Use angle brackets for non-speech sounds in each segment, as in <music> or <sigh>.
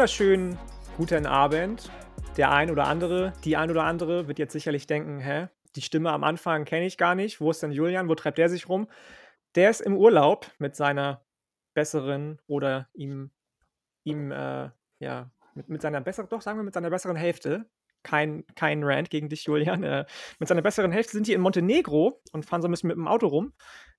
Wunderschönen guten Abend. Der ein oder andere, die ein oder andere wird jetzt sicherlich denken, hä, die Stimme am Anfang kenne ich gar nicht. Wo ist denn Julian? Wo treibt der sich rum? Der ist im Urlaub mit seiner besseren oder ihm, ihm äh, ja, mit, mit seiner besseren, doch sagen wir mit seiner besseren Hälfte. Kein, kein Rant gegen dich, Julian. Äh, mit seiner besseren Hälfte sind die in Montenegro und fahren so ein bisschen mit dem Auto rum.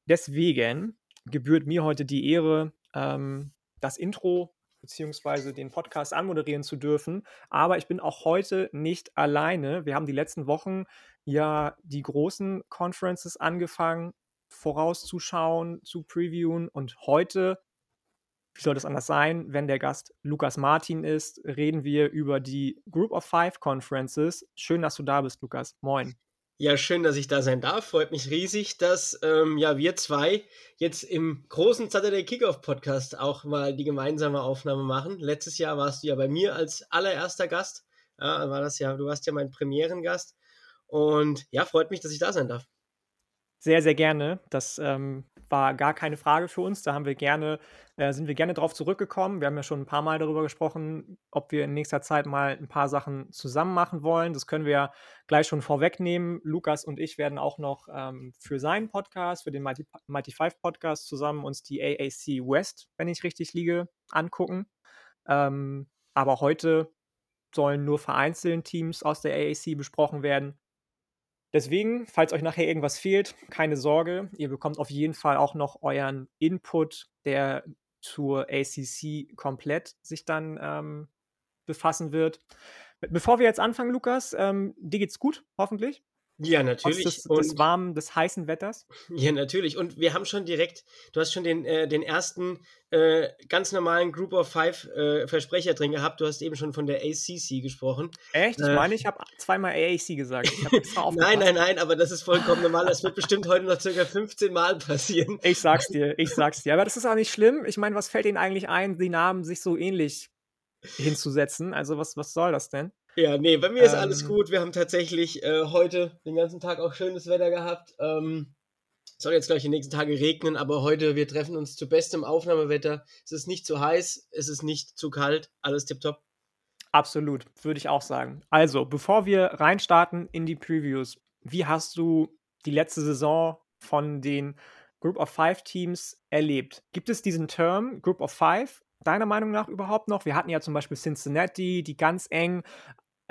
Deswegen gebührt mir heute die Ehre, ähm, das Intro beziehungsweise den Podcast anmoderieren zu dürfen. Aber ich bin auch heute nicht alleine. Wir haben die letzten Wochen ja die großen Conferences angefangen, vorauszuschauen, zu previewen. Und heute, wie soll das anders sein, wenn der Gast Lukas Martin ist, reden wir über die Group of Five Conferences. Schön, dass du da bist, Lukas. Moin. Ja, schön, dass ich da sein darf. Freut mich riesig, dass ähm, ja, wir zwei jetzt im großen Saturday Kickoff Podcast auch mal die gemeinsame Aufnahme machen. Letztes Jahr warst du ja bei mir als allererster Gast. Ja, war das ja, du warst ja mein Premierengast. Und ja, freut mich, dass ich da sein darf. Sehr, sehr gerne. Das ähm, war gar keine Frage für uns. Da haben wir gerne, äh, sind wir gerne drauf zurückgekommen. Wir haben ja schon ein paar Mal darüber gesprochen, ob wir in nächster Zeit mal ein paar Sachen zusammen machen wollen. Das können wir ja gleich schon vorwegnehmen. Lukas und ich werden auch noch ähm, für seinen Podcast, für den Mighty, Mighty Five Podcast zusammen uns die AAC West, wenn ich richtig liege, angucken. Ähm, aber heute sollen nur vereinzelt Teams aus der AAC besprochen werden. Deswegen, falls euch nachher irgendwas fehlt, keine Sorge. Ihr bekommt auf jeden Fall auch noch euren Input, der zur ACC komplett sich dann ähm, befassen wird. Bevor wir jetzt anfangen, Lukas, ähm, dir geht's gut, hoffentlich. Ja, natürlich. Trotz des, des warmen, des heißen Wetters. Ja, natürlich. Und wir haben schon direkt, du hast schon den, äh, den ersten äh, ganz normalen Group of Five äh, Versprecher drin gehabt. Du hast eben schon von der ACC gesprochen. Echt? Ich äh, meine, ich habe zweimal AAC gesagt. <laughs> nein, nein, nein, aber das ist vollkommen normal. Das wird bestimmt heute noch circa 15 Mal passieren. Ich sag's dir, ich sag's dir. Aber das ist auch nicht schlimm. Ich meine, was fällt Ihnen eigentlich ein, die Namen sich so ähnlich hinzusetzen? Also, was, was soll das denn? Ja, nee, bei mir ist alles ähm. gut. Wir haben tatsächlich äh, heute den ganzen Tag auch schönes Wetter gehabt. Ähm, soll jetzt gleich die nächsten Tage regnen, aber heute, wir treffen uns zu bestem Aufnahmewetter. Es ist nicht zu heiß, es ist nicht zu kalt, alles tipptopp. Absolut, würde ich auch sagen. Also, bevor wir reinstarten in die Previews, wie hast du die letzte Saison von den Group of Five Teams erlebt? Gibt es diesen Term Group of Five deiner Meinung nach überhaupt noch? Wir hatten ja zum Beispiel Cincinnati, die ganz eng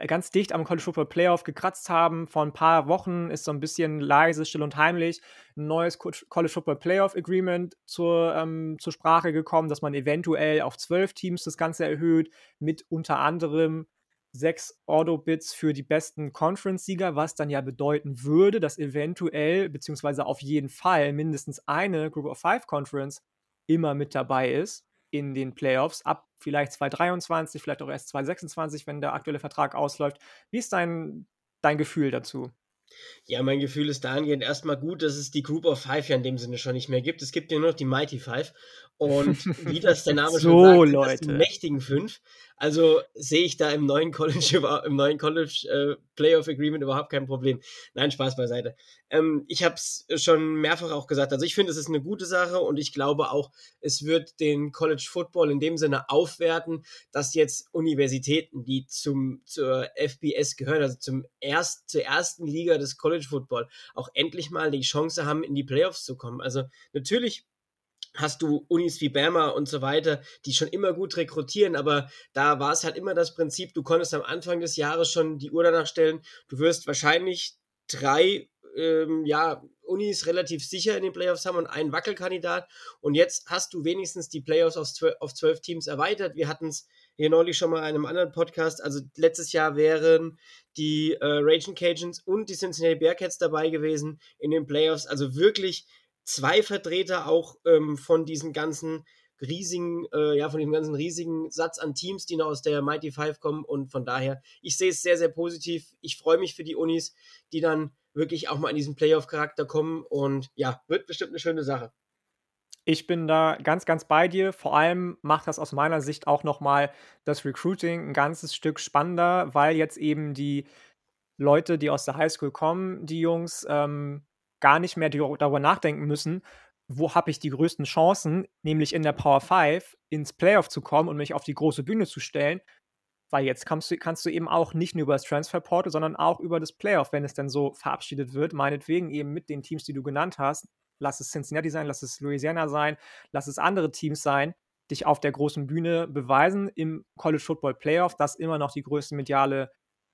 ganz dicht am College Football Playoff gekratzt haben. Vor ein paar Wochen ist so ein bisschen leise, still und heimlich ein neues College Football Playoff Agreement zur, ähm, zur Sprache gekommen, dass man eventuell auf zwölf Teams das Ganze erhöht, mit unter anderem sechs Ordo-Bits für die besten Conference-Sieger, was dann ja bedeuten würde, dass eventuell, beziehungsweise auf jeden Fall mindestens eine Group of Five Conference immer mit dabei ist in den Playoffs ab vielleicht 2023, vielleicht auch erst 2026, wenn der aktuelle Vertrag ausläuft. Wie ist dein, dein Gefühl dazu? Ja, mein Gefühl ist dahingehend erstmal gut, dass es die Group of Five ja in dem Sinne schon nicht mehr gibt. Es gibt ja nur noch die Mighty Five. Und <laughs> wie das der Name so, schon sagt, Leute. die mächtigen fünf. Also sehe ich da im neuen College, <laughs> im neuen College äh, Playoff Agreement überhaupt kein Problem. Nein, Spaß beiseite. Ähm, ich habe es schon mehrfach auch gesagt. Also ich finde, es ist eine gute Sache und ich glaube auch, es wird den College Football in dem Sinne aufwerten, dass jetzt Universitäten, die zum zur FBS gehören, also zum erst zur ersten Liga des College Football, auch endlich mal die Chance haben, in die Playoffs zu kommen. Also natürlich hast du Unis wie Bama und so weiter, die schon immer gut rekrutieren, aber da war es halt immer das Prinzip, du konntest am Anfang des Jahres schon die Uhr danach stellen, du wirst wahrscheinlich drei ähm, ja, Unis relativ sicher in den Playoffs haben und einen Wackelkandidat. Und jetzt hast du wenigstens die Playoffs auf zwölf, auf zwölf Teams erweitert. Wir hatten es hier neulich schon mal in einem anderen Podcast. Also letztes Jahr wären die äh, Raging Cajuns und die Cincinnati Bearcats dabei gewesen in den Playoffs. Also wirklich zwei Vertreter auch ähm, von diesen ganzen riesigen, äh, ja, von dem ganzen riesigen Satz an Teams, die noch aus der Mighty Five kommen. Und von daher, ich sehe es sehr, sehr positiv. Ich freue mich für die Unis, die dann wirklich auch mal in diesen Playoff-Charakter kommen. Und ja, wird bestimmt eine schöne Sache. Ich bin da ganz, ganz bei dir. Vor allem macht das aus meiner Sicht auch nochmal das Recruiting ein ganzes Stück spannender, weil jetzt eben die Leute, die aus der Highschool kommen, die Jungs, ähm, gar nicht mehr darüber nachdenken müssen, wo habe ich die größten Chancen, nämlich in der Power 5 ins Playoff zu kommen und mich auf die große Bühne zu stellen. Weil jetzt kannst du, kannst du eben auch nicht nur über das Transferportal, sondern auch über das Playoff, wenn es dann so verabschiedet wird, meinetwegen eben mit den Teams, die du genannt hast. Lass es Cincinnati sein, lass es Louisiana sein, lass es andere Teams sein, dich auf der großen Bühne beweisen im College Football Playoff, das immer noch die größte mediale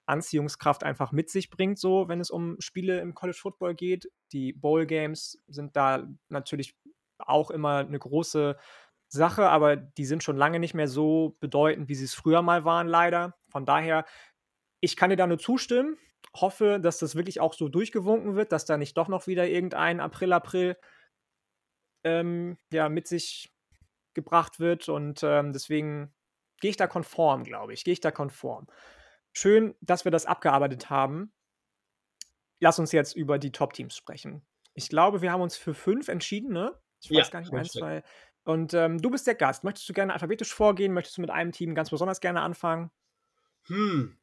Anziehungskraft einfach mit sich bringt, so wenn es um Spiele im College Football geht. Die Bowl Games sind da natürlich auch immer eine große Sache, aber die sind schon lange nicht mehr so bedeutend, wie sie es früher mal waren, leider. Von daher, ich kann dir da nur zustimmen. Hoffe, dass das wirklich auch so durchgewunken wird, dass da nicht doch noch wieder irgendein April, April ähm, ja, mit sich gebracht wird. Und ähm, deswegen gehe ich da konform, glaube ich. Gehe ich da konform. Schön, dass wir das abgearbeitet haben. Lass uns jetzt über die Top-Teams sprechen. Ich glaube, wir haben uns für fünf entschieden, ne? Ich weiß ja, gar nicht, eins, zwei. Und ähm, du bist der Gast. Möchtest du gerne alphabetisch vorgehen? Möchtest du mit einem Team ganz besonders gerne anfangen? Hm.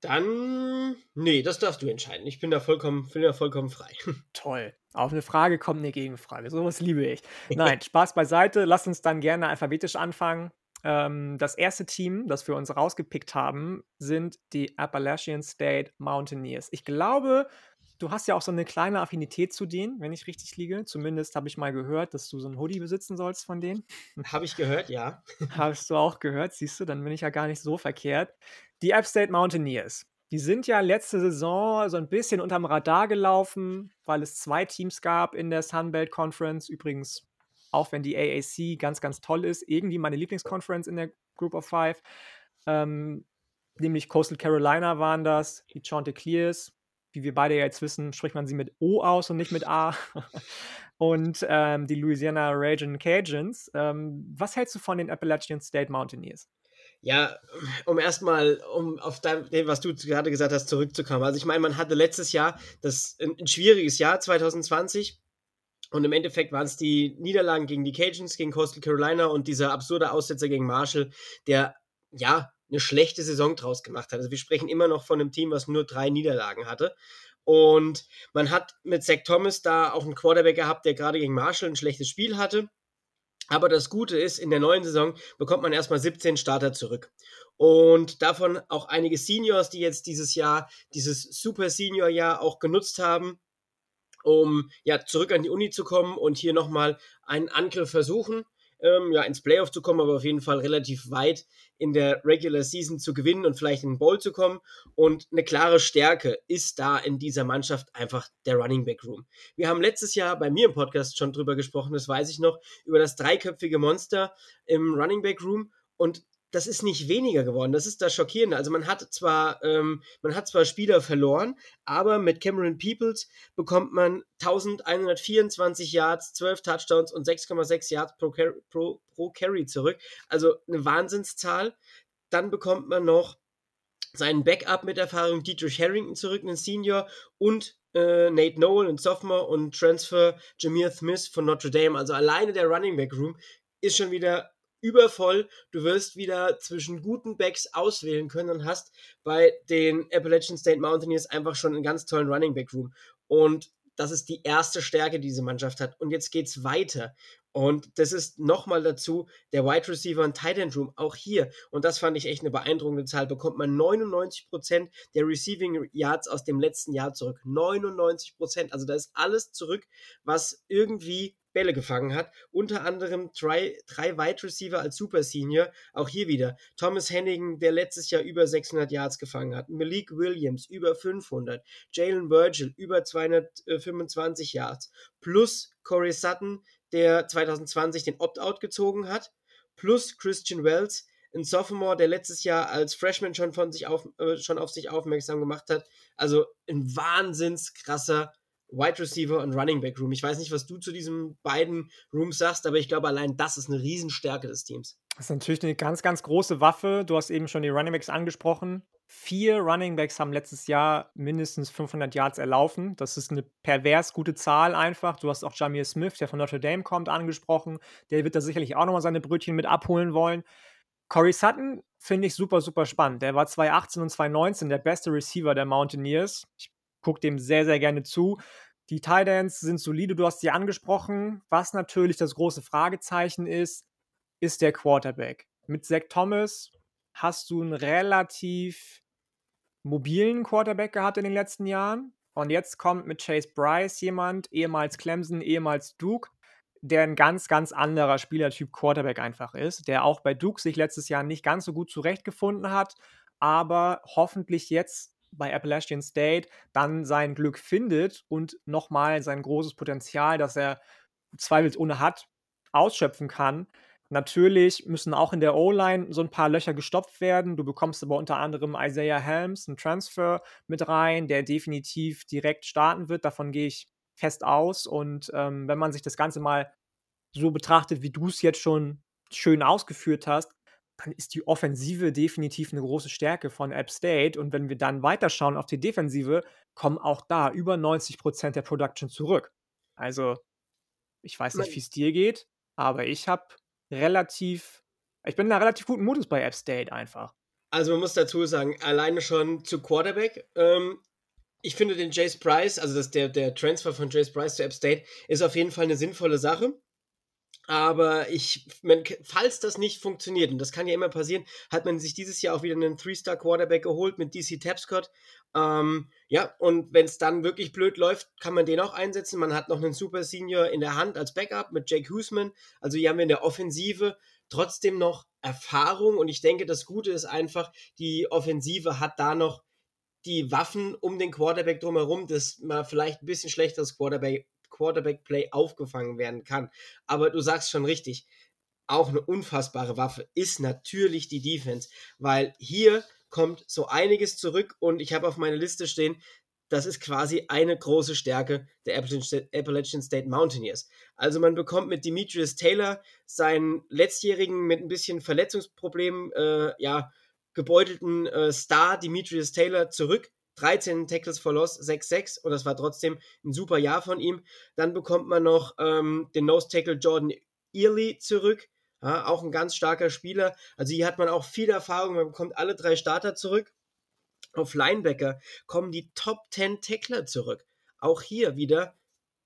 Dann. Nee, das darfst du entscheiden. Ich bin da vollkommen, bin da vollkommen frei. <laughs> Toll. Auf eine Frage kommt eine Gegenfrage. Sowas liebe ich. <laughs> Nein, Spaß beiseite. Lass uns dann gerne alphabetisch anfangen. Ähm, das erste Team, das wir uns rausgepickt haben, sind die Appalachian State Mountaineers. Ich glaube, du hast ja auch so eine kleine Affinität zu denen, wenn ich richtig liege. Zumindest habe ich mal gehört, dass du so ein Hoodie besitzen sollst von denen. <laughs> Habe ich gehört, ja. <laughs> Hast du auch gehört, siehst du, dann bin ich ja gar nicht so verkehrt. Die App State Mountaineers. Die sind ja letzte Saison so ein bisschen unterm Radar gelaufen, weil es zwei Teams gab in der Sunbelt Conference. Übrigens auch wenn die AAC ganz, ganz toll ist, irgendwie meine Lieblingsconference in der Group of Five. Ähm, nämlich Coastal Carolina waren das, die Chanticleers. Wie wir beide jetzt wissen, spricht man sie mit O aus und nicht mit A. <laughs> und ähm, die Louisiana Raging Cajuns. Ähm, was hältst du von den Appalachian State Mountaineers? Ja, um erstmal, um auf dein, was du gerade gesagt hast, zurückzukommen. Also ich meine, man hatte letztes Jahr das ein, ein schwieriges Jahr 2020 und im Endeffekt waren es die Niederlagen gegen die Cajuns, gegen Coastal Carolina und dieser absurde Aussetzer gegen Marshall, der ja eine schlechte Saison draus gemacht hat. Also wir sprechen immer noch von einem Team, was nur drei Niederlagen hatte. Und man hat mit Zach Thomas da auch einen Quarterback gehabt, der gerade gegen Marshall ein schlechtes Spiel hatte. Aber das Gute ist, in der neuen Saison bekommt man erstmal 17 Starter zurück. Und davon auch einige Seniors, die jetzt dieses Jahr, dieses Super Senior Jahr auch genutzt haben um ja zurück an die Uni zu kommen und hier nochmal einen Angriff versuchen, ähm, ja ins Playoff zu kommen, aber auf jeden Fall relativ weit in der Regular Season zu gewinnen und vielleicht in den Bowl zu kommen. Und eine klare Stärke ist da in dieser Mannschaft einfach der Running Back Room. Wir haben letztes Jahr bei mir im Podcast schon drüber gesprochen, das weiß ich noch, über das dreiköpfige Monster im Running Back Room. Und das ist nicht weniger geworden. Das ist das Schockierende. Also man hat zwar, ähm, man hat zwar Spieler verloren, aber mit Cameron Peoples bekommt man 1124 Yards, 12 Touchdowns und 6,6 Yards pro, pro, pro Carry zurück. Also eine Wahnsinnszahl. Dann bekommt man noch seinen Backup mit Erfahrung Dietrich Harrington zurück, einen Senior und äh, Nate Noel, ein Sophomore und Transfer Jameer Smith von Notre Dame. Also alleine der Running Back Room ist schon wieder übervoll. Du wirst wieder zwischen guten Backs auswählen können und hast bei den Appalachian State Mountaineers einfach schon einen ganz tollen Running Back Room. Und das ist die erste Stärke, die diese Mannschaft hat. Und jetzt geht's weiter. Und das ist nochmal dazu der Wide Receiver und Tight End Room. Auch hier, und das fand ich echt eine beeindruckende Zahl, bekommt man 99% der Receiving Yards aus dem letzten Jahr zurück. 99%. Also da ist alles zurück, was irgendwie Bälle gefangen hat. Unter anderem drei, drei Wide Receiver als Super Senior. Auch hier wieder Thomas Hennigan, der letztes Jahr über 600 Yards gefangen hat. Malik Williams über 500. Jalen Virgil über 225 Yards. Plus Corey Sutton, der 2020 den Opt-out gezogen hat. Plus Christian Wells, ein Sophomore, der letztes Jahr als Freshman schon, von sich auf, äh, schon auf sich aufmerksam gemacht hat. Also ein wahnsinns krasser Wide Receiver und Running Back Room. Ich weiß nicht, was du zu diesen beiden Rooms sagst, aber ich glaube, allein das ist eine Riesenstärke des Teams. Das ist natürlich eine ganz, ganz große Waffe. Du hast eben schon die Running Backs angesprochen. Vier Running Backs haben letztes Jahr mindestens 500 Yards erlaufen. Das ist eine pervers gute Zahl einfach. Du hast auch Jamir Smith, der von Notre Dame kommt, angesprochen. Der wird da sicherlich auch nochmal seine Brötchen mit abholen wollen. Corey Sutton finde ich super, super spannend. Der war 2018 und 2019 der beste Receiver der Mountaineers. Ich gucke dem sehr, sehr gerne zu. Die Titans sind solide, du hast sie angesprochen. Was natürlich das große Fragezeichen ist, ist der Quarterback. Mit Zach Thomas hast du einen relativ mobilen Quarterback gehabt in den letzten Jahren. Und jetzt kommt mit Chase Bryce jemand, ehemals Clemson, ehemals Duke, der ein ganz, ganz anderer Spielertyp Quarterback einfach ist, der auch bei Duke sich letztes Jahr nicht ganz so gut zurechtgefunden hat, aber hoffentlich jetzt bei Appalachian State dann sein Glück findet und nochmal sein großes Potenzial, das er zweifelsohne hat, ausschöpfen kann. Natürlich müssen auch in der O-Line so ein paar Löcher gestopft werden. Du bekommst aber unter anderem Isaiah Helms, einen Transfer mit rein, der definitiv direkt starten wird. Davon gehe ich fest aus. Und ähm, wenn man sich das Ganze mal so betrachtet, wie du es jetzt schon schön ausgeführt hast, dann ist die Offensive definitiv eine große Stärke von App State. Und wenn wir dann weiterschauen auf die Defensive, kommen auch da über 90 Prozent der Production zurück. Also, ich weiß nicht, wie es dir geht, aber ich habe relativ, ich bin da relativ guten Mutes bei App State einfach. Also, man muss dazu sagen, alleine schon zu Quarterback. Ähm, ich finde den Jace Price, also das, der, der Transfer von Jace Price zu App State, ist auf jeden Fall eine sinnvolle Sache. Aber ich, man, falls das nicht funktioniert, und das kann ja immer passieren, hat man sich dieses Jahr auch wieder einen Three-Star-Quarterback geholt mit DC Tapscott. Ähm, ja, und wenn es dann wirklich blöd läuft, kann man den auch einsetzen. Man hat noch einen Super Senior in der Hand als Backup mit Jake Husman. Also hier haben wir in der Offensive trotzdem noch Erfahrung. Und ich denke, das Gute ist einfach, die Offensive hat da noch die Waffen um den Quarterback drumherum, dass man vielleicht ein bisschen schlechteres Quarterback Quarterback-Play aufgefangen werden kann. Aber du sagst schon richtig, auch eine unfassbare Waffe ist natürlich die Defense, weil hier kommt so einiges zurück und ich habe auf meiner Liste stehen, das ist quasi eine große Stärke der Appalachian State Mountaineers. Also man bekommt mit Demetrius Taylor seinen letztjährigen mit ein bisschen Verletzungsproblemen äh, ja, gebeutelten äh, Star Demetrius Taylor zurück. 13 Tackles for Loss, 6-6 und das war trotzdem ein super Jahr von ihm. Dann bekommt man noch ähm, den Nose Tackle Jordan Early zurück, ja, auch ein ganz starker Spieler. Also hier hat man auch viel Erfahrung, man bekommt alle drei Starter zurück. Auf Linebacker kommen die Top 10 Tackler zurück. Auch hier wieder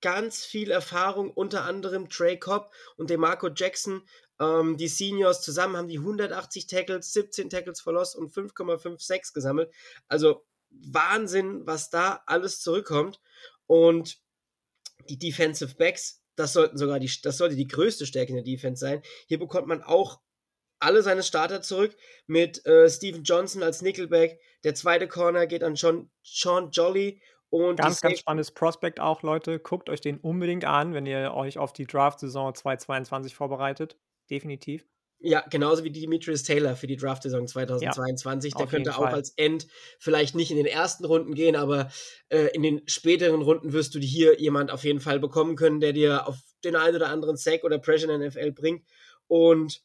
ganz viel Erfahrung, unter anderem Trey Cobb und DeMarco Jackson. Ähm, die Seniors zusammen haben die 180 Tackles, 17 Tackles for Loss und 5,56 gesammelt. Also Wahnsinn, was da alles zurückkommt. Und die Defensive Backs, das sollten sogar die, das sollte die größte Stärke in der Defense sein. Hier bekommt man auch alle seine Starter zurück mit äh, Steven Johnson als Nickelback. Der zweite Corner geht an John, Sean Jolly. Und ganz, ganz spannendes Prospect auch, Leute. Guckt euch den unbedingt an, wenn ihr euch auf die Draft-Saison 2022 vorbereitet. Definitiv. Ja, genauso wie Demetrius Taylor für die Draft-Saison 2022. Ja, der könnte auch Fall. als End vielleicht nicht in den ersten Runden gehen, aber äh, in den späteren Runden wirst du hier jemand auf jeden Fall bekommen können, der dir auf den einen oder anderen Sack oder Pressure in der NFL bringt. Und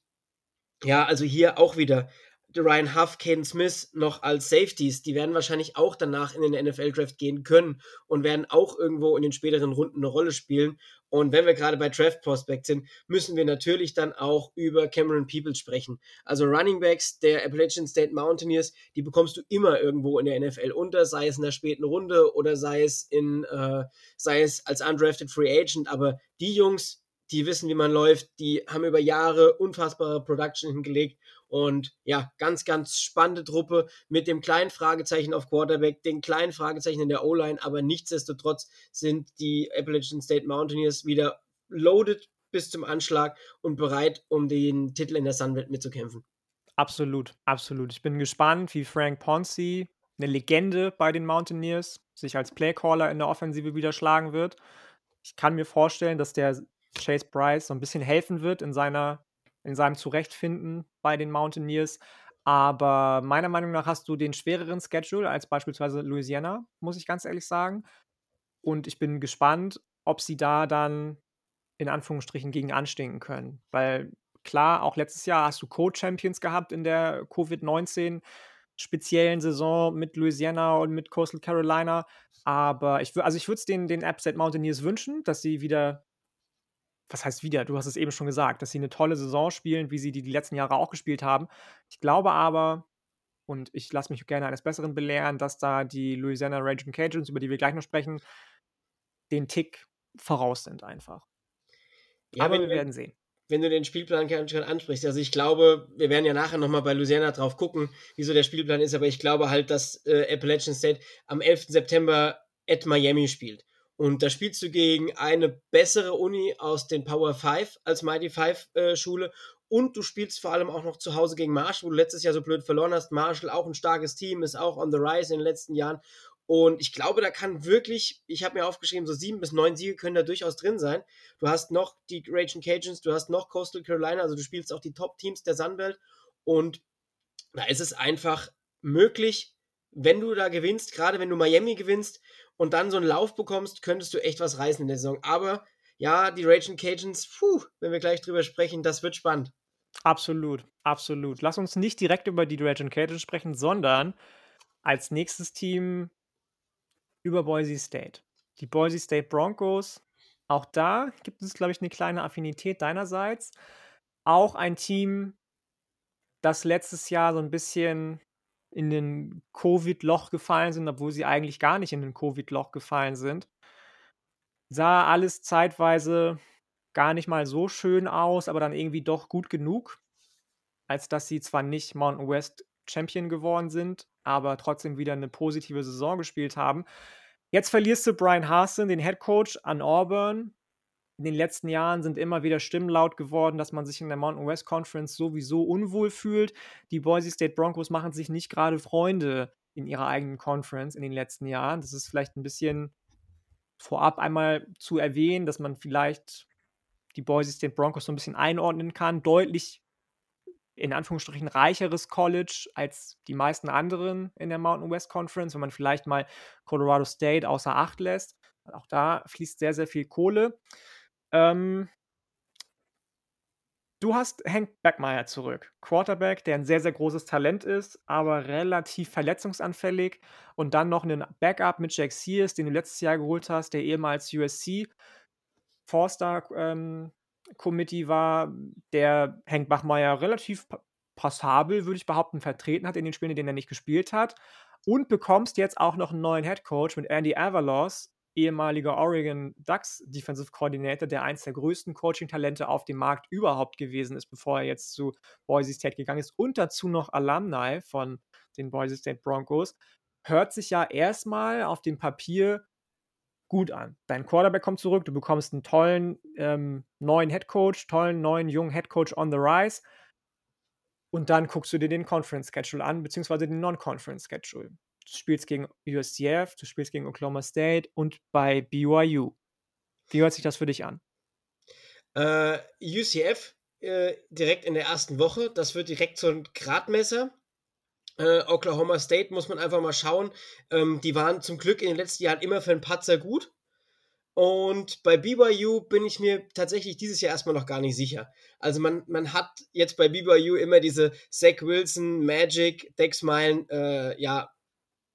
ja, also hier auch wieder Ryan Huff, Caden Smith noch als Safeties, die werden wahrscheinlich auch danach in den NFL-Draft gehen können und werden auch irgendwo in den späteren Runden eine Rolle spielen. Und wenn wir gerade bei Draft Prospect sind, müssen wir natürlich dann auch über Cameron Peoples sprechen. Also Running Backs der Appalachian State Mountaineers, die bekommst du immer irgendwo in der NFL unter, sei es in der späten Runde oder sei es in, äh, sei es als undrafted Free Agent. Aber die Jungs, die wissen, wie man läuft, die haben über Jahre unfassbare Production hingelegt und ja, ganz, ganz spannende Truppe mit dem kleinen Fragezeichen auf Quarterback, den kleinen Fragezeichen in der O-Line, aber nichtsdestotrotz sind die Appalachian State Mountaineers wieder loaded bis zum Anschlag und bereit, um den Titel in der Sunbelt mitzukämpfen. Absolut, absolut. Ich bin gespannt, wie Frank Ponzi, eine Legende bei den Mountaineers, sich als Playcaller in der Offensive wieder schlagen wird. Ich kann mir vorstellen, dass der Chase Bryce so ein bisschen helfen wird in seiner in seinem Zurechtfinden bei den Mountaineers. Aber meiner Meinung nach hast du den schwereren Schedule als beispielsweise Louisiana, muss ich ganz ehrlich sagen. Und ich bin gespannt, ob sie da dann in Anführungsstrichen gegen anstinken können. Weil klar, auch letztes Jahr hast du Co-Champions gehabt in der Covid-19 speziellen Saison mit Louisiana und mit Coastal Carolina. Aber ich, also ich würde es den, den App Mountaineers wünschen, dass sie wieder was heißt wieder? Du hast es eben schon gesagt, dass sie eine tolle Saison spielen, wie sie die, die letzten Jahre auch gespielt haben. Ich glaube aber, und ich lasse mich gerne eines Besseren belehren, dass da die Louisiana Raging Cajuns, über die wir gleich noch sprechen, den Tick voraus sind einfach. Ja, Aber wir werden sehen wenn du den Spielplan schon ansprichst. Also ich glaube, wir werden ja nachher nochmal bei Louisiana drauf gucken, wieso der Spielplan ist, aber ich glaube halt, dass äh, Appalachian State am 11. September at Miami spielt. Und da spielst du gegen eine bessere Uni aus den Power 5 als Mighty 5 äh, Schule. Und du spielst vor allem auch noch zu Hause gegen Marshall, wo du letztes Jahr so blöd verloren hast. Marshall auch ein starkes Team, ist auch on the rise in den letzten Jahren. Und ich glaube, da kann wirklich, ich habe mir aufgeschrieben, so sieben bis neun Siege können da durchaus drin sein. Du hast noch die Raging Cajuns, du hast noch Coastal Carolina, also du spielst auch die Top-Teams der Sunbelt. Und da ist es einfach möglich, wenn du da gewinnst, gerade wenn du Miami gewinnst und dann so einen Lauf bekommst, könntest du echt was reißen in der Saison. Aber ja, die Raging Cajuns, puh, wenn wir gleich drüber sprechen, das wird spannend. Absolut, absolut. Lass uns nicht direkt über die Raging Cajuns sprechen, sondern als nächstes Team über Boise State. Die Boise State Broncos, auch da gibt es, glaube ich, eine kleine Affinität deinerseits. Auch ein Team, das letztes Jahr so ein bisschen in den Covid-Loch gefallen sind, obwohl sie eigentlich gar nicht in den Covid-Loch gefallen sind. Sah alles zeitweise gar nicht mal so schön aus, aber dann irgendwie doch gut genug, als dass sie zwar nicht Mountain West Champion geworden sind, aber trotzdem wieder eine positive Saison gespielt haben. Jetzt verlierst du Brian Harston, den Head Coach, an Auburn. In den letzten Jahren sind immer wieder Stimmen laut geworden, dass man sich in der Mountain West Conference sowieso unwohl fühlt. Die Boise State Broncos machen sich nicht gerade Freunde in ihrer eigenen Conference in den letzten Jahren. Das ist vielleicht ein bisschen vorab einmal zu erwähnen, dass man vielleicht die Boise State Broncos so ein bisschen einordnen kann. Deutlich in Anführungsstrichen reicheres College als die meisten anderen in der Mountain West Conference, wenn man vielleicht mal Colorado State außer Acht lässt. Auch da fließt sehr, sehr viel Kohle. Ähm, du hast Hank Beckmeyer zurück. Quarterback, der ein sehr, sehr großes Talent ist, aber relativ verletzungsanfällig. Und dann noch einen Backup mit Jack Sears, den du letztes Jahr geholt hast, der ehemals USC Forster ähm, Committee war, der Henk Bachmeier relativ passabel, würde ich behaupten, vertreten hat in den Spielen, in denen er nicht gespielt hat. Und bekommst jetzt auch noch einen neuen Head Coach mit Andy Avalos, ehemaliger Oregon Ducks Defensive Coordinator, der eins der größten Coaching-Talente auf dem Markt überhaupt gewesen ist, bevor er jetzt zu Boise State gegangen ist. Und dazu noch Alumni von den Boise State Broncos. Hört sich ja erstmal auf dem Papier gut an. Dein Quarterback kommt zurück, du bekommst einen tollen ähm, neuen Headcoach, tollen neuen jungen Headcoach on the rise. Und dann guckst du dir den Conference Schedule an, beziehungsweise den Non-Conference Schedule. Spielst gegen USCF, du spielst gegen Oklahoma State und bei BYU. Wie hört sich das für dich an? Äh, UCF äh, direkt in der ersten Woche, das wird direkt so ein Gradmesser. Äh, Oklahoma State muss man einfach mal schauen. Ähm, die waren zum Glück in den letzten Jahren immer für einen Patzer gut. Und bei BYU bin ich mir tatsächlich dieses Jahr erstmal noch gar nicht sicher. Also man, man hat jetzt bei BYU immer diese Zach Wilson, Magic, Dex Meilen, äh, ja,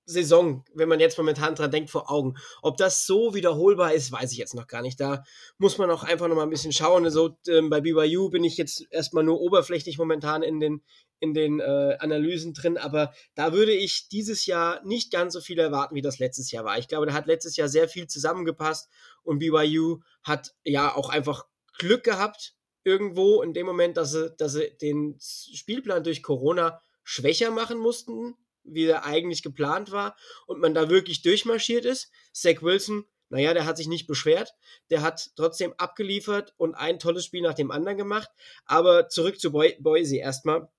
Saison, wenn man jetzt momentan dran denkt, vor Augen. Ob das so wiederholbar ist, weiß ich jetzt noch gar nicht. Da muss man auch einfach noch mal ein bisschen schauen. Also ähm, bei BYU bin ich jetzt erstmal nur oberflächlich momentan in den, in den äh, Analysen drin, aber da würde ich dieses Jahr nicht ganz so viel erwarten, wie das letztes Jahr war. Ich glaube, da hat letztes Jahr sehr viel zusammengepasst und BYU hat ja auch einfach Glück gehabt irgendwo in dem Moment, dass sie, dass sie den Spielplan durch Corona schwächer machen mussten, wie er eigentlich geplant war und man da wirklich durchmarschiert ist. Zach Wilson, naja, der hat sich nicht beschwert, der hat trotzdem abgeliefert und ein tolles Spiel nach dem anderen gemacht. Aber zurück zu Boy Boise erstmal.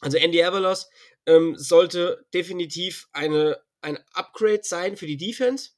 Also Andy Avalos ähm, sollte definitiv eine, ein Upgrade sein für die Defense.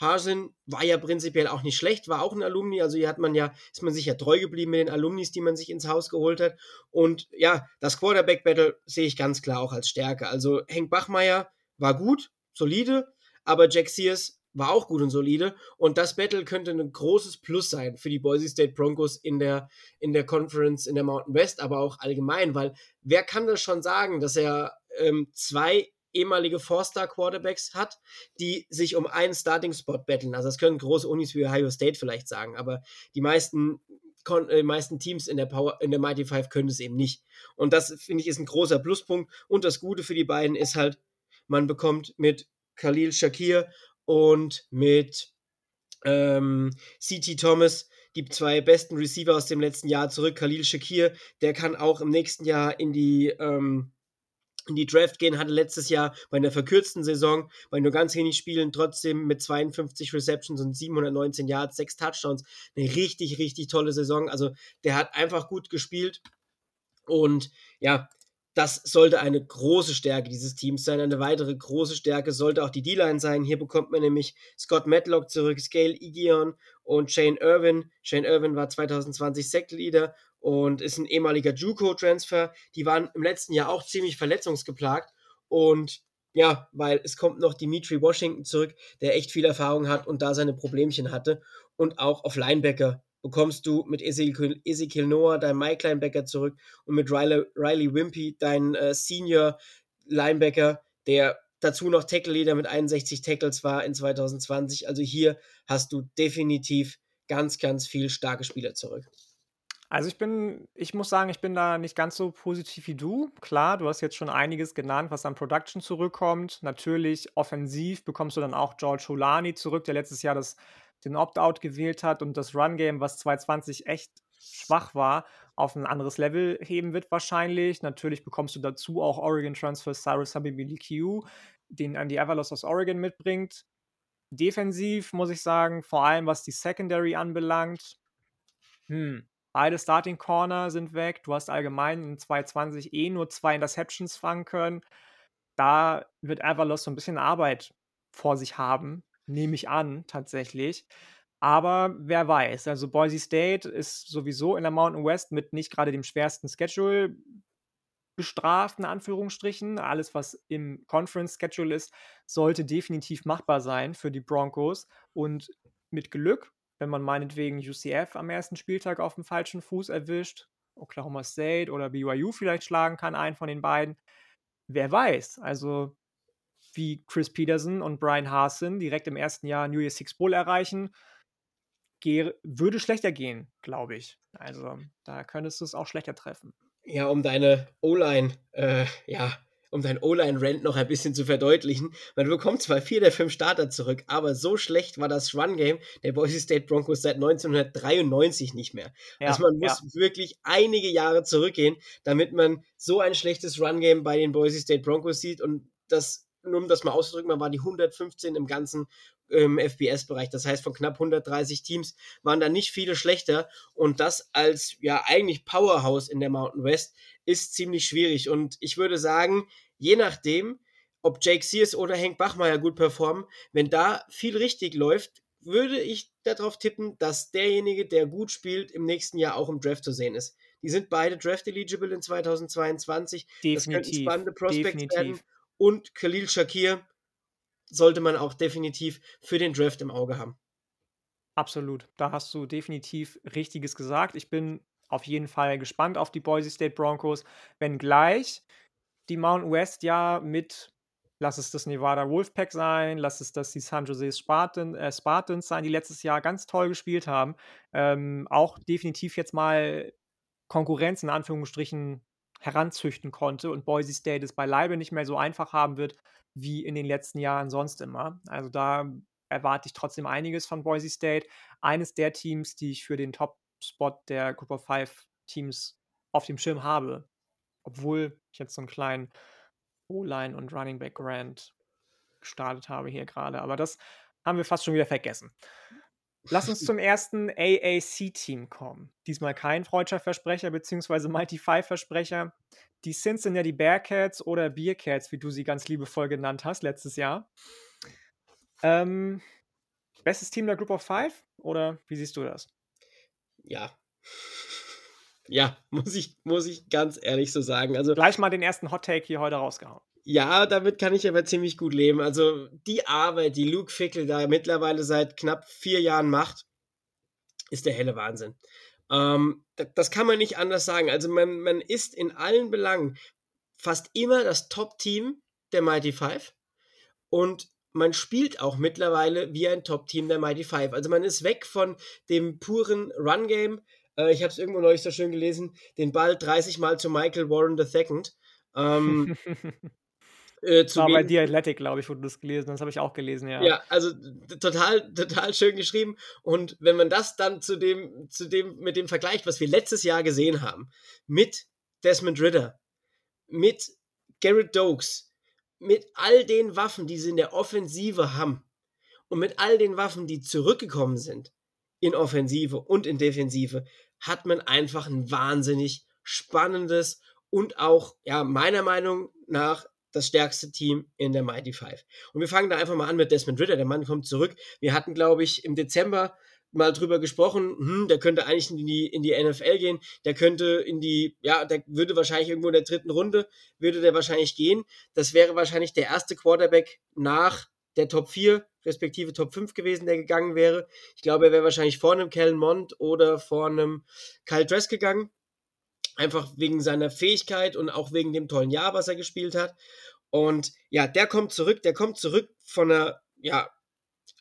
Hasen war ja prinzipiell auch nicht schlecht, war auch ein Alumni, also hier hat man ja, ist man sich ja treu geblieben mit den Alumnis, die man sich ins Haus geholt hat. Und ja, das Quarterback-Battle sehe ich ganz klar auch als Stärke. Also Henk Bachmeier war gut, solide, aber Jack Sears war auch gut und solide. Und das Battle könnte ein großes Plus sein für die Boise State Broncos in der, in der Conference, in der Mountain West, aber auch allgemein, weil wer kann das schon sagen, dass er ähm, zwei ehemalige Four-Star-Quarterbacks hat, die sich um einen Starting-Spot betteln. Also das können große Unis wie Ohio State vielleicht sagen, aber die meisten die äh, meisten Teams in der Power, in der Mighty Five können es eben nicht. Und das, finde ich, ist ein großer Pluspunkt. Und das Gute für die beiden ist halt, man bekommt mit Khalil Shakir und mit ähm, CT Thomas, die zwei besten Receiver aus dem letzten Jahr zurück. Khalil Shakir, der kann auch im nächsten Jahr in die, ähm, in die Draft gehen, hatte letztes Jahr bei einer verkürzten Saison, bei nur ganz wenig Spielen, trotzdem mit 52 Receptions und 719 Yards, sechs Touchdowns, eine richtig, richtig tolle Saison. Also der hat einfach gut gespielt. Und ja, das sollte eine große Stärke dieses Teams sein. Eine weitere große Stärke sollte auch die D-Line sein. Hier bekommt man nämlich Scott Matlock zurück, Scale Igion und Shane Irwin. Shane Irwin war 2020 Sack-Leader und ist ein ehemaliger JUCO-Transfer. Die waren im letzten Jahr auch ziemlich verletzungsgeplagt und ja, weil es kommt noch Dimitri Washington zurück, der echt viel Erfahrung hat und da seine Problemchen hatte und auch auf Linebacker bekommst du mit Ezekiel, Noah deinen Mike Linebacker zurück und mit Riley, Riley Wimpy deinen äh, Senior Linebacker, der dazu noch Tackle Leader mit 61 Tackles war in 2020. Also hier hast du definitiv ganz, ganz viel starke Spieler zurück. Also ich bin, ich muss sagen, ich bin da nicht ganz so positiv wie du. Klar, du hast jetzt schon einiges genannt, was an Production zurückkommt. Natürlich offensiv bekommst du dann auch George Holani zurück, der letztes Jahr das den Opt-out gewählt hat und das Run-Game, was 2020 echt schwach war, auf ein anderes Level heben wird wahrscheinlich. Natürlich bekommst du dazu auch Oregon Transfer Cyrus Habibili Q, den Andy Avalos aus Oregon mitbringt. Defensiv muss ich sagen, vor allem was die Secondary anbelangt, hm, beide Starting Corner sind weg. Du hast allgemein in 2020 eh nur zwei Interceptions fangen können. Da wird Avalos so ein bisschen Arbeit vor sich haben, nehme ich an, tatsächlich. Aber wer weiß. Also Boise State ist sowieso in der Mountain West mit nicht gerade dem schwersten Schedule bestraft, in Anführungsstrichen. Alles, was im Conference-Schedule ist, sollte definitiv machbar sein für die Broncos. Und mit Glück, wenn man meinetwegen UCF am ersten Spieltag auf dem falschen Fuß erwischt, Oklahoma State oder BYU vielleicht schlagen kann, einen von den beiden. Wer weiß. Also wie Chris Peterson und Brian Hasen direkt im ersten Jahr New Year's Six Bowl erreichen, würde schlechter gehen, glaube ich. Also da könntest du es auch schlechter treffen. Ja, um deine O-Line, äh, ja, um dein O-Line-Rent noch ein bisschen zu verdeutlichen. Man bekommt zwar vier der fünf Starter zurück, aber so schlecht war das Run-Game der Boise State Broncos seit 1993 nicht mehr. Ja, also man muss ja. wirklich einige Jahre zurückgehen, damit man so ein schlechtes Run-Game bei den Boise State Broncos sieht und das nur um das mal auszudrücken, man war die 115 im ganzen ähm, FBS-Bereich. Das heißt, von knapp 130 Teams waren da nicht viele schlechter. Und das als ja eigentlich Powerhouse in der Mountain West ist ziemlich schwierig. Und ich würde sagen, je nachdem, ob Jake Sears oder Hank Bachmeier gut performen, wenn da viel richtig läuft, würde ich darauf tippen, dass derjenige, der gut spielt, im nächsten Jahr auch im Draft zu sehen ist. Die sind beide Draft-eligible in 2022. Definitiv. Das könnten spannende Prospects Definitiv. werden und Khalil Shakir sollte man auch definitiv für den Draft im Auge haben. Absolut, da hast du definitiv Richtiges gesagt. Ich bin auf jeden Fall gespannt auf die Boise State Broncos, wenngleich die Mountain West ja mit, lass es das Nevada Wolfpack sein, lass es das die San Jose Spartan, äh, Spartans sein, die letztes Jahr ganz toll gespielt haben, ähm, auch definitiv jetzt mal Konkurrenz in Anführungsstrichen heranzüchten konnte und Boise State es beileibe nicht mehr so einfach haben wird wie in den letzten Jahren sonst immer. Also da erwarte ich trotzdem einiges von Boise State. Eines der Teams, die ich für den Top-Spot der Group of Five Teams auf dem Schirm habe. Obwohl ich jetzt so einen kleinen O-Line und Running Back Grant gestartet habe hier gerade. Aber das haben wir fast schon wieder vergessen. Lass uns zum ersten AAC-Team kommen. Diesmal kein freudscher Versprecher bzw. Mighty Five-Versprecher. Die Cincinnati Bearcats oder Bearcats, wie du sie ganz liebevoll genannt hast letztes Jahr. Ähm, bestes Team der Group of Five oder wie siehst du das? Ja. Ja, <laughs> muss ich, muss ich ganz ehrlich so sagen. Also, Gleich mal den ersten Hot Take hier heute rausgehauen. Ja, damit kann ich aber ziemlich gut leben. Also die Arbeit, die Luke Fickel da mittlerweile seit knapp vier Jahren macht, ist der helle Wahnsinn. Ähm, das kann man nicht anders sagen. Also man, man ist in allen Belangen fast immer das Top-Team der Mighty Five und man spielt auch mittlerweile wie ein Top-Team der Mighty Five. Also man ist weg von dem puren Run-Game. Äh, ich habe es irgendwo neulich so schön gelesen, den Ball 30 Mal zu Michael Warren II. Ähm, <laughs> Äh, zu war bei The Athletic, glaube ich, wo du das gelesen hast. Das habe ich auch gelesen, ja. Ja, also total, total schön geschrieben. Und wenn man das dann zu dem, zu dem, mit dem vergleicht, was wir letztes Jahr gesehen haben, mit Desmond Ritter, mit Garrett Dokes, mit all den Waffen, die sie in der Offensive haben und mit all den Waffen, die zurückgekommen sind in Offensive und in Defensive, hat man einfach ein wahnsinnig spannendes und auch, ja, meiner Meinung nach das stärkste Team in der Mighty Five. Und wir fangen da einfach mal an mit Desmond Ritter. Der Mann kommt zurück. Wir hatten, glaube ich, im Dezember mal drüber gesprochen, hm, der könnte eigentlich in die, in die NFL gehen, der könnte in die, ja, der würde wahrscheinlich irgendwo in der dritten Runde, würde der wahrscheinlich gehen. Das wäre wahrscheinlich der erste Quarterback nach der Top 4, respektive Top 5 gewesen, der gegangen wäre. Ich glaube, er wäre wahrscheinlich vor einem Kellen Mond oder vor einem Kyle Dress gegangen. Einfach wegen seiner Fähigkeit und auch wegen dem tollen Jahr, was er gespielt hat. Und ja, der kommt zurück, der kommt zurück von einer, ja,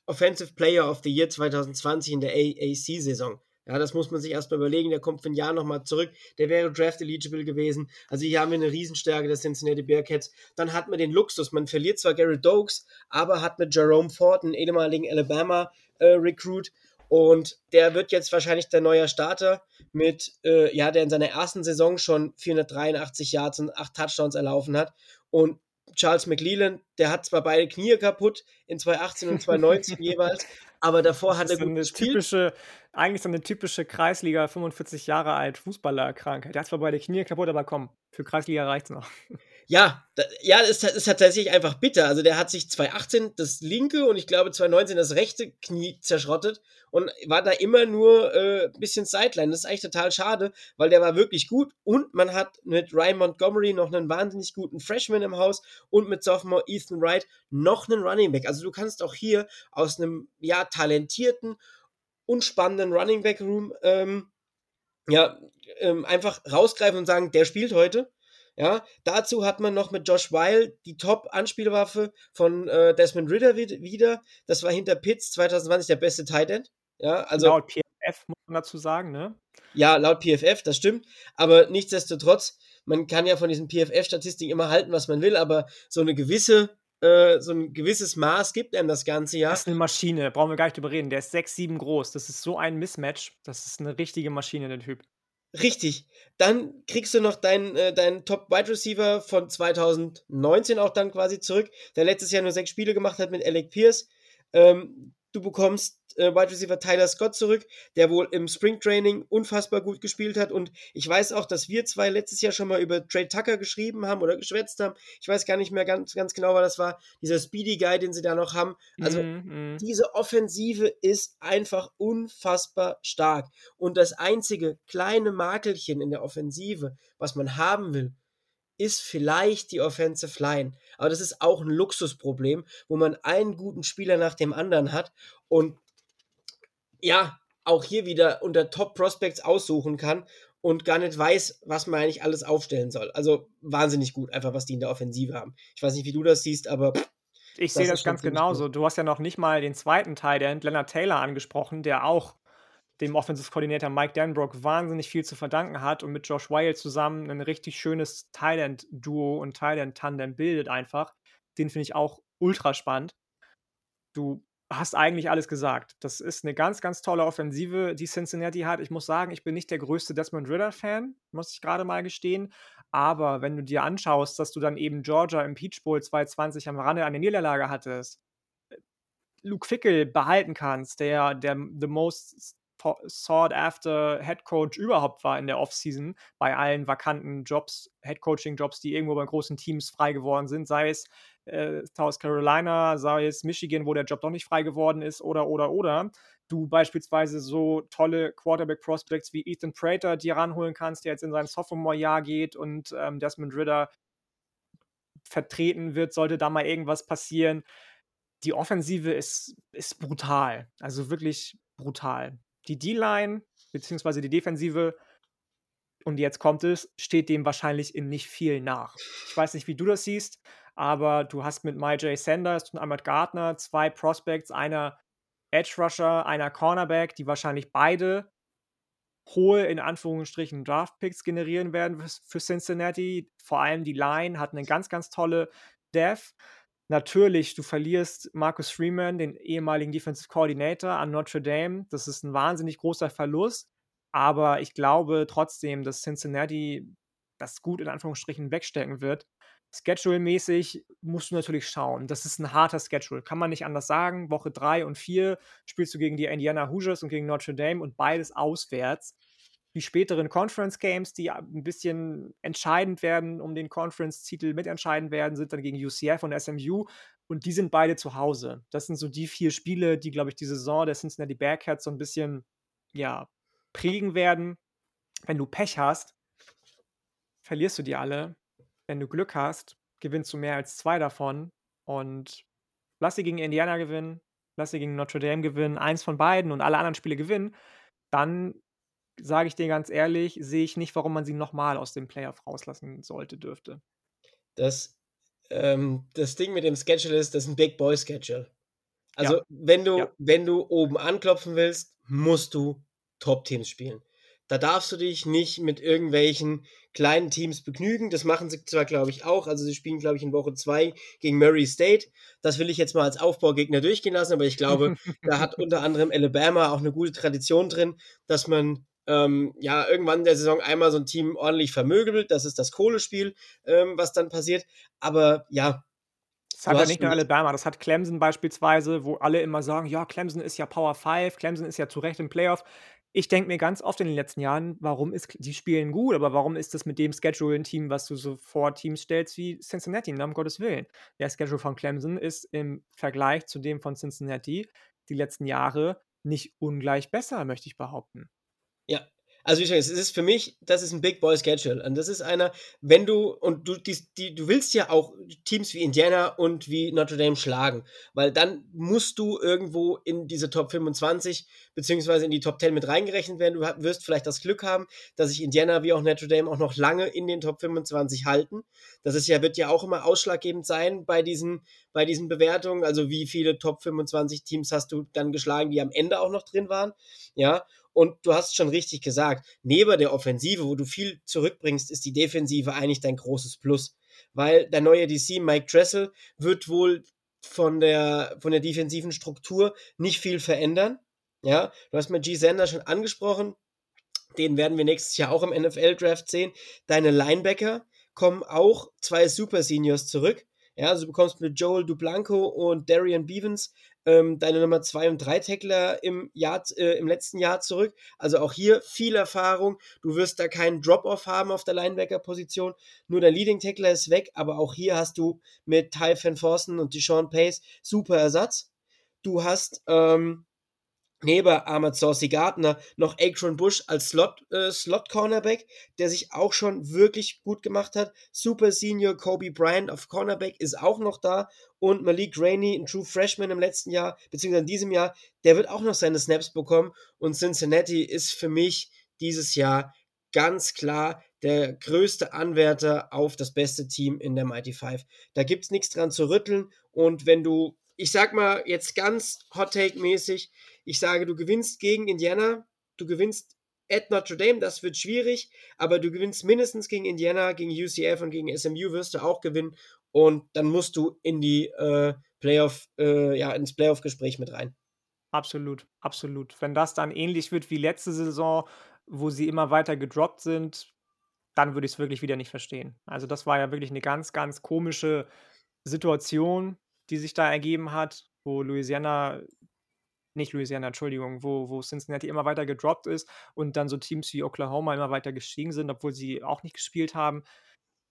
Offensive Player of the Year 2020 in der AAC-Saison. Ja, das muss man sich erstmal überlegen. Der kommt für ein Jahr nochmal zurück. Der wäre Draft eligible gewesen. Also hier haben wir eine Riesenstärke der Cincinnati Bearcats. Dann hat man den Luxus. Man verliert zwar Gary Dokes, aber hat mit Jerome Ford, einen ehemaligen Alabama-Recruit. Äh, und der wird jetzt wahrscheinlich der neue Starter mit, äh, ja, der in seiner ersten Saison schon 483 Yards und 8 Touchdowns erlaufen hat. Und Charles McLeland, der hat zwar beide Knie kaputt in <laughs> 2018 und 2019 jeweils, aber davor hat er gut eine gespielt. Typische, eigentlich so eine typische Kreisliga 45 Jahre alt Fußballerkrankheit. Der hat zwar beide Knie kaputt, aber komm, für Kreisliga reicht's noch. Ja, da, ja, es ist, ist tatsächlich einfach bitter. Also der hat sich 2018 das linke und ich glaube 2019 das rechte Knie zerschrottet und war da immer nur äh, ein bisschen Sideline. Das ist eigentlich total schade, weil der war wirklich gut und man hat mit Ryan Montgomery noch einen wahnsinnig guten Freshman im Haus und mit Sophomore Ethan Wright noch einen Running Back. Also du kannst auch hier aus einem ja talentierten und spannenden Running Back Room ähm, ja ähm, einfach rausgreifen und sagen, der spielt heute ja, dazu hat man noch mit Josh Weil die Top-Anspielwaffe von äh, Desmond Ritter wieder. Das war hinter Pitts 2020 der beste Tight End. Ja, also, laut PFF muss man dazu sagen, ne? Ja, laut PFF, das stimmt. Aber nichtsdestotrotz, man kann ja von diesen PFF-Statistiken immer halten, was man will, aber so eine gewisse äh, so ein gewisses Maß gibt einem das Ganze ja. Das ist eine Maschine, brauchen wir gar nicht drüber reden. Der ist 6, 7 groß. Das ist so ein Mismatch. Das ist eine richtige Maschine, der Typ. Richtig. Dann kriegst du noch deinen, äh, deinen Top-Wide Receiver von 2019 auch dann quasi zurück, der letztes Jahr nur sechs Spiele gemacht hat mit Alec Pierce. Ähm, du bekommst äh, Wide Receiver Tyler Scott zurück, der wohl im Spring Training unfassbar gut gespielt hat. Und ich weiß auch, dass wir zwei letztes Jahr schon mal über Trey Tucker geschrieben haben oder geschwätzt haben. Ich weiß gar nicht mehr ganz, ganz genau, was das war. Dieser Speedy Guy, den sie da noch haben. Also mm, mm. diese Offensive ist einfach unfassbar stark. Und das einzige kleine Makelchen in der Offensive, was man haben will, ist vielleicht die Offensive Line. Aber das ist auch ein Luxusproblem, wo man einen guten Spieler nach dem anderen hat und ja, auch hier wieder unter Top Prospects aussuchen kann und gar nicht weiß, was man eigentlich alles aufstellen soll. Also wahnsinnig gut, einfach was die in der Offensive haben. Ich weiß nicht, wie du das siehst, aber. Ich sehe das ganz genauso. Gut. Du hast ja noch nicht mal den zweiten Teil, der Leonard Taylor, angesprochen, der auch dem Offensive Coordinator Mike Danbrook wahnsinnig viel zu verdanken hat und mit Josh Weil zusammen ein richtig schönes Thailand-Duo und Thailand-Tandem bildet einfach. Den finde ich auch ultra spannend. Du hast eigentlich alles gesagt. Das ist eine ganz, ganz tolle Offensive, die Cincinnati hat. Ich muss sagen, ich bin nicht der größte Desmond Ritter-Fan, muss ich gerade mal gestehen. Aber wenn du dir anschaust, dass du dann eben Georgia im Peach Bowl 2020 am Rande eine Niederlage hattest, äh, Luke Fickel behalten kannst, der der the most sought after Head Coach überhaupt war in der Offseason bei allen vakanten Jobs, Head Coaching Jobs, die irgendwo bei großen Teams frei geworden sind, sei es äh, South Carolina, sei es Michigan, wo der Job doch nicht frei geworden ist oder oder oder du beispielsweise so tolle Quarterback Prospects wie Ethan Prater dir ranholen kannst, der jetzt in sein Sophomore Jahr geht und ähm, Desmond Ritter vertreten wird, sollte da mal irgendwas passieren. Die Offensive ist, ist brutal, also wirklich brutal die D-Line beziehungsweise die Defensive, und jetzt kommt es, steht dem wahrscheinlich in nicht viel nach. Ich weiß nicht, wie du das siehst, aber du hast mit MyJ Sanders und Ahmad Gardner zwei Prospects, einer Edge Rusher, einer Cornerback, die wahrscheinlich beide hohe, in Anführungsstrichen, Draft-Picks generieren werden für Cincinnati. Vor allem die Line hat eine ganz, ganz tolle Dev. Natürlich, du verlierst Marcus Freeman, den ehemaligen Defensive Coordinator an Notre Dame. Das ist ein wahnsinnig großer Verlust. Aber ich glaube trotzdem, dass Cincinnati das gut in Anführungsstrichen wegstecken wird. Schedule-mäßig musst du natürlich schauen. Das ist ein harter Schedule. Kann man nicht anders sagen. Woche 3 und 4 spielst du gegen die Indiana Hoosiers und gegen Notre Dame und beides auswärts. Die späteren Conference Games, die ein bisschen entscheidend werden, um den Conference-Titel mitentscheiden werden, sind dann gegen UCF und SMU. Und die sind beide zu Hause. Das sind so die vier Spiele, die, glaube ich, die Saison der Cincinnati Bearcats so ein bisschen, ja, prägen werden. Wenn du Pech hast, verlierst du die alle. Wenn du Glück hast, gewinnst du mehr als zwei davon. Und lass sie gegen Indiana gewinnen, lass sie gegen Notre Dame gewinnen, eins von beiden und alle anderen Spiele gewinnen, dann sage ich dir ganz ehrlich, sehe ich nicht, warum man sie nochmal aus dem Playoff rauslassen sollte, dürfte. Das, ähm, das Ding mit dem Schedule ist, das ist ein Big Boy Schedule. Also, ja. wenn du, ja. wenn du oben anklopfen willst, musst du Top-Teams spielen. Da darfst du dich nicht mit irgendwelchen kleinen Teams begnügen. Das machen sie zwar, glaube ich, auch. Also sie spielen, glaube ich, in Woche 2 gegen Murray State. Das will ich jetzt mal als Aufbaugegner durchgehen lassen, aber ich glaube, <laughs> da hat unter anderem Alabama auch eine gute Tradition drin, dass man ähm, ja irgendwann in der Saison einmal so ein Team ordentlich vermögelt. Das ist das Kohlespiel, ähm, was dann passiert. Aber ja, das hat ja nicht nur Alabama, das hat Clemson beispielsweise, wo alle immer sagen, ja, Clemson ist ja Power 5, Clemson ist ja zu Recht im Playoff. Ich denke mir ganz oft in den letzten Jahren, warum ist die spielen gut, aber warum ist das mit dem Schedule ein Team, was du so vor Teams stellst wie Cincinnati, um Gottes Willen? Der Schedule von Clemson ist im Vergleich zu dem von Cincinnati die letzten Jahre nicht ungleich besser, möchte ich behaupten. Ja, also wie gesagt, es ist für mich, das ist ein Big Boy Schedule. Und das ist einer, wenn du, und du, die, die, du willst ja auch Teams wie Indiana und wie Notre Dame schlagen, weil dann musst du irgendwo in diese Top 25 beziehungsweise in die Top 10 mit reingerechnet werden. Du wirst vielleicht das Glück haben, dass sich Indiana wie auch Notre Dame auch noch lange in den Top 25 halten. Das ist ja, wird ja auch immer ausschlaggebend sein bei diesen, bei diesen Bewertungen. Also wie viele Top 25 Teams hast du dann geschlagen, die am Ende auch noch drin waren. Ja, und du hast schon richtig gesagt, neben der Offensive, wo du viel zurückbringst, ist die Defensive eigentlich dein großes Plus. Weil der neue DC, Mike Dressel, wird wohl von der, von der defensiven Struktur nicht viel verändern. Ja, du hast mit G. Sander schon angesprochen. Den werden wir nächstes Jahr auch im NFL-Draft sehen. Deine Linebacker kommen auch zwei Super Seniors zurück. Ja, also du bekommst mit Joel Dublanco und Darian Bevens ähm, deine Nummer 2 und 3 Tackler im, Jahr, äh, im letzten Jahr zurück. Also auch hier viel Erfahrung. Du wirst da keinen Drop-Off haben auf der Linebacker-Position. Nur der Leading Tackler ist weg, aber auch hier hast du mit Ty Van Forsen und Deshaun Pace super Ersatz. Du hast ähm, neben Ahmad Saucy Gardner noch Akron Bush als Slot, äh, Slot Cornerback, der sich auch schon wirklich gut gemacht hat. Super Senior Kobe Bryant auf Cornerback ist auch noch da und Malik Rainey, ein True Freshman im letzten Jahr, beziehungsweise in diesem Jahr, der wird auch noch seine Snaps bekommen und Cincinnati ist für mich dieses Jahr ganz klar der größte Anwärter auf das beste Team in der Mighty Five. Da gibt es nichts dran zu rütteln und wenn du ich sag mal jetzt ganz Hot Take mäßig, ich sage, du gewinnst gegen Indiana, du gewinnst at Notre Dame, das wird schwierig, aber du gewinnst mindestens gegen Indiana, gegen UCF und gegen SMU wirst du auch gewinnen und dann musst du in die äh, Playoff, äh, ja, ins Playoff-Gespräch mit rein. Absolut, absolut. Wenn das dann ähnlich wird wie letzte Saison, wo sie immer weiter gedroppt sind, dann würde ich es wirklich wieder nicht verstehen. Also das war ja wirklich eine ganz, ganz komische Situation, die sich da ergeben hat, wo Louisiana nicht Louisiana, Entschuldigung, wo wo Cincinnati immer weiter gedroppt ist und dann so Teams wie Oklahoma immer weiter gestiegen sind, obwohl sie auch nicht gespielt haben.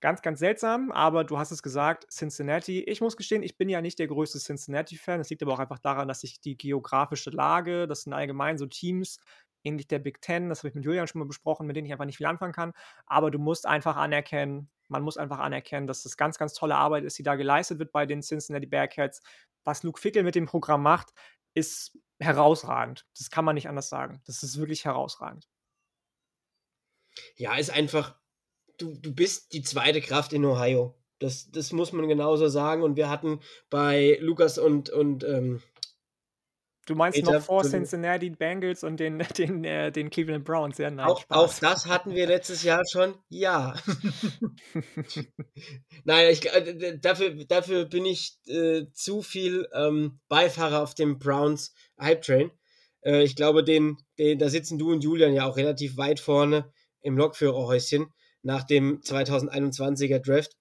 Ganz, ganz seltsam, aber du hast es gesagt, Cincinnati. Ich muss gestehen, ich bin ja nicht der größte Cincinnati-Fan. Das liegt aber auch einfach daran, dass sich die geografische Lage, das sind allgemein so Teams, ähnlich der Big Ten, das habe ich mit Julian schon mal besprochen, mit denen ich einfach nicht viel anfangen kann. Aber du musst einfach anerkennen, man muss einfach anerkennen, dass das ganz, ganz tolle Arbeit ist, die da geleistet wird bei den Cincinnati Bearcats. Was Luke Fickel mit dem Programm macht, ist herausragend. Das kann man nicht anders sagen. Das ist wirklich herausragend. Ja, ist einfach, du, du bist die zweite Kraft in Ohio. Das, das muss man genauso sagen. Und wir hatten bei Lukas und, und ähm, Du meinst Peter, noch vor Cincinnati Bengals und den, <laughs> den, äh, den Cleveland Browns, ja? Nein, auch, auch, das hatten wir letztes Jahr schon, ja. <laughs> Nein, ich, äh, dafür, dafür bin ich äh, zu viel ähm, Beifahrer auf dem Browns Hype Train. Äh, ich glaube, den, den, da sitzen du und Julian ja auch relativ weit vorne im Lokführerhäuschen nach dem 2021er Draft.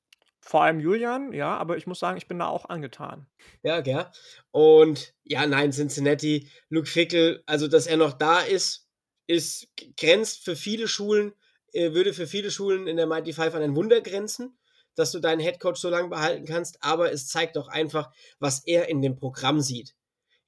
Vor allem Julian, ja, aber ich muss sagen, ich bin da auch angetan. Ja, gell. Und ja, nein, Cincinnati, Luke Fickel, also dass er noch da ist, ist grenzt für viele Schulen, äh, würde für viele Schulen in der Mighty Five an ein Wunder grenzen, dass du deinen Headcoach so lange behalten kannst, aber es zeigt auch einfach, was er in dem Programm sieht.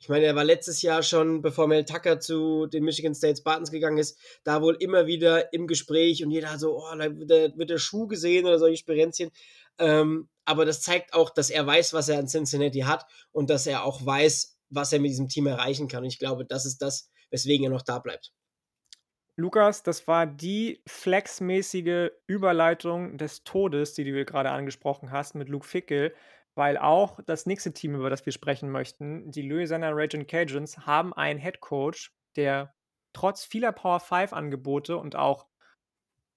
Ich meine, er war letztes Jahr schon, bevor Mel Tucker zu den Michigan State Spartans gegangen ist, da wohl immer wieder im Gespräch und jeder so, oh, da wird der Schuh gesehen oder solche Spirenzchen. Ähm, aber das zeigt auch, dass er weiß, was er an Cincinnati hat und dass er auch weiß, was er mit diesem Team erreichen kann. Und ich glaube, das ist das, weswegen er noch da bleibt. Lukas, das war die flexmäßige Überleitung des Todes, die du gerade angesprochen hast mit Luke Fickel, weil auch das nächste Team, über das wir sprechen möchten, die Louisiana Raging Cajuns, haben einen Head Coach, der trotz vieler Power 5 Angebote und auch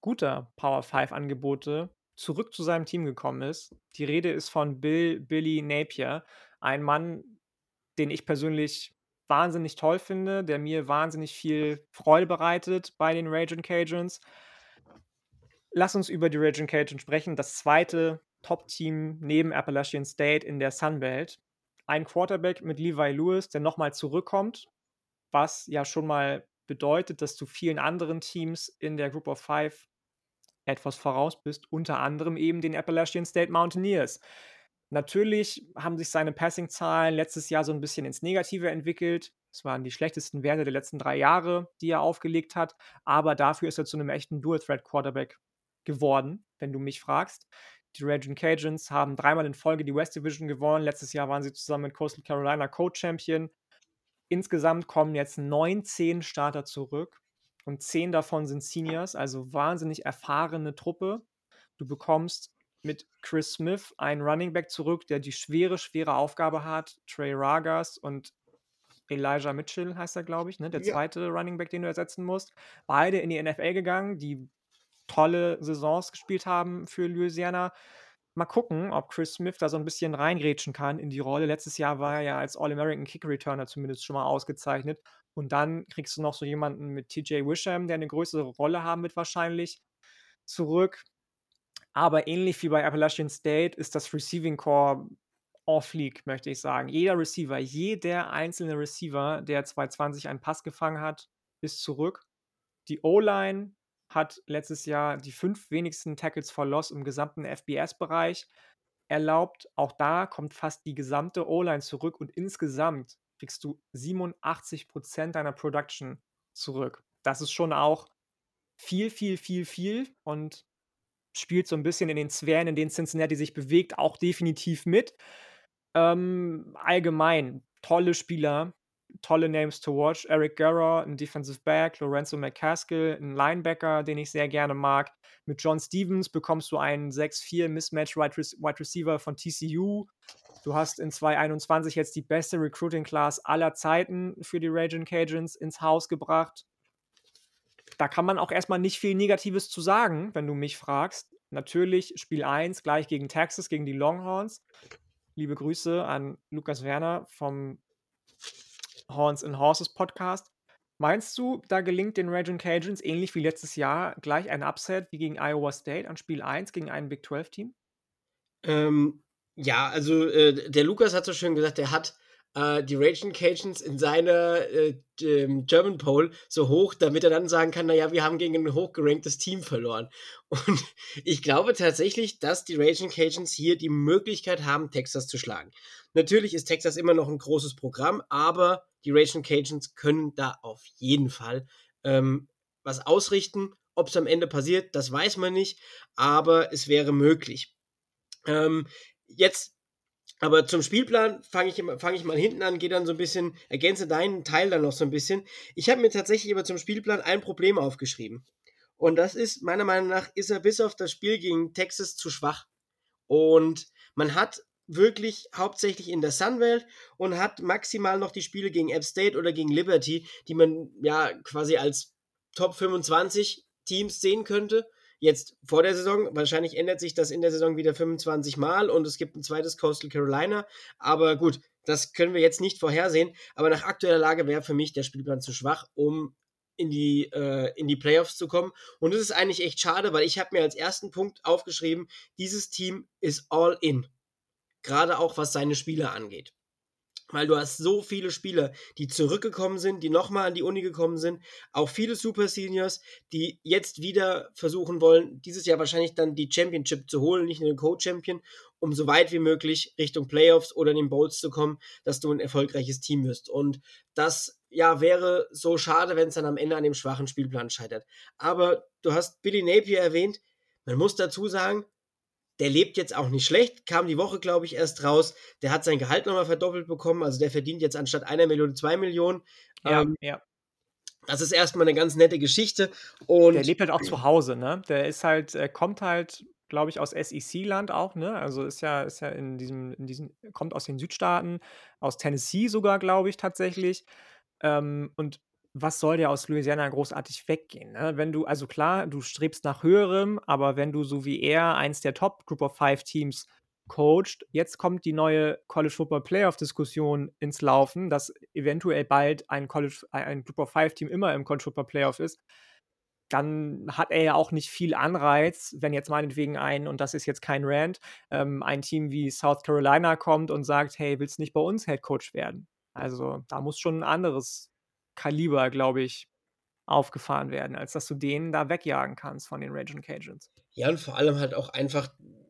guter Power 5 Angebote zurück zu seinem Team gekommen ist. Die Rede ist von Bill Billy Napier, ein Mann, den ich persönlich wahnsinnig toll finde, der mir wahnsinnig viel Freude bereitet bei den Raging Cajuns. Lass uns über die Raging Cajuns sprechen. Das zweite Top-Team neben Appalachian State in der Sunbelt. Ein Quarterback mit Levi Lewis, der nochmal zurückkommt, was ja schon mal bedeutet, dass du vielen anderen Teams in der Group of Five etwas voraus bist, unter anderem eben den Appalachian State Mountaineers. Natürlich haben sich seine Passing-Zahlen letztes Jahr so ein bisschen ins Negative entwickelt. Es waren die schlechtesten Werte der letzten drei Jahre, die er aufgelegt hat. Aber dafür ist er zu einem echten Dual-Threat-Quarterback geworden, wenn du mich fragst. Die Raging Cajuns haben dreimal in Folge die West Division gewonnen. Letztes Jahr waren sie zusammen mit Coastal Carolina Co-Champion. Insgesamt kommen jetzt 19 Starter zurück und zehn davon sind Seniors, also wahnsinnig erfahrene Truppe. Du bekommst mit Chris Smith einen Running Back zurück, der die schwere, schwere Aufgabe hat. Trey Ragas und Elijah Mitchell heißt er, glaube ich, ne? der ja. zweite Running Back, den du ersetzen musst. Beide in die NFL gegangen, die tolle Saisons gespielt haben für Louisiana. Mal gucken, ob Chris Smith da so ein bisschen reingrätschen kann in die Rolle. Letztes Jahr war er ja als All-American Kick Returner zumindest schon mal ausgezeichnet. Und dann kriegst du noch so jemanden mit TJ Wisham, der eine größere Rolle haben wird wahrscheinlich, zurück. Aber ähnlich wie bei Appalachian State ist das Receiving Core off-league, möchte ich sagen. Jeder Receiver, jeder einzelne Receiver, der 220 einen Pass gefangen hat, ist zurück. Die O-Line hat letztes Jahr die fünf wenigsten Tackles for Loss im gesamten FBS-Bereich erlaubt. Auch da kommt fast die gesamte O-Line zurück und insgesamt kriegst du 87% deiner Production zurück. Das ist schon auch viel, viel, viel, viel und spielt so ein bisschen in den Sphären, in denen Cincinnati sich bewegt, auch definitiv mit. Ähm, allgemein tolle Spieler, tolle Names to watch. Eric Guerra, ein Defensive Back, Lorenzo McCaskill, ein Linebacker, den ich sehr gerne mag. Mit John Stevens bekommst du einen 6-4 Mismatch Wide Receiver von TCU. Du hast in 2021 jetzt die beste Recruiting Class aller Zeiten für die Raging Cajuns ins Haus gebracht. Da kann man auch erstmal nicht viel Negatives zu sagen, wenn du mich fragst. Natürlich Spiel 1 gleich gegen Texas, gegen die Longhorns. Liebe Grüße an Lukas Werner vom Horns and Horses Podcast. Meinst du, da gelingt den Raging Cajuns ähnlich wie letztes Jahr gleich ein Upset wie gegen Iowa State an Spiel 1 gegen ein Big 12 Team? Ähm, ja, also äh, der Lukas hat so schön gesagt, er hat äh, die Raging Cajuns in seiner äh, German Poll so hoch, damit er dann sagen kann, naja, wir haben gegen ein hochgeranktes Team verloren. <laughs> Und ich glaube tatsächlich, dass die Raging Cajuns hier die Möglichkeit haben, Texas zu schlagen. Natürlich ist Texas immer noch ein großes Programm, aber die Raging Cajuns können da auf jeden Fall ähm, was ausrichten. Ob es am Ende passiert, das weiß man nicht, aber es wäre möglich. Ähm, jetzt aber zum Spielplan fange ich, fang ich mal hinten an, gehe dann so ein bisschen, ergänze deinen Teil dann noch so ein bisschen. Ich habe mir tatsächlich aber zum Spielplan ein Problem aufgeschrieben. Und das ist, meiner Meinung nach, ist er bis auf das Spiel gegen Texas zu schwach. Und man hat wirklich hauptsächlich in der Sunwelt und hat maximal noch die Spiele gegen App State oder gegen Liberty, die man ja quasi als Top 25 Teams sehen könnte. Jetzt vor der Saison, wahrscheinlich ändert sich das in der Saison wieder 25 Mal und es gibt ein zweites Coastal Carolina. Aber gut, das können wir jetzt nicht vorhersehen. Aber nach aktueller Lage wäre für mich der Spielplan zu schwach, um in die, äh, in die Playoffs zu kommen. Und das ist eigentlich echt schade, weil ich habe mir als ersten Punkt aufgeschrieben, dieses Team ist all in. Gerade auch was seine Spieler angeht weil du hast so viele Spieler, die zurückgekommen sind, die nochmal an die Uni gekommen sind, auch viele Super Seniors, die jetzt wieder versuchen wollen, dieses Jahr wahrscheinlich dann die Championship zu holen, nicht nur den Co-Champion, um so weit wie möglich Richtung Playoffs oder in den Bowls zu kommen, dass du ein erfolgreiches Team wirst. Und das ja wäre so schade, wenn es dann am Ende an dem schwachen Spielplan scheitert. Aber du hast Billy Napier erwähnt. Man muss dazu sagen, der lebt jetzt auch nicht schlecht, kam die Woche, glaube ich, erst raus. Der hat sein Gehalt nochmal verdoppelt bekommen, also der verdient jetzt anstatt einer Million zwei Millionen. Ja, ähm, ja. Das ist erstmal eine ganz nette Geschichte. Und der lebt halt auch zu Hause, ne? Der ist halt, er kommt halt, glaube ich, aus SEC-Land auch, ne? Also ist ja, ist ja in diesem, in diesem, kommt aus den Südstaaten, aus Tennessee sogar, glaube ich, tatsächlich. Ähm, und was soll der aus Louisiana großartig weggehen? Ne? Wenn du, also klar, du strebst nach höherem, aber wenn du so wie er eins der Top Group of Five Teams coacht, jetzt kommt die neue College Football Playoff Diskussion ins Laufen, dass eventuell bald ein College, ein Group of Five Team immer im College Football Playoff ist, dann hat er ja auch nicht viel Anreiz, wenn jetzt meinetwegen ein, und das ist jetzt kein Rant, ähm, ein Team wie South Carolina kommt und sagt, hey, willst du nicht bei uns Head Coach werden? Also da muss schon ein anderes Kaliber, glaube ich, aufgefahren werden, als dass du den da wegjagen kannst von den Raging Cajuns. Ja, und vor allem halt auch einfach,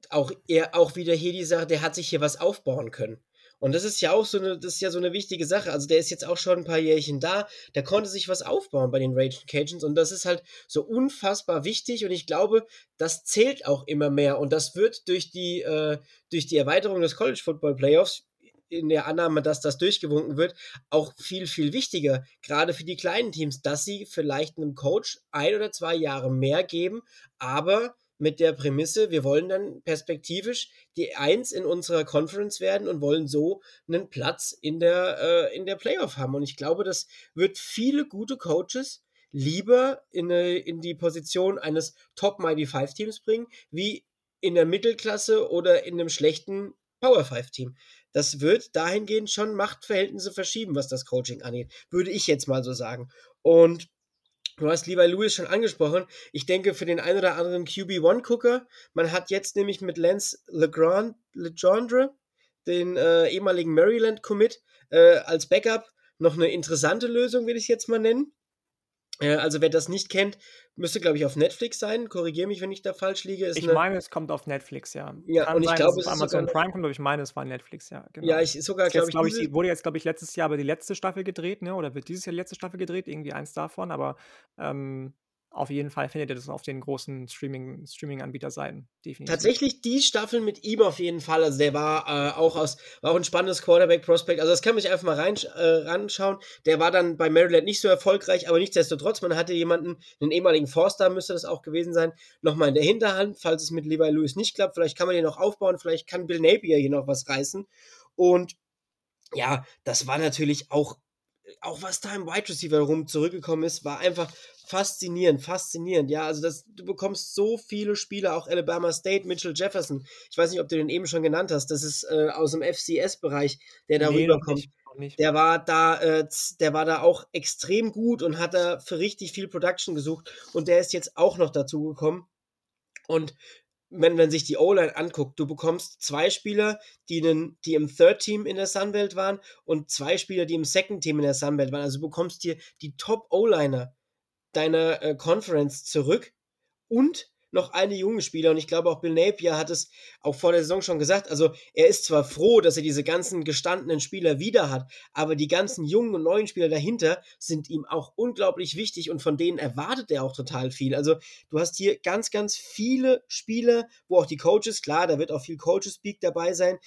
auch er auch wieder hier die Sache, der hat sich hier was aufbauen können. Und das ist ja auch so eine, das ist ja so eine wichtige Sache. Also der ist jetzt auch schon ein paar Jährchen da, der konnte sich was aufbauen bei den Raging Cajuns und das ist halt so unfassbar wichtig und ich glaube, das zählt auch immer mehr und das wird durch die, äh, durch die Erweiterung des College Football Playoffs in der Annahme, dass das durchgewunken wird, auch viel, viel wichtiger, gerade für die kleinen Teams, dass sie vielleicht einem Coach ein oder zwei Jahre mehr geben, aber mit der Prämisse, wir wollen dann perspektivisch die Eins in unserer Conference werden und wollen so einen Platz in der, äh, in der Playoff haben. Und ich glaube, das wird viele gute Coaches lieber in, eine, in die Position eines Top Mighty Five Teams bringen, wie in der Mittelklasse oder in einem schlechten Power Five Team das wird dahingehend schon Machtverhältnisse verschieben, was das Coaching angeht. Würde ich jetzt mal so sagen. Und Du hast Levi Lewis schon angesprochen. Ich denke, für den einen oder anderen QB1-Gucker, man hat jetzt nämlich mit Lance Legrand, Legendre, den äh, ehemaligen Maryland-Commit, äh, als Backup noch eine interessante Lösung, will ich jetzt mal nennen. Äh, also wer das nicht kennt, müsste, glaube ich, auf Netflix sein. Korrigiere mich, wenn ich da falsch liege. Ist ich meine, es kommt auf Netflix, ja. Ja, Kann und ich glaube, es ist Amazon Prime kommt, aber ich meine, es war Netflix, ja. Genau. Ja, ich sogar, glaube ich, glaub ich, wurde jetzt, glaube ich, letztes Jahr aber die letzte Staffel gedreht, ne? Oder wird dieses Jahr die letzte Staffel gedreht? Irgendwie eins davon, aber ähm, auf jeden Fall findet ihr das auf den großen Streaming, Streaming-Anbieterseiten. Definitiv. Tatsächlich die Staffel mit ihm auf jeden Fall. Also der war äh, auch aus, war auch ein spannendes Quarterback-Prospect. Also das kann man sich einfach mal rein, äh, ranschauen. Der war dann bei Maryland nicht so erfolgreich, aber nichtsdestotrotz, man hatte jemanden, einen ehemaligen Forster müsste das auch gewesen sein, nochmal in der Hinterhand, falls es mit Levi Lewis nicht klappt. Vielleicht kann man den noch aufbauen, vielleicht kann Bill Napier hier noch was reißen. Und ja, das war natürlich auch auch was da im Wide Receiver rum zurückgekommen ist, war einfach faszinierend, faszinierend. Ja, also das, du bekommst so viele Spieler, auch Alabama State, Mitchell Jefferson. Ich weiß nicht, ob du den eben schon genannt hast. Das ist äh, aus dem FCS-Bereich, der da nee, rüberkommt. Der war da, äh, der war da auch extrem gut und hat da für richtig viel Production gesucht. Und der ist jetzt auch noch dazu gekommen. Und wenn man sich die O-Line anguckt, du bekommst zwei Spieler, die, einen, die im Third Team in der Sunbelt waren und zwei Spieler, die im Second Team in der Sunbelt waren. Also du bekommst hier die Top O-Liner deiner äh, Conference zurück und noch eine junge Spieler und ich glaube auch Bill Napier hat es auch vor der Saison schon gesagt. Also er ist zwar froh, dass er diese ganzen gestandenen Spieler wieder hat, aber die ganzen jungen und neuen Spieler dahinter sind ihm auch unglaublich wichtig und von denen erwartet er auch total viel. Also du hast hier ganz, ganz viele Spieler, wo auch die Coaches, klar, da wird auch viel Coaches-Speak dabei sein,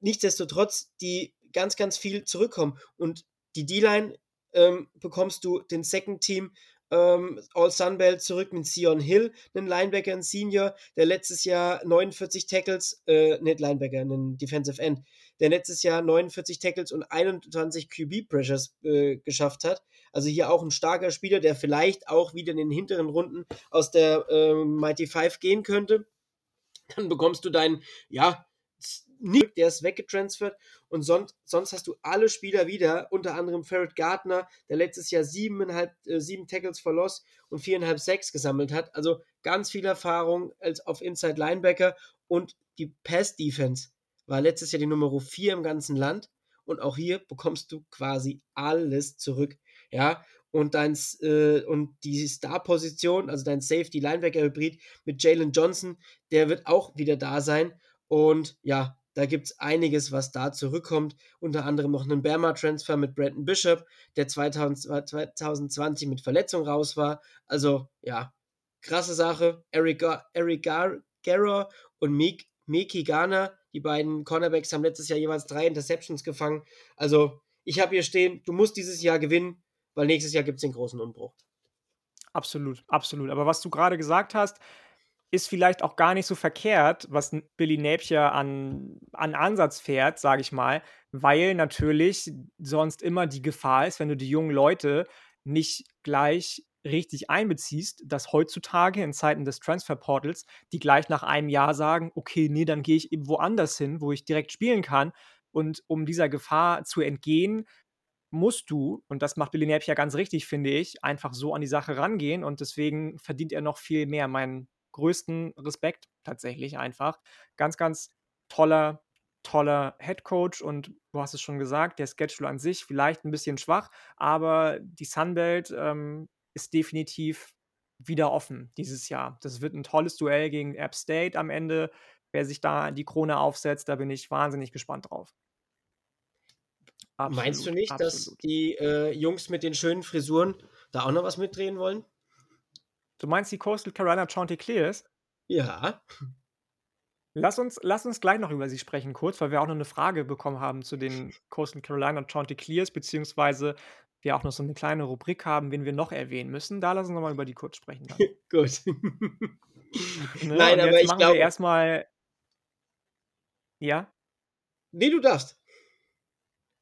nichtsdestotrotz, die ganz, ganz viel zurückkommen und die D-Line ähm, bekommst du den Second Team ähm, All Sunbelt zurück mit Sion Hill, einen Linebacker, ein Senior, der letztes Jahr 49 Tackles, äh, nicht Linebacker, einen Defensive End, der letztes Jahr 49 Tackles und 21 QB Pressures äh, geschafft hat. Also hier auch ein starker Spieler, der vielleicht auch wieder in den hinteren Runden aus der äh, Mighty Five gehen könnte. Dann bekommst du deinen, ja, Nick, der ist weggetransfert und sonst, sonst hast du alle Spieler wieder, unter anderem Ferret Gardner, der letztes Jahr siebeneinhalb, äh, sieben Tackles verlost und viereinhalb Sacks gesammelt hat. Also ganz viel Erfahrung als auf Inside Linebacker und die Pass Defense war letztes Jahr die Nummer 4 im ganzen Land und auch hier bekommst du quasi alles zurück. Ja, und dein äh, und die Star-Position, also dein Safety-Linebacker-Hybrid mit Jalen Johnson, der wird auch wieder da sein. Und ja, da gibt es einiges, was da zurückkommt. Unter anderem noch einen Berma-Transfer mit Brandon Bishop, der 2020 mit Verletzung raus war. Also, ja, krasse Sache. Eric, Eric Gar und Meki Garner, die beiden Cornerbacks, haben letztes Jahr jeweils drei Interceptions gefangen. Also, ich habe hier stehen, du musst dieses Jahr gewinnen, weil nächstes Jahr gibt es den großen Umbruch. Absolut, absolut. Aber was du gerade gesagt hast, ist vielleicht auch gar nicht so verkehrt, was Billy Napier an, an Ansatz fährt, sage ich mal, weil natürlich sonst immer die Gefahr ist, wenn du die jungen Leute nicht gleich richtig einbeziehst, dass heutzutage in Zeiten des Transferportals die gleich nach einem Jahr sagen, okay, nee, dann gehe ich eben woanders hin, wo ich direkt spielen kann. Und um dieser Gefahr zu entgehen, musst du, und das macht Billy Napier ganz richtig, finde ich, einfach so an die Sache rangehen und deswegen verdient er noch viel mehr meinen größten Respekt tatsächlich einfach. Ganz, ganz toller, toller Head Coach und du hast es schon gesagt, der Schedule an sich vielleicht ein bisschen schwach, aber die Sunbelt ähm, ist definitiv wieder offen dieses Jahr. Das wird ein tolles Duell gegen App State am Ende. Wer sich da die Krone aufsetzt, da bin ich wahnsinnig gespannt drauf. Absolut, Meinst du nicht, absolut. dass die äh, Jungs mit den schönen Frisuren da auch noch was mitdrehen wollen? Du meinst die Coastal Carolina Chanticleers? Ja. Lass uns, lass uns gleich noch über sie sprechen, kurz, weil wir auch noch eine Frage bekommen haben zu den Coastal Carolina Chanticleers, beziehungsweise wir auch noch so eine kleine Rubrik haben, wen wir noch erwähnen müssen. Da lassen wir mal über die kurz sprechen. <laughs> Gut. <laughs> ne? Nein, aber ich glaube. erstmal. Ja? Nee, du darfst.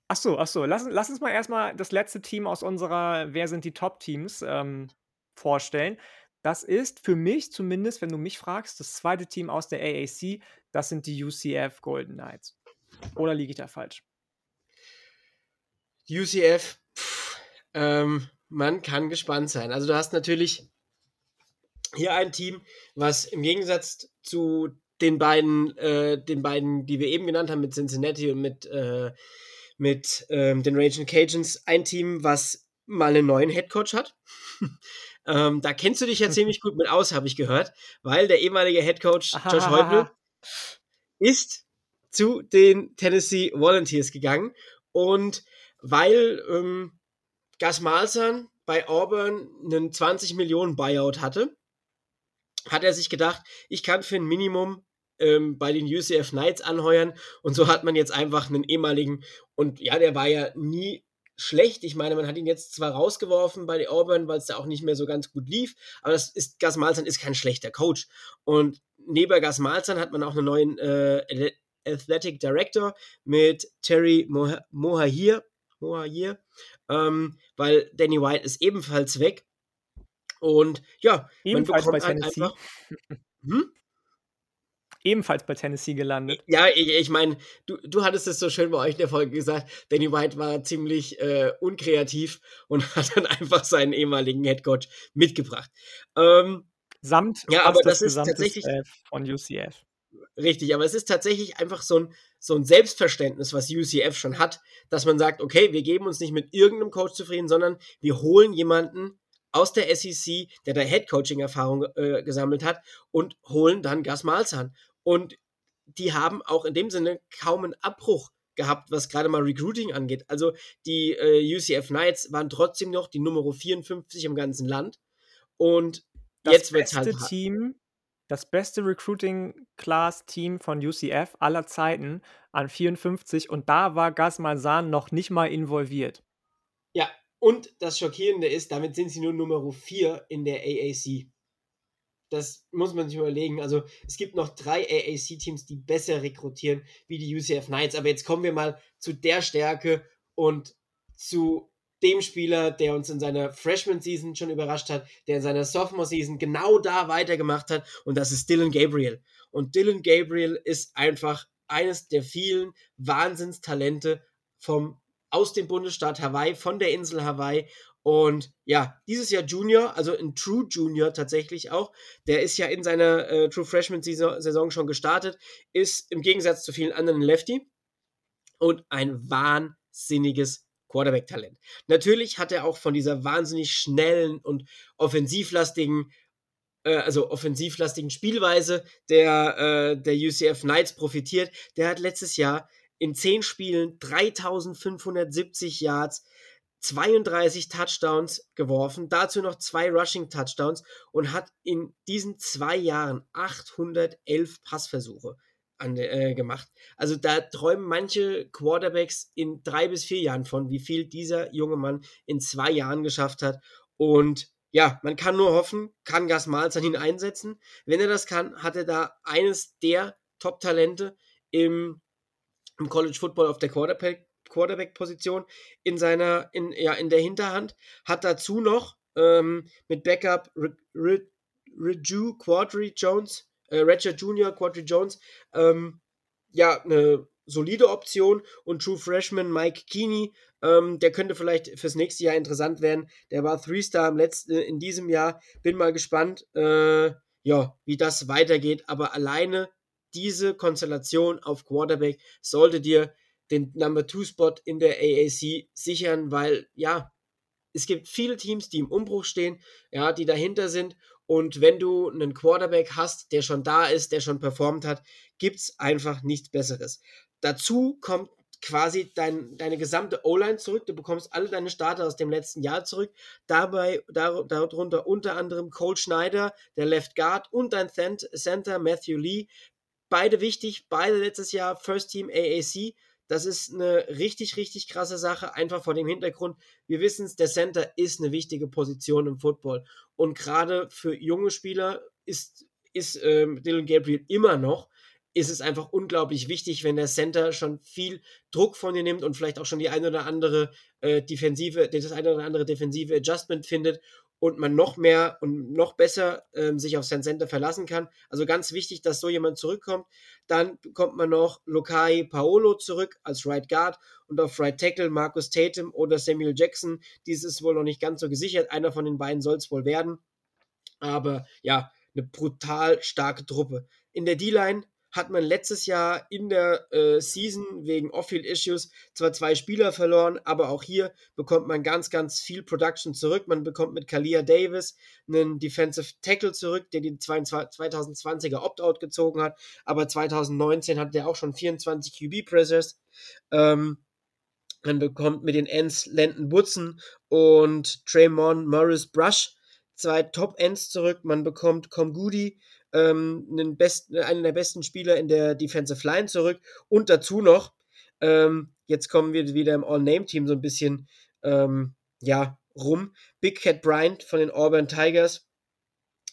Ach so, ach so. Lass, lass uns mal erstmal das letzte Team aus unserer Wer sind die Top-Teams ähm, vorstellen. Das ist für mich zumindest, wenn du mich fragst, das zweite Team aus der AAC. Das sind die UCF Golden Knights. Oder liege ich da falsch? UCF, pff, ähm, man kann gespannt sein. Also du hast natürlich hier ein Team, was im Gegensatz zu den beiden, äh, den beiden, die wir eben genannt haben, mit Cincinnati und mit, äh, mit ähm, den Raging Cajuns, ein Team, was mal einen neuen Headcoach hat. <laughs> Ähm, da kennst du dich ja ziemlich gut mit aus, habe ich gehört, weil der ehemalige Head Coach Josh Heupel ist zu den Tennessee Volunteers gegangen und weil ähm, Gus Malzahn bei Auburn einen 20 Millionen Buyout hatte, hat er sich gedacht, ich kann für ein Minimum ähm, bei den UCF Knights anheuern und so hat man jetzt einfach einen ehemaligen und ja, der war ja nie schlecht. Ich meine, man hat ihn jetzt zwar rausgeworfen bei Auburn, weil es da auch nicht mehr so ganz gut lief, aber das ist, Gas Malzahn ist kein schlechter Coach. Und neben Gas Malzahn hat man auch einen neuen äh, Athletic Director mit Terry Mohahir, Mohahir ähm, weil Danny White ist ebenfalls weg. Und ja, ebenfalls man bekommt halt einfach. <laughs> Hm? Ebenfalls bei Tennessee gelandet. Ja, ich, ich meine, du, du hattest es so schön bei euch in der Folge gesagt, Danny White war ziemlich äh, unkreativ und <laughs> hat dann einfach seinen ehemaligen Headcoach mitgebracht. Ähm, Samt ja, aber das, das ist tatsächlich von UCF. Richtig, aber es ist tatsächlich einfach so ein, so ein Selbstverständnis, was UCF schon hat, dass man sagt, okay, wir geben uns nicht mit irgendeinem Coach zufrieden, sondern wir holen jemanden aus der SEC, der da Headcoaching-Erfahrung äh, gesammelt hat und holen dann Gas Malzahn. Und die haben auch in dem Sinne kaum einen Abbruch gehabt, was gerade mal Recruiting angeht. Also die äh, UCF Knights waren trotzdem noch die Nummer 54 im ganzen Land. Und das jetzt wird halt. Team, das beste Recruiting-Class-Team von UCF aller Zeiten an 54 und da war Gas Malzahn noch nicht mal involviert. Ja, Und das Schockierende ist, damit sind sie nur Nummer 4 in der AAC. Das muss man sich überlegen. Also es gibt noch drei AAC-Teams, die besser rekrutieren wie die UCF Knights. Aber jetzt kommen wir mal zu der Stärke und zu dem Spieler, der uns in seiner Freshman-Season schon überrascht hat, der in seiner Sophomore-Season genau da weitergemacht hat. Und das ist Dylan Gabriel. Und Dylan Gabriel ist einfach eines der vielen Wahnsinnstalente vom, aus dem Bundesstaat Hawaii, von der Insel Hawaii. Und ja, dieses Jahr Junior, also ein True Junior tatsächlich auch, der ist ja in seiner äh, True Freshman Saison schon gestartet, ist im Gegensatz zu vielen anderen Lefty und ein wahnsinniges Quarterback-Talent. Natürlich hat er auch von dieser wahnsinnig schnellen und offensivlastigen, äh, also offensivlastigen Spielweise der, äh, der UCF Knights profitiert. Der hat letztes Jahr in zehn Spielen 3570 Yards, 32 Touchdowns geworfen, dazu noch zwei Rushing Touchdowns und hat in diesen zwei Jahren 811 Passversuche an, äh, gemacht. Also da träumen manche Quarterbacks in drei bis vier Jahren von, wie viel dieser junge Mann in zwei Jahren geschafft hat. Und ja, man kann nur hoffen, kann Gas Malzahn ihn einsetzen. Wenn er das kann, hat er da eines der Top-Talente im, im College Football auf der Quarterback, Quarterback-Position in seiner, in, ja, in der Hinterhand. Hat dazu noch ähm, mit Backup Reju Quadri Jones äh, Ratchet Jr., Quadri Jones, ähm, ja, eine solide Option und True Freshman Mike Keeney, ähm, der könnte vielleicht fürs nächste Jahr interessant werden. Der war Three-Star im letzten, in diesem Jahr. Bin mal gespannt, äh, ja, wie das weitergeht. Aber alleine diese Konstellation auf Quarterback sollte dir den Number Two Spot in der AAC sichern, weil ja, es gibt viele Teams, die im Umbruch stehen, ja, die dahinter sind und wenn du einen Quarterback hast, der schon da ist, der schon performt hat, gibt es einfach nichts Besseres. Dazu kommt quasi dein, deine gesamte O-Line zurück. Du bekommst alle deine Starter aus dem letzten Jahr zurück. Dabei, dar, darunter unter anderem Cole Schneider, der Left Guard und dein Center Matthew Lee. Beide wichtig, beide letztes Jahr First Team AAC. Das ist eine richtig, richtig krasse Sache, einfach vor dem Hintergrund. Wir wissen es, der Center ist eine wichtige Position im Football. Und gerade für junge Spieler ist, ist ähm, Dylan Gabriel immer noch, ist es einfach unglaublich wichtig, wenn der Center schon viel Druck von dir nimmt und vielleicht auch schon die eine oder andere äh, defensive, das eine oder andere defensive Adjustment findet und man noch mehr und noch besser ähm, sich auf sein Center verlassen kann. Also ganz wichtig, dass so jemand zurückkommt. Dann bekommt man noch Lokai Paolo zurück als Right Guard und auf Right Tackle Marcus Tatum oder Samuel Jackson. Dies ist wohl noch nicht ganz so gesichert. Einer von den beiden soll es wohl werden. Aber ja, eine brutal starke Truppe. In der D-Line hat man letztes Jahr in der äh, Season wegen Off-Field-Issues zwar zwei Spieler verloren, aber auch hier bekommt man ganz, ganz viel Production zurück. Man bekommt mit Kalia Davis einen Defensive Tackle zurück, der die 2020er Opt-out gezogen hat, aber 2019 hat der auch schon 24 QB-Pressers. Ähm, man bekommt mit den Ends Landon Woodson und Draymond Morris Brush zwei Top-Ends zurück. Man bekommt Komgudi, ähm, einen, best, einen der besten Spieler in der Defensive Line zurück und dazu noch, ähm, jetzt kommen wir wieder im All-Name-Team so ein bisschen ähm, ja, rum. Big Cat Bryant von den Auburn Tigers,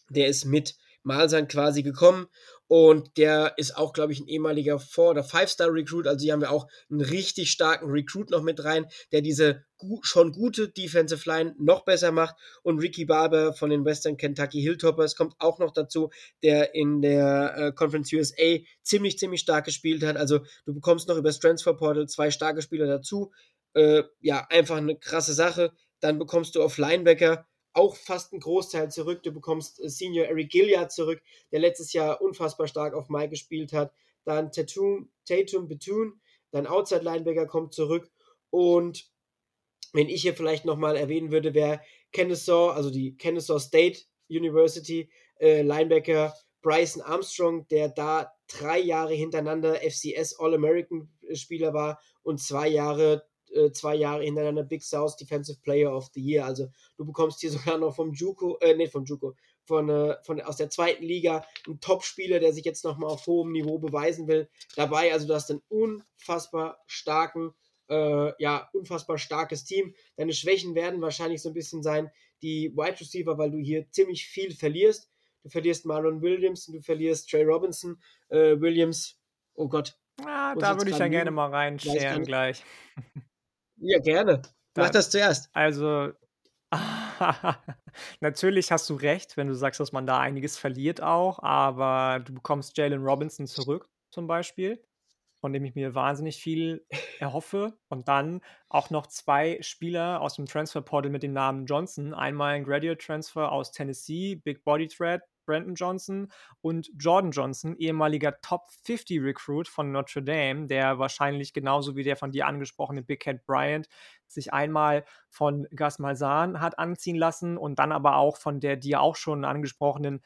der ist mit Malsan quasi gekommen und der ist auch, glaube ich, ein ehemaliger Four- oder Five-Star-Recruit. Also hier haben wir auch einen richtig starken Recruit noch mit rein, der diese gu schon gute Defensive Line noch besser macht. Und Ricky Barber von den Western Kentucky Hilltoppers kommt auch noch dazu, der in der äh, Conference USA ziemlich, ziemlich stark gespielt hat. Also du bekommst noch über das Transfer Portal zwei starke Spieler dazu. Äh, ja, einfach eine krasse Sache. Dann bekommst du auf Linebacker auch fast einen Großteil zurück. Du bekommst äh, Senior Eric Gilliard zurück, der letztes Jahr unfassbar stark auf Mai gespielt hat. Dann Tatum, Tatum Bethune, dein Outside Linebacker kommt zurück. Und wenn ich hier vielleicht nochmal erwähnen würde, wäre Kennesaw, also die Kennesaw State University äh, Linebacker Bryson Armstrong, der da drei Jahre hintereinander FCS All-American Spieler war und zwei Jahre äh, zwei Jahre hintereinander Big South Defensive Player of the Year. Also du bekommst hier <laughs> sogar noch vom Juco, äh, nee, vom Juco, von, äh, von, aus der zweiten Liga einen Top-Spieler, der sich jetzt nochmal auf hohem Niveau beweisen will, dabei. Also du hast einen unfassbar starken äh, ja, unfassbar starkes Team. Deine Schwächen werden wahrscheinlich so ein bisschen sein, die Wide Receiver, weil du hier ziemlich viel verlierst. Du verlierst Marlon Williams, du verlierst Trey Robinson, äh, Williams, oh Gott. Ah, da würde ich ja gerne mal reinscheren gleich. <laughs> Ja, gerne. Dann, Mach das zuerst. Also, <laughs> natürlich hast du recht, wenn du sagst, dass man da einiges verliert auch, aber du bekommst Jalen Robinson zurück zum Beispiel von dem ich mir wahnsinnig viel erhoffe. Und dann auch noch zwei Spieler aus dem Transfer Portal mit dem Namen Johnson. Einmal ein Graduate Transfer aus Tennessee, Big Body Threat, Brandon Johnson und Jordan Johnson, ehemaliger Top 50 Recruit von Notre Dame, der wahrscheinlich genauso wie der von dir angesprochene Big Cat Bryant sich einmal von Gas Malzahn hat anziehen lassen und dann aber auch von der dir auch schon angesprochenen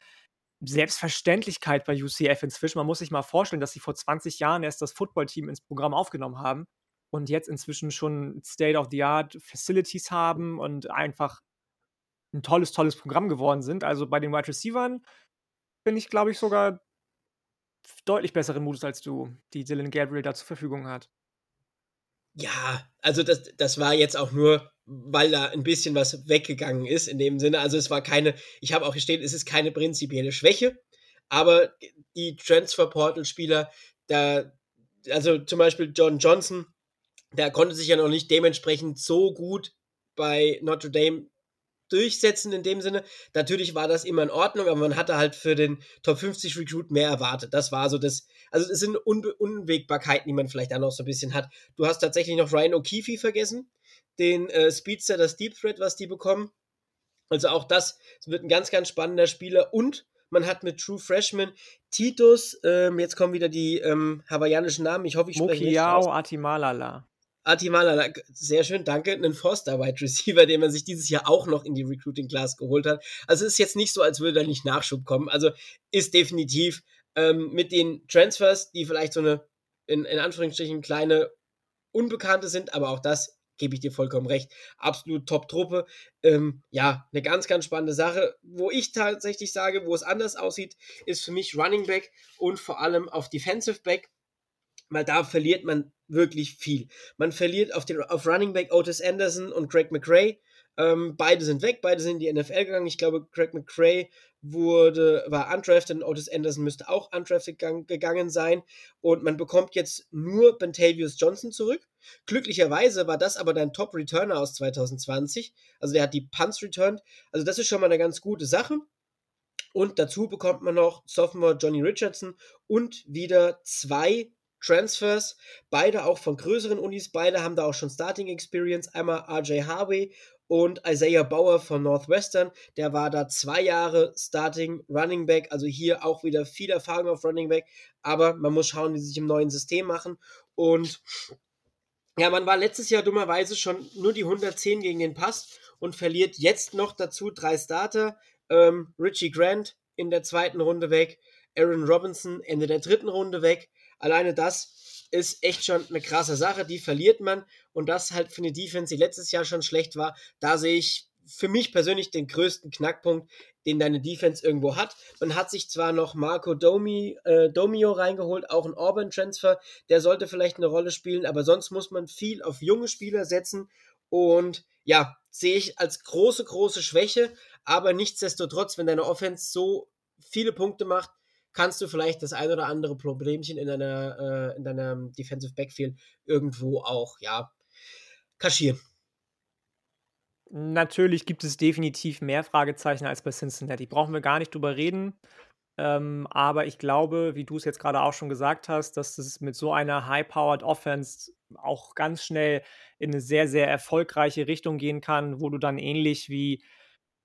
Selbstverständlichkeit bei UCF inzwischen. Man muss sich mal vorstellen, dass sie vor 20 Jahren erst das Footballteam ins Programm aufgenommen haben und jetzt inzwischen schon State-of-the-Art Facilities haben und einfach ein tolles, tolles Programm geworden sind. Also bei den Wide Receivers bin ich, glaube ich, sogar deutlich besseren Mutes als du, die Dylan Gabriel da zur Verfügung hat. Ja, also das, das war jetzt auch nur, weil da ein bisschen was weggegangen ist in dem Sinne. Also es war keine, ich habe auch gestehen, es ist keine prinzipielle Schwäche, aber die Transfer Portal Spieler, da, also zum Beispiel John Johnson, der konnte sich ja noch nicht dementsprechend so gut bei Notre Dame durchsetzen in dem Sinne. Natürlich war das immer in Ordnung, aber man hatte halt für den Top 50 Recruit mehr erwartet. Das war so das, also es sind Unbe Unwägbarkeiten, die man vielleicht da noch so ein bisschen hat. Du hast tatsächlich noch Ryan O'Keefe vergessen, den äh, Speedster, das Deep Threat, was die bekommen. Also auch das wird ein ganz, ganz spannender Spieler und man hat mit True Freshman Titus, ähm, jetzt kommen wieder die ähm, hawaiianischen Namen, ich hoffe, ich spreche nicht aus. Atimalala. Atimala, sehr schön, danke. Einen Forster Wide Receiver, den man sich dieses Jahr auch noch in die Recruiting Class geholt hat. Also es ist jetzt nicht so, als würde da nicht Nachschub kommen. Also ist definitiv ähm, mit den Transfers, die vielleicht so eine, in, in Anführungsstrichen, kleine Unbekannte sind, aber auch das gebe ich dir vollkommen recht. Absolut Top-Truppe. Ähm, ja, eine ganz, ganz spannende Sache. Wo ich tatsächlich sage, wo es anders aussieht, ist für mich Running Back und vor allem auf Defensive Back weil da verliert man wirklich viel. Man verliert auf, den, auf Running Back Otis Anderson und Craig McRae. Ähm, beide sind weg, beide sind in die NFL gegangen. Ich glaube, Craig McRae wurde, war undrafted und Otis Anderson müsste auch undrafted gang, gegangen sein. Und man bekommt jetzt nur Bentavious Johnson zurück. Glücklicherweise war das aber dein Top-Returner aus 2020. Also der hat die Punts returned. Also das ist schon mal eine ganz gute Sache. Und dazu bekommt man noch Sophomore Johnny Richardson und wieder zwei Transfers, beide auch von größeren Unis, beide haben da auch schon Starting Experience. Einmal RJ Harvey und Isaiah Bauer von Northwestern, der war da zwei Jahre Starting Running Back, also hier auch wieder viel Erfahrung auf Running Back, aber man muss schauen, wie sie sich im neuen System machen und ja, man war letztes Jahr dummerweise schon nur die 110 gegen den Pass und verliert jetzt noch dazu drei Starter. Ähm, Richie Grant in der zweiten Runde weg, Aaron Robinson Ende der dritten Runde weg. Alleine das ist echt schon eine krasse Sache. Die verliert man und das halt für eine Defense, die letztes Jahr schon schlecht war. Da sehe ich für mich persönlich den größten Knackpunkt, den deine Defense irgendwo hat. Man hat sich zwar noch Marco Domi, äh, Domio reingeholt, auch ein Auburn-Transfer, der sollte vielleicht eine Rolle spielen, aber sonst muss man viel auf junge Spieler setzen und ja, sehe ich als große, große Schwäche, aber nichtsdestotrotz, wenn deine Offense so viele Punkte macht, kannst du vielleicht das ein oder andere Problemchen in deiner, äh, in deinem Defensive Backfield irgendwo auch, ja, kaschieren. Natürlich gibt es definitiv mehr Fragezeichen als bei Cincinnati. Brauchen wir gar nicht drüber reden. Ähm, aber ich glaube, wie du es jetzt gerade auch schon gesagt hast, dass es mit so einer high-powered Offense auch ganz schnell in eine sehr, sehr erfolgreiche Richtung gehen kann, wo du dann ähnlich wie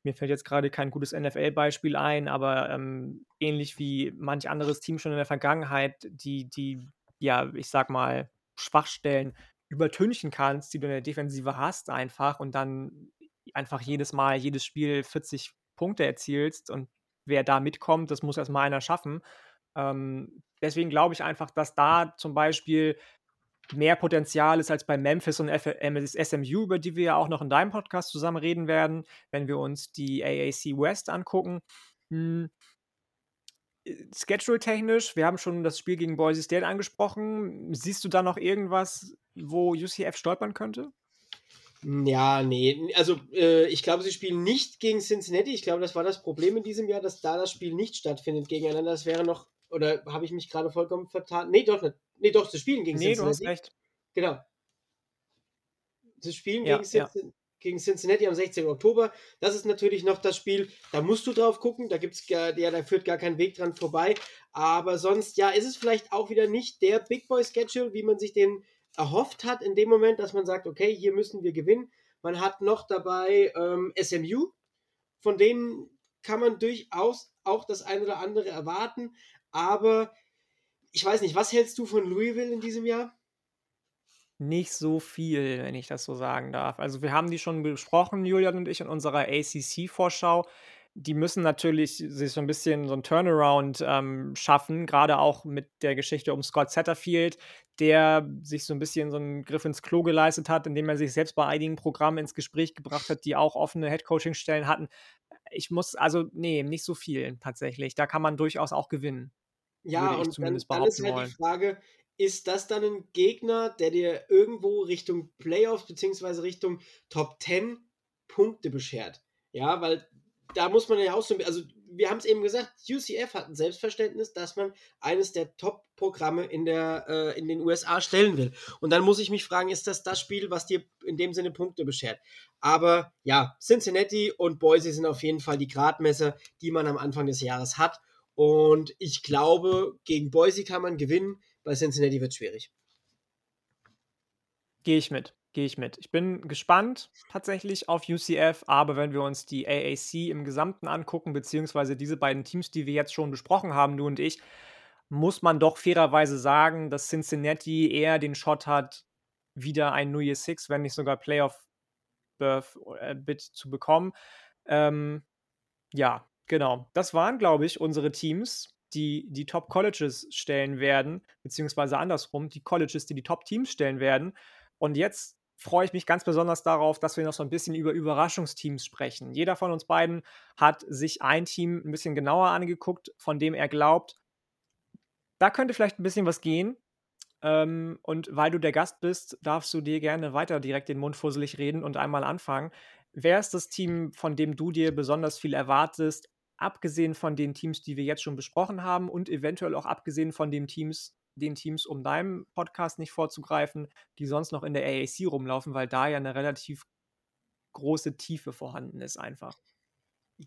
mir fällt jetzt gerade kein gutes NFL-Beispiel ein, aber ähm, ähnlich wie manch anderes Team schon in der Vergangenheit, die, die, ja, ich sag mal, Schwachstellen übertünchen kannst, die du in der Defensive hast, einfach und dann einfach jedes Mal, jedes Spiel 40 Punkte erzielst und wer da mitkommt, das muss erstmal einer schaffen. Ähm, deswegen glaube ich einfach, dass da zum Beispiel mehr Potenzial ist als bei Memphis und SMU, über die wir ja auch noch in deinem Podcast zusammen reden werden, wenn wir uns die AAC West angucken. Hm. Schedule-technisch, wir haben schon das Spiel gegen Boise State angesprochen. Siehst du da noch irgendwas wo UCF stolpern könnte? Ja, nee. Also, äh, ich glaube, sie spielen nicht gegen Cincinnati. Ich glaube, das war das Problem in diesem Jahr, dass da das Spiel nicht stattfindet gegeneinander. Das wäre noch, oder habe ich mich gerade vollkommen vertan? Nee, doch nicht. Nee, doch, sie spielen gegen nee, Cincinnati. Nee, du hast recht. Genau. Sie spielen ja, gegen, ja. gegen, Cincinnati am 16. Oktober. Das ist natürlich noch das Spiel, da musst du drauf gucken. Da gibt's ja, da führt gar kein Weg dran vorbei. Aber sonst, ja, ist es vielleicht auch wieder nicht der Big Boy Schedule, wie man sich den erhofft hat in dem Moment, dass man sagt, okay, hier müssen wir gewinnen. Man hat noch dabei ähm, SMU, von denen kann man durchaus auch das eine oder andere erwarten, aber ich weiß nicht, was hältst du von Louisville in diesem Jahr? Nicht so viel, wenn ich das so sagen darf. Also, wir haben die schon besprochen, Julian und ich, in unserer ACC-Vorschau die müssen natürlich sich so ein bisschen so ein Turnaround, ähm, schaffen, gerade auch mit der Geschichte um Scott Satterfield, der sich so ein bisschen so einen Griff ins Klo geleistet hat, indem er sich selbst bei einigen Programmen ins Gespräch gebracht hat, die auch offene Headcoaching-Stellen hatten. Ich muss also nee, nicht so viel tatsächlich. Da kann man durchaus auch gewinnen. Ja, und dann dann ist halt wollen. die Frage, ist das dann ein Gegner, der dir irgendwo Richtung Playoffs beziehungsweise Richtung Top 10 Punkte beschert? Ja, weil da muss man ja auch so, also wir haben es eben gesagt, UCF hat ein Selbstverständnis, dass man eines der Top-Programme in, äh, in den USA stellen will. Und dann muss ich mich fragen, ist das das Spiel, was dir in dem Sinne Punkte beschert? Aber ja, Cincinnati und Boise sind auf jeden Fall die Gradmesser, die man am Anfang des Jahres hat. Und ich glaube, gegen Boise kann man gewinnen, bei Cincinnati wird es schwierig. Gehe ich mit. Gehe ich mit. Ich bin gespannt tatsächlich auf UCF, aber wenn wir uns die AAC im Gesamten angucken, beziehungsweise diese beiden Teams, die wir jetzt schon besprochen haben, du und ich, muss man doch fairerweise sagen, dass Cincinnati eher den Shot hat, wieder ein New Year Six, wenn nicht sogar Playoff Birth äh, Bit zu bekommen. Ähm, ja, genau. Das waren, glaube ich, unsere Teams, die die Top Colleges stellen werden, beziehungsweise andersrum, die Colleges, die die Top Teams stellen werden. Und jetzt freue ich mich ganz besonders darauf, dass wir noch so ein bisschen über Überraschungsteams sprechen. Jeder von uns beiden hat sich ein Team ein bisschen genauer angeguckt, von dem er glaubt, da könnte vielleicht ein bisschen was gehen. Ähm, und weil du der Gast bist, darfst du dir gerne weiter direkt den Mund fusselig reden und einmal anfangen. Wer ist das Team, von dem du dir besonders viel erwartest, abgesehen von den Teams, die wir jetzt schon besprochen haben und eventuell auch abgesehen von den Teams, den Teams, um deinem Podcast nicht vorzugreifen, die sonst noch in der AAC rumlaufen, weil da ja eine relativ große Tiefe vorhanden ist einfach.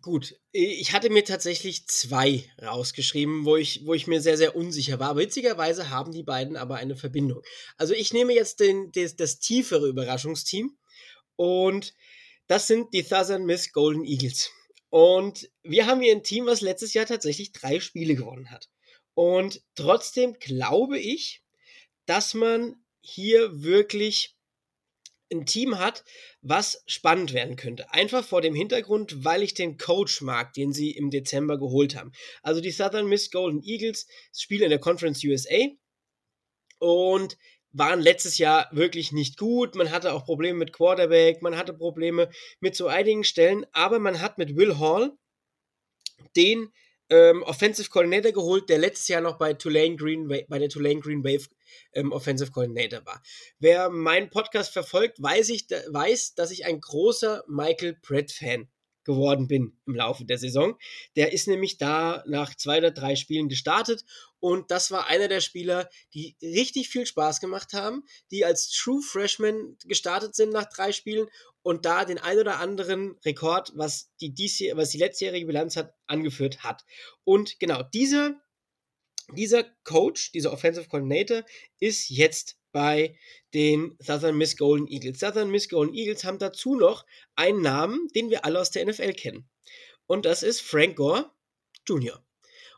Gut, ich hatte mir tatsächlich zwei rausgeschrieben, wo ich, wo ich mir sehr, sehr unsicher war. witzigerweise haben die beiden aber eine Verbindung. Also ich nehme jetzt den, des, das tiefere Überraschungsteam und das sind die Southern Miss Golden Eagles. Und wir haben hier ein Team, was letztes Jahr tatsächlich drei Spiele gewonnen hat. Und trotzdem glaube ich, dass man hier wirklich ein Team hat, was spannend werden könnte. Einfach vor dem Hintergrund, weil ich den Coach mag, den sie im Dezember geholt haben. Also die Southern Miss Golden Eagles spielen in der Conference USA und waren letztes Jahr wirklich nicht gut. Man hatte auch Probleme mit Quarterback, man hatte Probleme mit so einigen Stellen, aber man hat mit Will Hall den ähm, Offensive Coordinator geholt, der letztes Jahr noch bei Tulane Green bei der Tulane Green Wave ähm, Offensive Coordinator war. Wer meinen Podcast verfolgt, weiß, ich, weiß, dass ich ein großer Michael Pratt Fan geworden bin im Laufe der Saison. Der ist nämlich da nach zwei oder drei Spielen gestartet und das war einer der Spieler, die richtig viel Spaß gemacht haben, die als True Freshman gestartet sind nach drei Spielen und da den ein oder anderen Rekord, was die, dies, was die letztjährige Bilanz hat, angeführt hat. Und genau, dieser, dieser Coach, dieser Offensive Coordinator ist jetzt bei den Southern Miss Golden Eagles. Southern Miss Golden Eagles haben dazu noch einen Namen, den wir alle aus der NFL kennen. Und das ist Frank Gore Jr.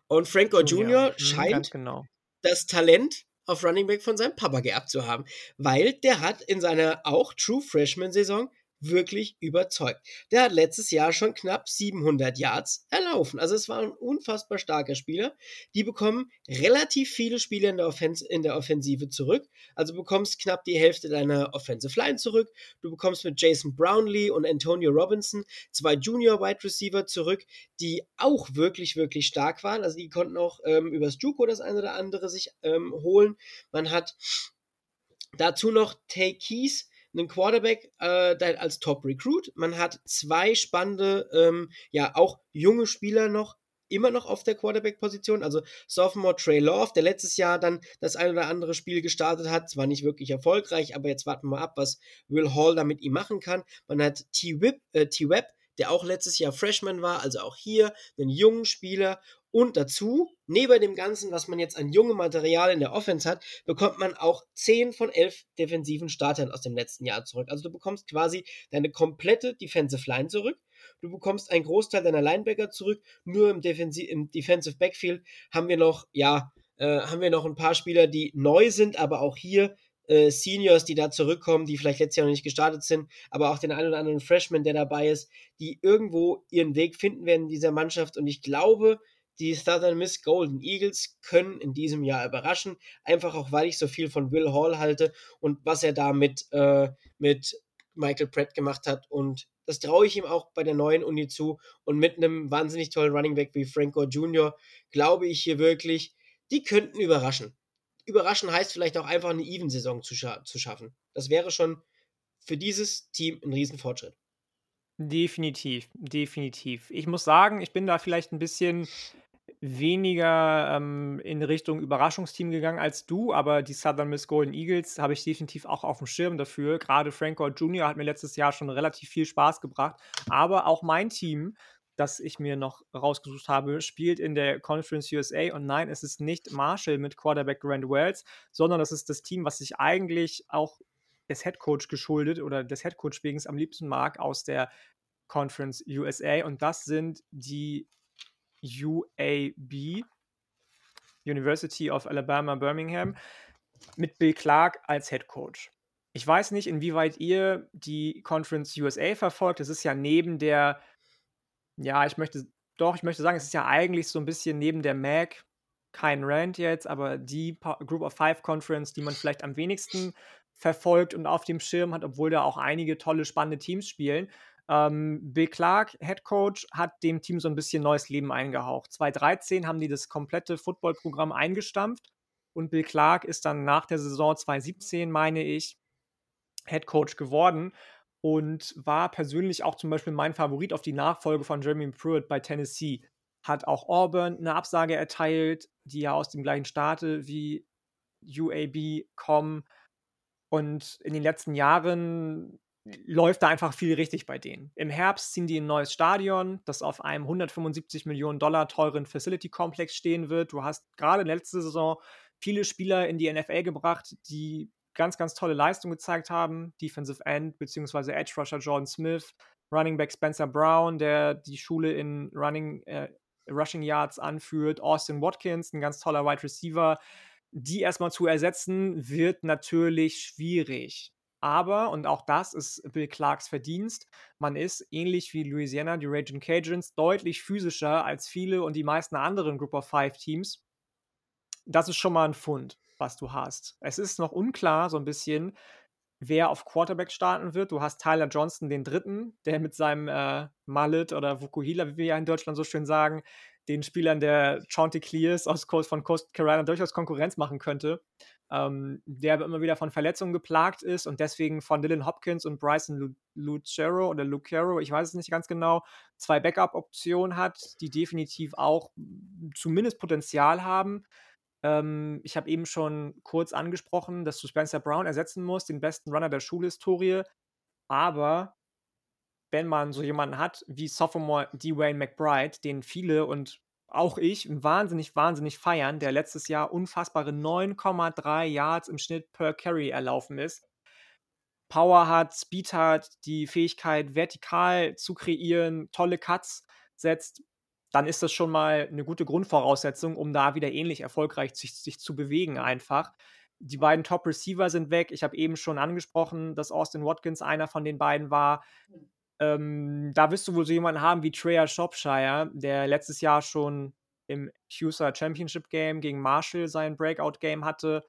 Und Frank Gore Jr. Jr. Mhm, scheint genau. das Talent auf Running Back von seinem Papa geerbt zu haben, weil der hat in seiner auch True Freshman Saison wirklich überzeugt. Der hat letztes Jahr schon knapp 700 Yards erlaufen. Also es war ein unfassbar starker Spieler. Die bekommen relativ viele Spiele in der, Offens in der Offensive zurück. Also bekommst knapp die Hälfte deiner Offensive Line zurück. Du bekommst mit Jason Brownlee und Antonio Robinson zwei Junior Wide Receiver zurück, die auch wirklich, wirklich stark waren. Also die konnten auch ähm, übers Juco das eine oder andere sich ähm, holen. Man hat dazu noch Tay Keys, einen Quarterback äh, als Top Recruit. Man hat zwei spannende, ähm, ja, auch junge Spieler noch immer noch auf der Quarterback-Position. Also Sophomore Trey Love, der letztes Jahr dann das ein oder andere Spiel gestartet hat, zwar nicht wirklich erfolgreich, aber jetzt warten wir mal ab, was Will Hall da mit ihm machen kann. Man hat T-Web, äh, der auch letztes Jahr Freshman war, also auch hier einen jungen Spieler. Und dazu, neben dem Ganzen, was man jetzt an jungem Material in der Offense hat, bekommt man auch 10 von 11 defensiven Startern aus dem letzten Jahr zurück. Also du bekommst quasi deine komplette Defensive Line zurück. Du bekommst einen Großteil deiner Linebacker zurück. Nur im, Defensi im Defensive Backfield haben wir noch, ja, äh, haben wir noch ein paar Spieler, die neu sind, aber auch hier äh, Seniors, die da zurückkommen, die vielleicht letztes Jahr noch nicht gestartet sind, aber auch den einen oder anderen Freshman, der dabei ist, die irgendwo ihren Weg finden werden in dieser Mannschaft. Und ich glaube, die Southern Miss Golden Eagles können in diesem Jahr überraschen, einfach auch weil ich so viel von Will Hall halte und was er da mit, äh, mit Michael Pratt gemacht hat. Und das traue ich ihm auch bei der neuen Uni zu. Und mit einem wahnsinnig tollen Running Back wie Franco Jr. glaube ich hier wirklich, die könnten überraschen. Überraschen heißt vielleicht auch einfach eine Even-Saison zu, scha zu schaffen. Das wäre schon für dieses Team ein Riesenfortschritt. Definitiv, definitiv. Ich muss sagen, ich bin da vielleicht ein bisschen weniger ähm, in Richtung Überraschungsteam gegangen als du, aber die Southern Miss Golden Eagles habe ich definitiv auch auf dem Schirm dafür. Gerade Frank Gore Jr. hat mir letztes Jahr schon relativ viel Spaß gebracht. Aber auch mein Team, das ich mir noch rausgesucht habe, spielt in der Conference USA. Und nein, es ist nicht Marshall mit Quarterback Grant Wells, sondern das ist das Team, was sich eigentlich auch des Headcoach geschuldet oder des Headcoach wegen am liebsten mag aus der Conference USA. Und das sind die UAB, University of Alabama Birmingham, mit Bill Clark als Head Coach. Ich weiß nicht, inwieweit ihr die Conference USA verfolgt. Es ist ja neben der, ja, ich möchte, doch, ich möchte sagen, es ist ja eigentlich so ein bisschen neben der MAC, kein Rand jetzt, aber die Group of Five Conference, die man vielleicht am wenigsten verfolgt und auf dem Schirm hat, obwohl da auch einige tolle, spannende Teams spielen. Ähm, Bill Clark, Head Coach, hat dem Team so ein bisschen neues Leben eingehaucht. 2013 haben die das komplette Footballprogramm eingestampft und Bill Clark ist dann nach der Saison 2017, meine ich, Head Coach geworden und war persönlich auch zum Beispiel mein Favorit auf die Nachfolge von Jeremy Pruitt bei Tennessee. Hat auch Auburn eine Absage erteilt, die ja aus dem gleichen Staate wie UAB kommen. Und in den letzten Jahren läuft da einfach viel richtig bei denen. Im Herbst ziehen die ein neues Stadion, das auf einem 175 Millionen Dollar teuren Facility-Komplex stehen wird. Du hast gerade letzten Saison viele Spieler in die NFL gebracht, die ganz, ganz tolle Leistungen gezeigt haben. Defensive End bzw. Edge Rusher Jordan Smith, Running Back Spencer Brown, der die Schule in Running, äh, Rushing Yards anführt, Austin Watkins, ein ganz toller Wide Receiver. Die erstmal zu ersetzen, wird natürlich schwierig. Aber, und auch das ist Bill Clarks Verdienst, man ist, ähnlich wie Louisiana, die Raging Cajuns, deutlich physischer als viele und die meisten anderen Group of Five Teams. Das ist schon mal ein Fund, was du hast. Es ist noch unklar, so ein bisschen, wer auf Quarterback starten wird. Du hast Tyler Johnson, den Dritten, der mit seinem äh, Mallet oder Vukuhila, wie wir ja in Deutschland so schön sagen, den Spielern der Chanticleers aus Coast, von Coast Carolina durchaus Konkurrenz machen könnte ähm, der aber immer wieder von Verletzungen geplagt ist und deswegen von Dylan Hopkins und Bryson Lucero oder Lucero, ich weiß es nicht ganz genau, zwei Backup-Optionen hat, die definitiv auch zumindest Potenzial haben. Ähm, ich habe eben schon kurz angesprochen, dass du Spencer Brown ersetzen musst, den besten Runner der Schulhistorie. Aber wenn man so jemanden hat wie Sophomore Dwayne McBride, den viele und auch ich wahnsinnig, wahnsinnig feiern, der letztes Jahr unfassbare 9,3 Yards im Schnitt per Carry erlaufen ist. Power hat, Speed hat, die Fähigkeit, vertikal zu kreieren, tolle Cuts setzt, dann ist das schon mal eine gute Grundvoraussetzung, um da wieder ähnlich erfolgreich sich, sich zu bewegen einfach. Die beiden Top-Receiver sind weg. Ich habe eben schon angesprochen, dass Austin Watkins einer von den beiden war. Ähm, da wirst du wohl so jemanden haben wie Treya Shropshire, der letztes Jahr schon im CUSA Championship Game gegen Marshall sein Breakout-Game hatte.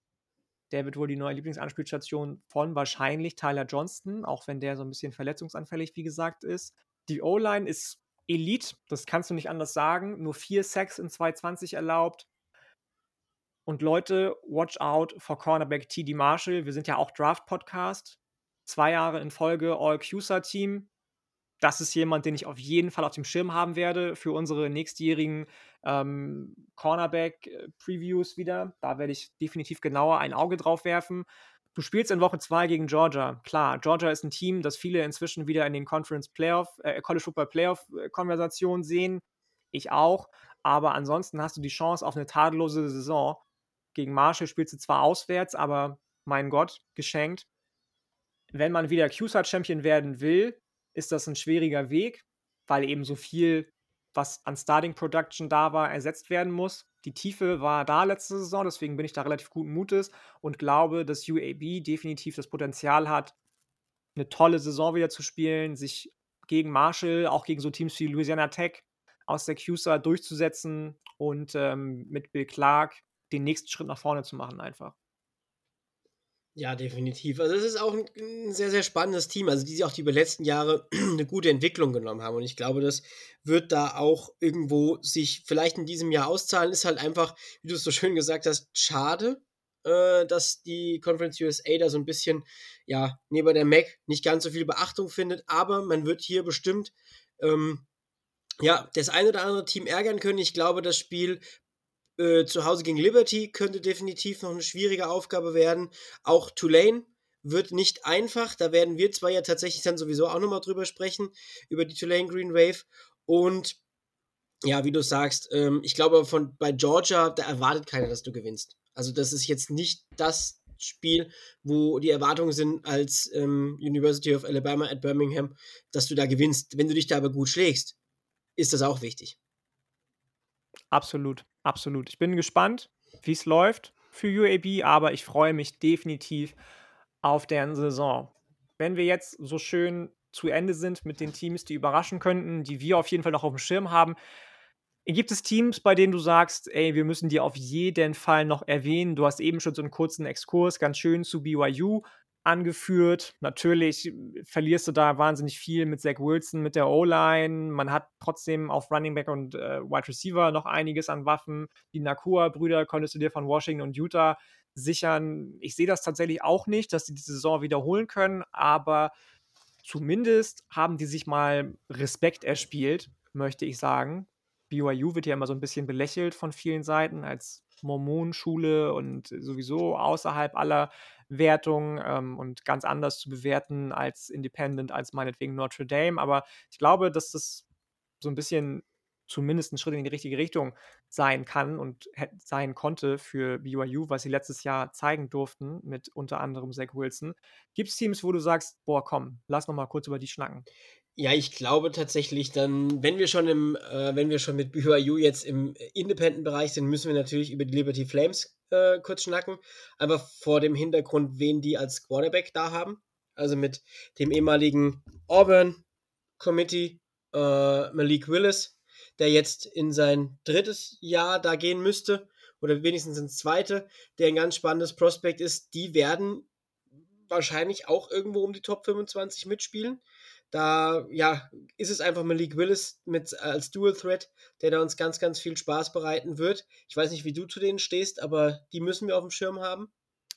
Der wird wohl die neue Lieblingsanspielstation von wahrscheinlich Tyler Johnston, auch wenn der so ein bisschen verletzungsanfällig, wie gesagt, ist. Die O-Line ist Elite, das kannst du nicht anders sagen. Nur vier Sacks in 220 erlaubt. Und Leute, watch out for Cornerback TD Marshall. Wir sind ja auch Draft-Podcast. Zwei Jahre in Folge All-CUSA-Team. Das ist jemand, den ich auf jeden Fall auf dem Schirm haben werde für unsere nächstjährigen ähm, Cornerback-Previews wieder. Da werde ich definitiv genauer ein Auge drauf werfen. Du spielst in Woche 2 gegen Georgia. Klar, Georgia ist ein Team, das viele inzwischen wieder in den Conference Playoff, äh, College Football Playoff-Konversationen äh, sehen. Ich auch. Aber ansonsten hast du die Chance auf eine tadellose Saison. Gegen Marshall spielst du zwar auswärts, aber mein Gott, geschenkt. Wenn man wieder CUSA-Champion werden will, ist das ein schwieriger Weg, weil eben so viel, was an Starting Production da war, ersetzt werden muss. Die Tiefe war da letzte Saison, deswegen bin ich da relativ guten Mutes und glaube, dass UAB definitiv das Potenzial hat, eine tolle Saison wieder zu spielen, sich gegen Marshall, auch gegen so Teams wie Louisiana Tech aus der CUSA durchzusetzen und ähm, mit Bill Clark den nächsten Schritt nach vorne zu machen einfach. Ja, definitiv. Also es ist auch ein, ein, sehr, sehr spannendes Team, also die sich auch die über letzten Jahre <clears throat> eine gute Entwicklung genommen haben. Und ich glaube, das wird da auch irgendwo sich vielleicht in diesem Jahr auszahlen. Ist halt einfach, wie du es so schön gesagt hast, schade, äh, dass die Conference USA da so ein bisschen, ja, neben der Mac nicht ganz so viel Beachtung findet. Aber man wird hier bestimmt ähm, ja, das eine oder andere Team ärgern können. Ich glaube, das Spiel äh, zu Hause gegen Liberty könnte definitiv noch eine schwierige Aufgabe werden. Auch Tulane wird nicht einfach. Da werden wir zwei ja tatsächlich dann sowieso auch nochmal drüber sprechen, über die Tulane Green Wave. Und ja, wie du sagst, ähm, ich glaube, von, bei Georgia, da erwartet keiner, dass du gewinnst. Also, das ist jetzt nicht das Spiel, wo die Erwartungen sind als ähm, University of Alabama at Birmingham, dass du da gewinnst. Wenn du dich da aber gut schlägst, ist das auch wichtig. Absolut, absolut. Ich bin gespannt, wie es läuft für UAB, aber ich freue mich definitiv auf deren Saison. Wenn wir jetzt so schön zu Ende sind mit den Teams, die überraschen könnten, die wir auf jeden Fall noch auf dem Schirm haben, gibt es Teams, bei denen du sagst, ey, wir müssen die auf jeden Fall noch erwähnen? Du hast eben schon so einen kurzen Exkurs, ganz schön zu BYU angeführt. Natürlich verlierst du da wahnsinnig viel mit Zach Wilson, mit der O-Line. Man hat trotzdem auf Running Back und äh, Wide Receiver noch einiges an Waffen. Die Nakua-Brüder konntest du dir von Washington und Utah sichern. Ich sehe das tatsächlich auch nicht, dass sie die Saison wiederholen können, aber zumindest haben die sich mal Respekt erspielt, möchte ich sagen. BYU wird ja immer so ein bisschen belächelt von vielen Seiten als Mormonenschule und sowieso außerhalb aller Wertungen ähm, und ganz anders zu bewerten als Independent, als meinetwegen Notre Dame. Aber ich glaube, dass das so ein bisschen zumindest ein Schritt in die richtige Richtung sein kann und sein konnte für BYU, was sie letztes Jahr zeigen durften, mit unter anderem Zach Wilson. Gibt es Teams, wo du sagst, boah, komm, lass noch mal kurz über die schnacken? Ja, ich glaube tatsächlich dann, wenn wir schon im, äh, wenn wir schon mit BYU jetzt im Independent-Bereich sind, müssen wir natürlich über die Liberty Flames äh, kurz schnacken. Einfach vor dem Hintergrund, wen die als Quarterback da haben. Also mit dem ehemaligen Auburn Committee äh, Malik Willis, der jetzt in sein drittes Jahr da gehen müsste oder wenigstens ins zweite, der ein ganz spannendes Prospekt ist. Die werden wahrscheinlich auch irgendwo um die Top 25 mitspielen. Da ja, ist es einfach Malik Willis mit, als Dual Threat, der da uns ganz, ganz viel Spaß bereiten wird. Ich weiß nicht, wie du zu denen stehst, aber die müssen wir auf dem Schirm haben.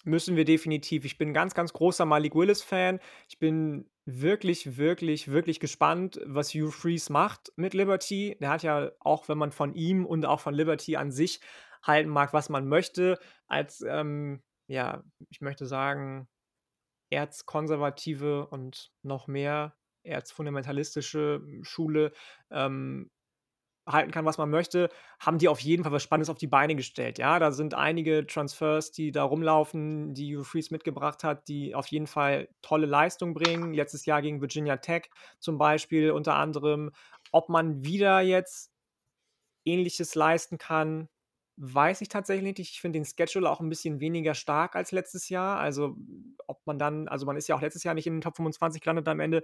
Müssen wir definitiv. Ich bin ein ganz, ganz großer Malik Willis-Fan. Ich bin wirklich, wirklich, wirklich gespannt, was Hugh Freeze macht mit Liberty. Der hat ja auch, wenn man von ihm und auch von Liberty an sich halten mag, was man möchte, als, ähm, ja, ich möchte sagen, erzkonservative und noch mehr erzfundamentalistische hm, Schule ähm, halten kann, was man möchte, haben die auf jeden Fall was Spannendes auf die Beine gestellt. Ja, da sind einige Transfers, die da rumlaufen, die Freeze mitgebracht hat, die auf jeden Fall tolle Leistung bringen. Letztes Jahr gegen Virginia Tech zum Beispiel unter anderem. Ob man wieder jetzt Ähnliches leisten kann, Weiß ich tatsächlich nicht. Ich finde den Schedule auch ein bisschen weniger stark als letztes Jahr. Also, ob man dann also, man ist ja auch letztes Jahr nicht in den Top 25 gelandet am Ende.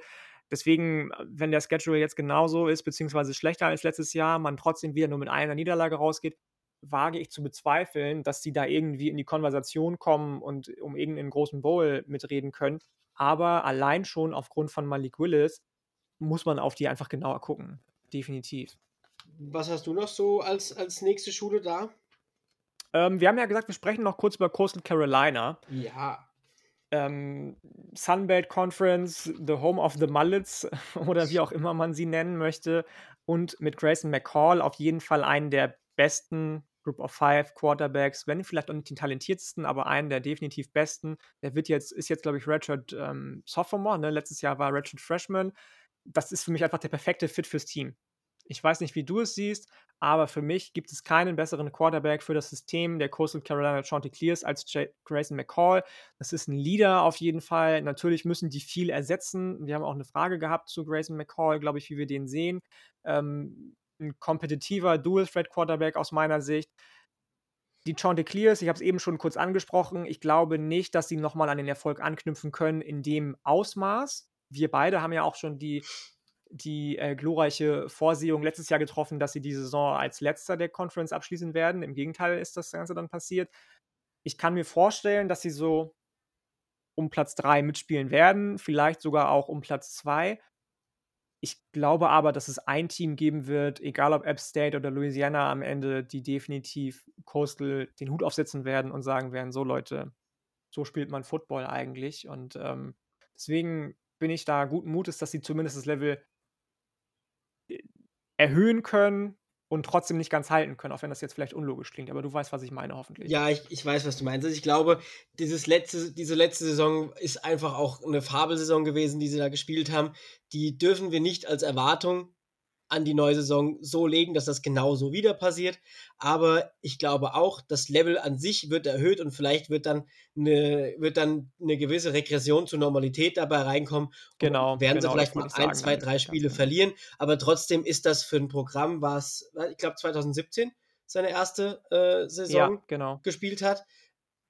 Deswegen, äh, wenn der Schedule jetzt genauso ist, beziehungsweise schlechter als letztes Jahr, man trotzdem wieder nur mit einer Niederlage rausgeht, wage ich zu bezweifeln, dass die da irgendwie in die Konversation kommen und um irgendeinen großen Bowl mitreden können. Aber allein schon aufgrund von Malik Willis muss man auf die einfach genauer gucken. Definitiv. Was hast du noch so als als nächste Schule da? Ähm, wir haben ja gesagt, wir sprechen noch kurz über Coastal Carolina. Ja. Ähm, Sunbelt Conference, the home of the Mullets <laughs> oder wie auch immer man sie nennen möchte. Und mit Grayson McCall auf jeden Fall einen der besten Group of Five Quarterbacks, wenn vielleicht auch nicht den talentiertesten, aber einen der definitiv besten. Der wird jetzt, ist jetzt, glaube ich, Redshirt ähm, Sophomore, ne? Letztes Jahr war Redshirt Freshman. Das ist für mich einfach der perfekte Fit fürs Team. Ich weiß nicht, wie du es siehst, aber für mich gibt es keinen besseren Quarterback für das System der Coastal Carolina Chanticleers als Grayson McCall. Das ist ein Leader auf jeden Fall. Natürlich müssen die viel ersetzen. Wir haben auch eine Frage gehabt zu Grayson McCall, glaube ich, wie wir den sehen. Ähm, ein kompetitiver Dual-Threat-Quarterback aus meiner Sicht. Die Chanticleers, ich habe es eben schon kurz angesprochen, ich glaube nicht, dass sie nochmal an den Erfolg anknüpfen können in dem Ausmaß. Wir beide haben ja auch schon die, die äh, glorreiche Vorsehung letztes Jahr getroffen, dass sie die Saison als letzter der Conference abschließen werden. Im Gegenteil ist das Ganze dann passiert. Ich kann mir vorstellen, dass sie so um Platz 3 mitspielen werden, vielleicht sogar auch um Platz 2. Ich glaube aber, dass es ein Team geben wird, egal ob App State oder Louisiana am Ende, die definitiv Coastal den Hut aufsetzen werden und sagen werden: „So Leute, so spielt man Football eigentlich.“ Und, ähm, deswegen bin ich da guten Mutes, dass sie zumindest das Level erhöhen können und trotzdem nicht ganz halten können, auch wenn das jetzt vielleicht unlogisch klingt, aber du weißt, was ich meine, hoffentlich. Ja, ich, ich weiß, was du meinst. Also ich glaube, dieses letzte, diese letzte Saison ist einfach auch eine Fabelsaison gewesen, die sie da gespielt haben. Die dürfen wir nicht als Erwartung an die neue Saison so legen, dass das genauso wieder passiert. Aber ich glaube auch, das Level an sich wird erhöht und vielleicht wird dann eine, wird dann eine gewisse Regression zur Normalität dabei reinkommen. Genau. Werden genau, sie vielleicht mal ein, zwei, drei Spiele ja. verlieren. Aber trotzdem ist das für ein Programm, was, ich glaube, 2017 seine erste äh, Saison ja, genau. gespielt hat,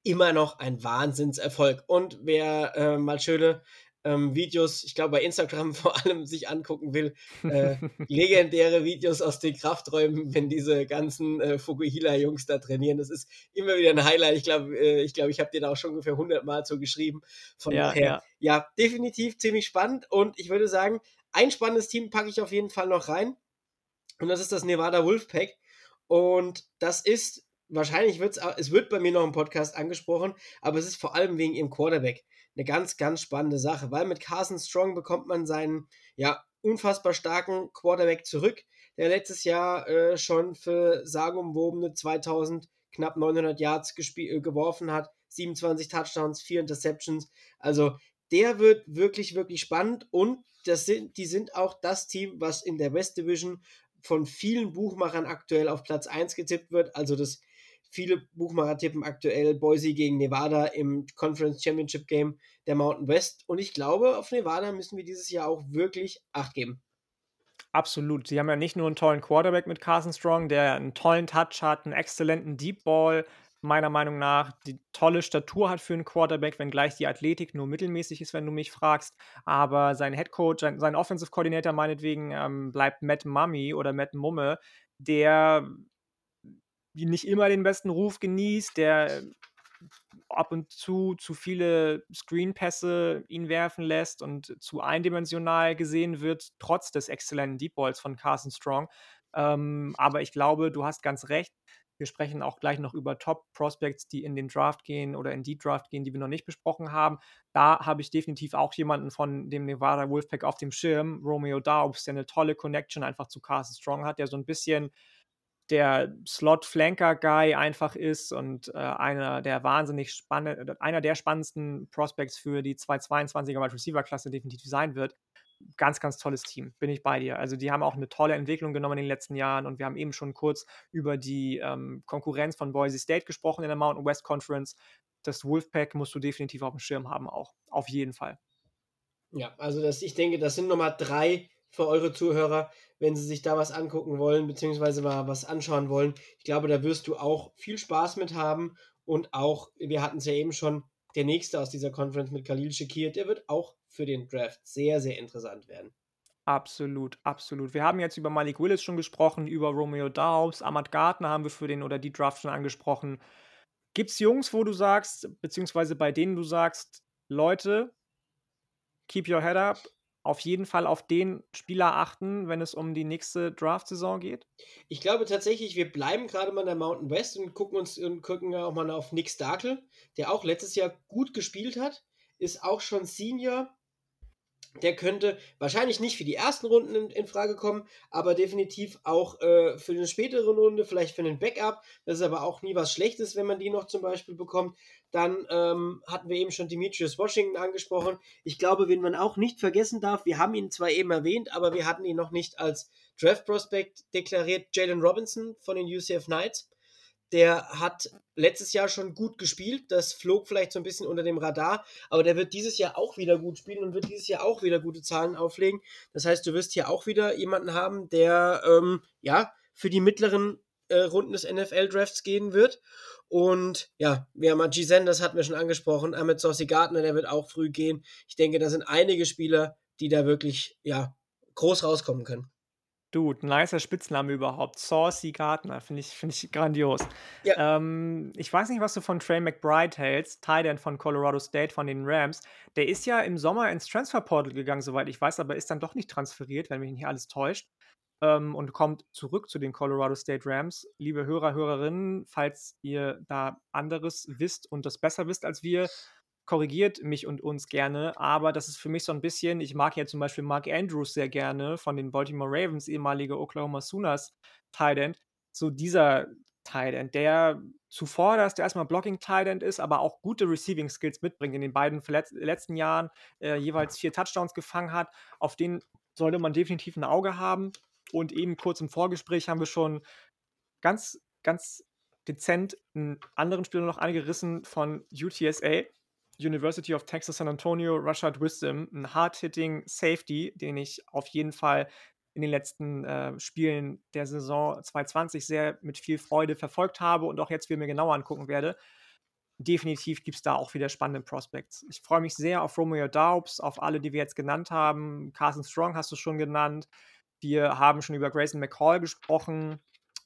immer noch ein Wahnsinnserfolg. Und wer äh, mal schöne ähm, Videos, ich glaube bei Instagram <laughs> vor allem sich angucken will, äh, <laughs> legendäre Videos aus den Krafträumen, wenn diese ganzen äh, Fukuhila-Jungs da trainieren. Das ist immer wieder ein Highlight. Ich glaube, äh, ich, glaub, ich habe dir da auch schon ungefähr 100 Mal so geschrieben. Von ja, daher, ja. ja, definitiv ziemlich spannend. Und ich würde sagen, ein spannendes Team packe ich auf jeden Fall noch rein. Und das ist das Nevada Wolfpack. Und das ist wahrscheinlich wird es, es wird bei mir noch im Podcast angesprochen, aber es ist vor allem wegen ihrem Quarterback eine ganz, ganz spannende Sache, weil mit Carson Strong bekommt man seinen, ja, unfassbar starken Quarterback zurück, der letztes Jahr äh, schon für sagenumwobene 2000, knapp 900 Yards äh, geworfen hat, 27 Touchdowns, 4 Interceptions, also der wird wirklich, wirklich spannend und das sind, die sind auch das Team, was in der West Division von vielen Buchmachern aktuell auf Platz 1 getippt wird. Also das Viele Buchmacher tippen aktuell Boise gegen Nevada im Conference Championship Game der Mountain West. Und ich glaube, auf Nevada müssen wir dieses Jahr auch wirklich Acht geben. Absolut. Sie haben ja nicht nur einen tollen Quarterback mit Carson Strong, der einen tollen Touch hat, einen exzellenten Deep Ball, meiner Meinung nach, die tolle Statur hat für einen Quarterback, wenngleich die Athletik nur mittelmäßig ist, wenn du mich fragst. Aber sein Head Coach, sein, sein Offensive Coordinator meinetwegen ähm, bleibt Matt Mummy oder Matt Mumme, der nicht immer den besten Ruf genießt, der ab und zu zu viele Screenpässe ihn werfen lässt und zu eindimensional gesehen wird, trotz des exzellenten Deep Balls von Carson Strong. Ähm, aber ich glaube, du hast ganz recht. Wir sprechen auch gleich noch über Top-Prospects, die in den Draft gehen oder in die Draft gehen, die wir noch nicht besprochen haben. Da habe ich definitiv auch jemanden von dem Nevada Wolfpack auf dem Schirm, Romeo Daubs, der eine tolle Connection einfach zu Carson Strong hat, der so ein bisschen der Slot-Flanker-Guy einfach ist und äh, einer der wahnsinnig spannenden, einer der spannendsten Prospects für die 222er Wide Receiver-Klasse definitiv sein wird. Ganz, ganz tolles Team, bin ich bei dir. Also, die haben auch eine tolle Entwicklung genommen in den letzten Jahren und wir haben eben schon kurz über die ähm, Konkurrenz von Boise State gesprochen in der Mountain West Conference. Das Wolfpack musst du definitiv auf dem Schirm haben, auch. Auf jeden Fall. Ja, also das, ich denke, das sind nochmal drei für eure Zuhörer, wenn sie sich da was angucken wollen, beziehungsweise mal was anschauen wollen. Ich glaube, da wirst du auch viel Spaß mit haben und auch, wir hatten es ja eben schon, der nächste aus dieser Conference mit Khalil Shakir, der wird auch für den Draft sehr, sehr interessant werden. Absolut, absolut. Wir haben jetzt über Malik Willis schon gesprochen, über Romeo Daubs, Ahmad Gardner haben wir für den oder die Draft schon angesprochen. Gibt es Jungs, wo du sagst, beziehungsweise bei denen du sagst, Leute, keep your head up, auf jeden Fall auf den Spieler achten, wenn es um die nächste Draft-Saison geht? Ich glaube tatsächlich, wir bleiben gerade mal in der Mountain West und gucken uns und gucken auch mal auf Nick Starkel, der auch letztes Jahr gut gespielt hat, ist auch schon Senior, der könnte wahrscheinlich nicht für die ersten Runden in, in Frage kommen, aber definitiv auch äh, für eine spätere Runde, vielleicht für einen Backup. Das ist aber auch nie was Schlechtes, wenn man die noch zum Beispiel bekommt. Dann ähm, hatten wir eben schon Demetrius Washington angesprochen. Ich glaube, wen man auch nicht vergessen darf, wir haben ihn zwar eben erwähnt, aber wir hatten ihn noch nicht als Draft Prospect deklariert. Jalen Robinson von den UCF Knights der hat letztes Jahr schon gut gespielt. Das flog vielleicht so ein bisschen unter dem Radar, aber der wird dieses Jahr auch wieder gut spielen und wird dieses Jahr auch wieder gute Zahlen auflegen. Das heißt, du wirst hier auch wieder jemanden haben, der ähm, ja für die mittleren äh, Runden des NFL-Drafts gehen wird. Und ja, wir haben G. Sanders hatten wir schon angesprochen, Ahmed Saucy Gardner, der wird auch früh gehen. Ich denke, da sind einige Spieler, die da wirklich ja groß rauskommen können. Dude, nicer Spitzname überhaupt. Saucy Gardner, finde ich, find ich grandios. Ja. Ähm, ich weiß nicht, was du von Trey McBride hältst, Tight End von Colorado State, von den Rams. Der ist ja im Sommer ins Transferportal gegangen, soweit ich weiß, aber ist dann doch nicht transferiert, wenn mich nicht alles täuscht. Ähm, und kommt zurück zu den Colorado State Rams. Liebe Hörer, Hörerinnen, falls ihr da anderes wisst und das besser wisst als wir, korrigiert mich und uns gerne, aber das ist für mich so ein bisschen, ich mag ja zum Beispiel Mark Andrews sehr gerne von den Baltimore Ravens, ehemaliger Oklahoma Sooners Tight so dieser Tight End, der zuvor, dass der erstmal Blocking Tight ist, aber auch gute Receiving Skills mitbringt. In den beiden letzten Jahren äh, jeweils vier Touchdowns gefangen hat. Auf den sollte man definitiv ein Auge haben. Und eben kurz im Vorgespräch haben wir schon ganz, ganz dezent einen anderen Spieler noch angerissen von UTSA. University of Texas San Antonio, Rashad Wisdom, ein hard-hitting Safety, den ich auf jeden Fall in den letzten äh, Spielen der Saison 2020 sehr mit viel Freude verfolgt habe und auch jetzt wieder mir genauer angucken werde. Definitiv gibt es da auch wieder spannende Prospects. Ich freue mich sehr auf Romeo Daubs, auf alle, die wir jetzt genannt haben. Carson Strong hast du schon genannt. Wir haben schon über Grayson McCall gesprochen.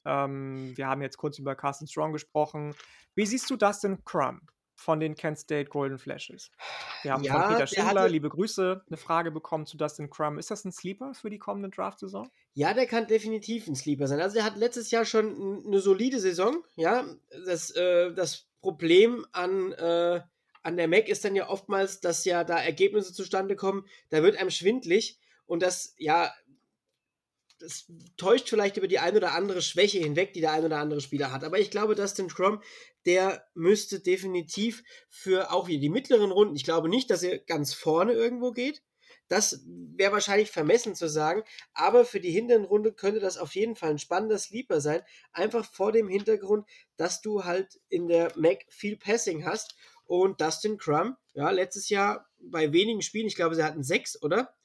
Ähm, wir haben jetzt kurz über Carson Strong gesprochen. Wie siehst du Dustin Crum? Von den Kent State Golden Flashes. Wir haben ja, von Peter Schindler, hatte... liebe Grüße, eine Frage bekommen zu Dustin Crum. Ist das ein Sleeper für die kommende Draft-Saison? Ja, der kann definitiv ein Sleeper sein. Also er hat letztes Jahr schon eine solide Saison. Ja, das, äh, das Problem an, äh, an der Mac ist dann ja oftmals, dass ja da Ergebnisse zustande kommen, da wird einem schwindlig und das, ja, das täuscht vielleicht über die ein oder andere Schwäche hinweg, die der ein oder andere Spieler hat. Aber ich glaube, Dustin Crum, der müsste definitiv für auch wieder die mittleren Runden, ich glaube nicht, dass er ganz vorne irgendwo geht. Das wäre wahrscheinlich vermessen zu sagen, aber für die hinteren Runde könnte das auf jeden Fall ein spannender Sleeper sein. Einfach vor dem Hintergrund, dass du halt in der Mac viel Passing hast und Dustin Crum, ja, letztes Jahr bei wenigen Spielen, ich glaube, sie hatten sechs, oder?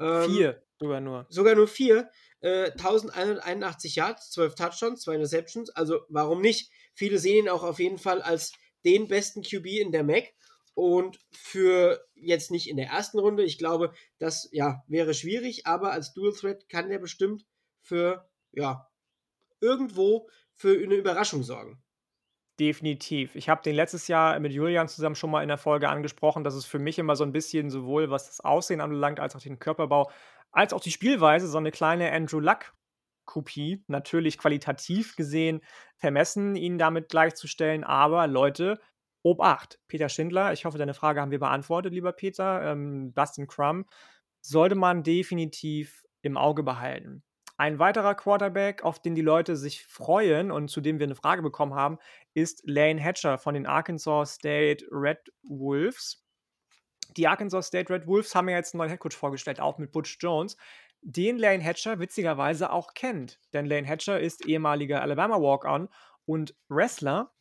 Ähm, vier sogar nur. Sogar nur vier. Äh, 1181 Yards, 12 Touchdowns, 2 Interceptions. Also warum nicht? Viele sehen ihn auch auf jeden Fall als den besten QB in der MAC. Und für jetzt nicht in der ersten Runde, ich glaube, das ja, wäre schwierig, aber als Dual Threat kann der bestimmt für, ja, irgendwo für eine Überraschung sorgen. Definitiv. Ich habe den letztes Jahr mit Julian zusammen schon mal in der Folge angesprochen, dass es für mich immer so ein bisschen sowohl was das Aussehen anbelangt, als auch den Körperbau, als auch die Spielweise so eine kleine Andrew Luck-Kopie, natürlich qualitativ gesehen vermessen, ihn damit gleichzustellen. Aber Leute, Obacht. Peter Schindler, ich hoffe, deine Frage haben wir beantwortet, lieber Peter. Ähm, Dustin Crum sollte man definitiv im Auge behalten. Ein weiterer Quarterback, auf den die Leute sich freuen und zu dem wir eine Frage bekommen haben, ist Lane Hatcher von den Arkansas State Red Wolves. Die Arkansas State Red Wolves haben ja jetzt einen neuen Headcoach vorgestellt, auch mit Butch Jones, den Lane Hatcher witzigerweise auch kennt. Denn Lane Hatcher ist ehemaliger Alabama Walk-On und Wrestler.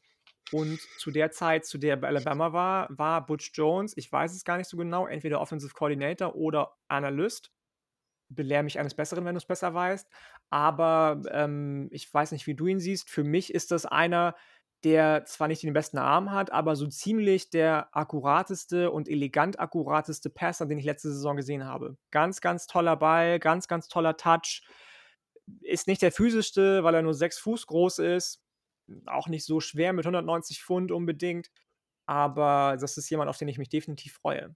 Und zu der Zeit, zu der er bei Alabama war, war Butch Jones, ich weiß es gar nicht so genau, entweder Offensive Coordinator oder Analyst belehre mich eines Besseren, wenn du es besser weißt. Aber ähm, ich weiß nicht, wie du ihn siehst. Für mich ist das einer, der zwar nicht den besten Arm hat, aber so ziemlich der akkurateste und elegant akkurateste Passer, den ich letzte Saison gesehen habe. Ganz, ganz toller Ball, ganz, ganz toller Touch. Ist nicht der physischste, weil er nur sechs Fuß groß ist. Auch nicht so schwer mit 190 Pfund unbedingt. Aber das ist jemand, auf den ich mich definitiv freue.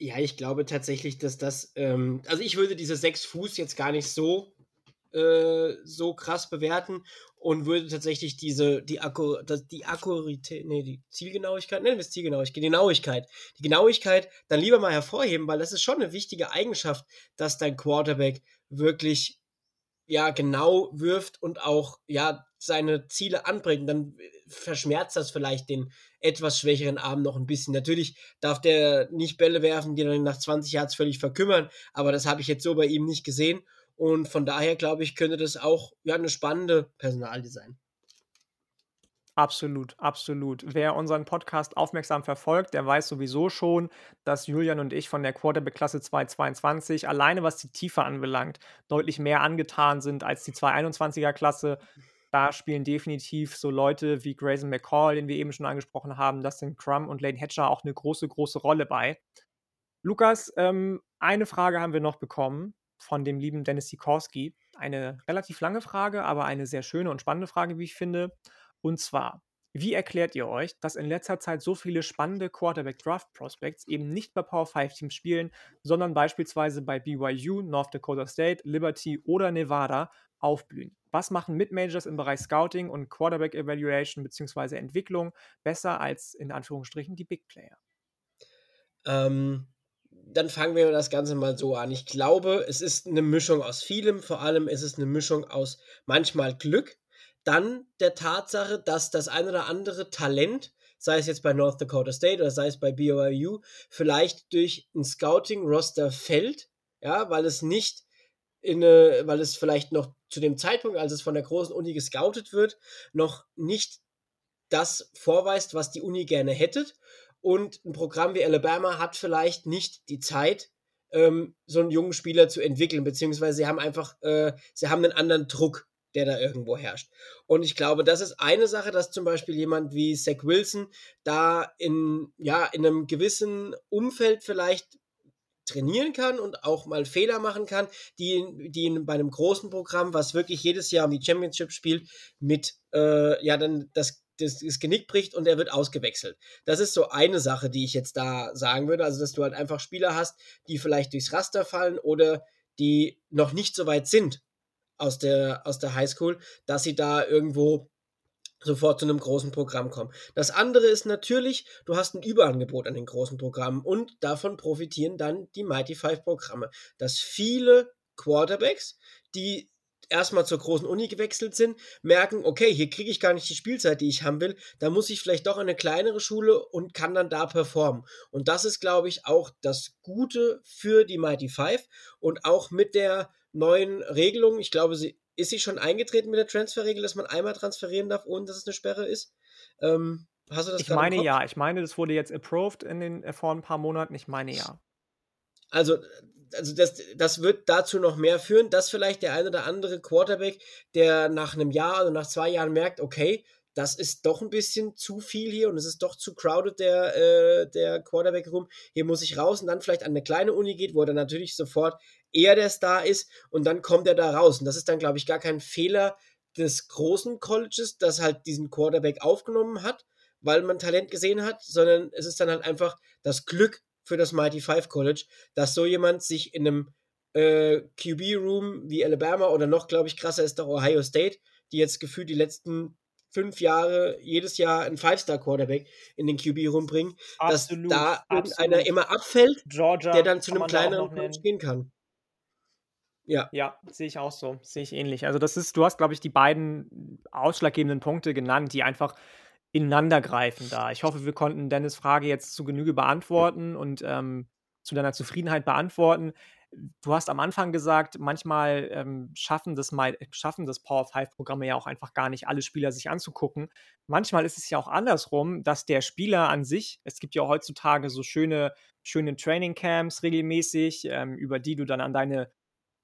Ja, ich glaube tatsächlich, dass das, ähm also, ich würde diese 6 Fuß jetzt gar nicht so äh, so krass bewerten und würde tatsächlich diese die Akku die Akkuratät ne, die Zielgenauigkeit nennen wir's Zielgenauigkeit, die Genauigkeit die Genauigkeit dann lieber mal hervorheben, weil das ist schon 'ne wichtige Eigenschaft, dass dein Quarterback wirklich, ja, genau wirft und auch, ja, seine Ziele anbringt. Dann verschmerzt das vielleicht den etwas schwächeren Arm noch 'n bisschen. Natürlich darf der nicht Bälle werfen, die dann nach 20 Yards völlig verkümmern, aber das habe ich jetzt so bei ihm nicht gesehen. Und von daher glaube ich, könnte das auch, ja, 'ne spannende Personalie sein. Absolut, absolut. Wer unseren Podcast aufmerksam verfolgt, der weiß sowieso schon, dass Julian und ich von der Quarterback-Klasse 2022 alleine, was die Tiefe anbelangt, deutlich mehr angetan sind als die 2021er-Klasse. Da spielen definitiv so Leute wie Grayson McCall, den wir eben schon angesprochen haben, Dustin Crum und Lane Hatcher auch 'ne große, große Rolle bei. Lukas, ähm, eine Frage haben wir noch bekommen von dem lieben Dennis Sikorski. Eine relativ lange Frage, aber eine sehr schöne und spannende Frage, wie ich finde. Und zwar: Wie erklärt ihr euch, dass in letzter Zeit so viele spannende Quarterback-Draft-Prospects eben nicht bei Power-5-Teams spielen, sondern beispielsweise bei BYU, North Dakota State, Liberty oder Nevada aufblühen? Was machen Mid-Majors im Bereich Scouting und Quarterback-Evaluation beziehungsweise Entwicklung besser als in Anführungsstrichen die Big Player? Ähm, dann fangen wir das Ganze mal so an. Ich glaube, es ist 'ne Mischung aus vielem. Vor allem ist es 'ne Mischung aus manchmal Glück, dann der Tatsache, dass das ein oder andere Talent, sei es jetzt bei North Dakota State oder sei es bei BYU, vielleicht durch 'n Scouting-Roster fällt, ja, weil es nicht in 'ne weil es vielleicht noch zu dem Zeitpunkt, als es von der großen Uni gescoutet wird, noch nicht das vorweist, was die Uni gerne hättet. Und 'n Programm wie Alabama hat vielleicht nicht die Zeit, ähm, so 'n jungen Spieler zu entwickeln, beziehungsweise sie haben einfach äh, sie haben 'nen anderen Druck, der da irgendwo herrscht. Und ich glaube, das ist eine Sache, dass zum Beispiel jemand wie Zach Wilson da in ja, in 'nem gewissen Umfeld vielleicht trainieren kann und auch mal Fehler machen kann, die die ihn bei 'nem großen Programm, was wirklich jedes Jahr um die Championship spielt, mit äh, ja, dann das das das Genick bricht und er wird ausgewechselt. Das ist so eine Sache, die ich jetzt da sagen würde. Also, dass du halt einfach Spieler hast, die vielleicht durchs Raster fallen oder die noch nicht so weit sind aus der aus der Highschool, dass sie da irgendwo sofort zu 'nem großen Programm kommen. Das andere ist natürlich, du hast 'n Überangebot an den großen Programmen und davon profitieren dann die Mighty 5 Programme, dass viele Quarterbacks, die erst mal zur großen Uni gewechselt sind, merken: „Okay, hier kriege ich gar nicht die Spielzeit, die ich haben will. Da muss ich vielleicht doch an 'ne kleinere Schule und kann dann da performen.“ Und das ist, glaube ich, auch das Gute für die Mighty 5 und auch mit der neuen Regelung. Ich glaube, sie ist sie schon eingetreten mit der Transferregel, dass man einmal transferieren darf, ohne dass es 'ne Sperre ist? Ähm, hast du das Ich meine ja. Ich meine, das wurde jetzt approved in den äh, vor 'n paar Monaten. Ich meine ja. Also also, das das wird dazu noch mehr führen, dass vielleicht der ein oder andere Quarterback, der nach 'nem Jahr oder nach 2 Jahren merkt: „Okay, das ist doch 'n bisschen zu viel hier und es ist doch zu crowded der äh, der Quarterback-Room. Hier muss ich raus.“ Und dann vielleicht an 'ne kleine Uni geht, wo er dann natürlich sofort eher der Star ist und dann kommt er da raus. Und das ist dann, glaube ich, gar kein Fehler des großen Colleges, das halt diesen Quarterback aufgenommen hat, weil man Talent gesehen hat, sondern es ist dann halt einfach das Glück für das Mighty 5 College, dass so jemand sich in 'nem, äh, QB-Room wie Alabama oder noch, glaube ich, krasser ist doch Ohio State, die jetzt gefühlt die letzten 5 Jahre jedes Jahr 'n Five-Star-Quarterback in den QB-Room bringen, dass Absolut, da irgendeiner absolut. immer abfällt, Georgia der dann zu kann 'nem man da auch kleineren nennen. gehen kann. Ja. Ja, sehe ich auch so, sehe ich ähnlich. Also, das ist du hast, glaube ich, die beiden ausschlaggebenden Punkte genannt, die einfach ineinandergreifen da. Ich hoffe, wir konnten Dennis' Frage jetzt zu Genüge beantworten und, ähm, zu deiner Zufriedenheit beantworten. Du hast am Anfang gesagt, manchmal, ähm, schaffen das mei schaffen das Power-5-Programme ja auch einfach gar nicht, alle Spieler sich anzugucken. Manchmal ist es ja auch andersrum, dass der Spieler an sich es gibt ja heutzutage so schöne schöne Training-Camps regelmäßig, ähm, über die du dann an deine,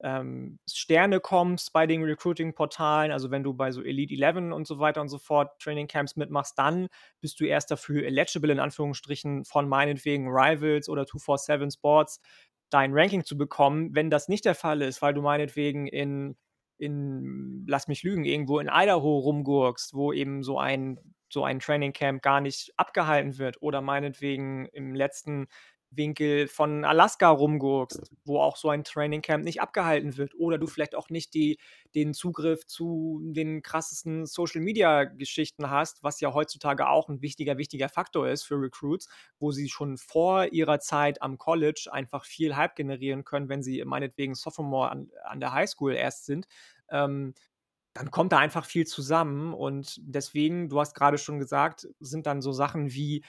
ähm, Sterne kommst bei den Recruiting-Portalen. Also, wenn du bei so Elite 11 und so weiter und so fort Training-Camps mitmachst, dann bist du erst dafür eligible in Anführungsstrichen von meinetwegen Rivals oder 247 Sports dein Ranking zu bekommen. Wenn das nicht der Fall ist, weil du meinetwegen in in lass mich lügen, irgendwo in Idaho rumgurkst, wo eben so ein so ein Training-Camp gar nicht abgehalten wird oder meinetwegen im letzten Winkel von Alaska rumguckst, wo auch so ein Trainingcamp nicht abgehalten wird oder du vielleicht auch nicht die, den Zugriff zu den krassesten Social-Media-Geschichten hast, was ja heutzutage auch ein wichtiger, wichtiger Faktor ist für Recruits, wo sie schon vor ihrer Zeit am College einfach viel Hype generieren können, wenn sie meinetwegen Sophomore an, an der Highschool erst sind. Ähm, dann kommt da einfach viel zusammen und deswegen, du hast gerade schon gesagt, sind dann so Sachen wie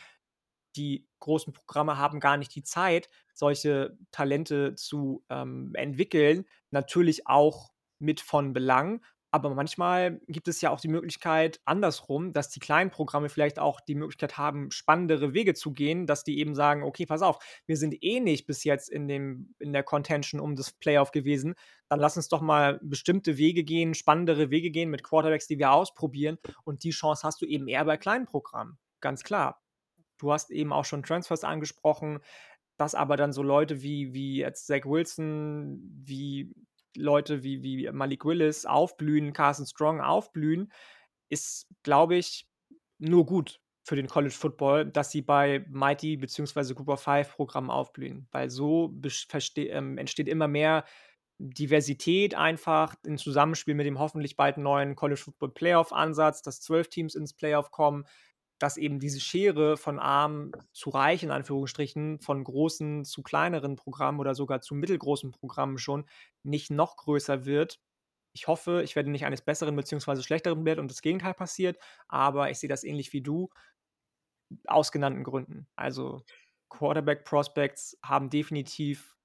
die großen Programme haben gar nicht die Zeit, solche Talente zu ähm, entwickeln. Natürlich auch mit von Belang. Aber manchmal gibt es ja auch die Möglichkeit andersrum, dass die kleinen Programme vielleicht auch die Möglichkeit haben, spannendere Wege zu gehen, dass die eben sagen, okay, pass auf, wir sind eh nicht bis jetzt in, dem, in der Contention um das Playoff gewesen, dann lass uns doch mal bestimmte Wege gehen, spannendere Wege gehen mit Quarterbacks, die wir ausprobieren. Und die Chance hast du eben eher bei kleinen Programmen, ganz klar. Du hast eben auch schon Transfers angesprochen, dass aber dann so Leute wie, wie jetzt Zach Wilson, wie Leute wie, wie Malik Willis aufblühen, Carson Strong aufblühen, ist, glaube ich, nur gut für den College Football, dass sie bei Mighty bzw. Group of Five Programmen aufblühen, weil so ähm, entsteht immer mehr Diversität einfach im Zusammenspiel mit dem hoffentlich bald neuen College Football Playoff Ansatz, dass zwölf Teams ins Playoff kommen, dass eben diese Schere von arm zu reich, in Anführungsstrichen, von großen zu kleineren Programmen oder sogar zu mittelgroßen Programmen schon nicht noch größer wird. Ich hoffe, ich werde nicht eines Besseren bzw. Schlechteren belehrt und das Gegenteil passiert, aber ich sehe das ähnlich wie du, aus genannten Gründen. Also Quarterback-Prospects haben definitiv,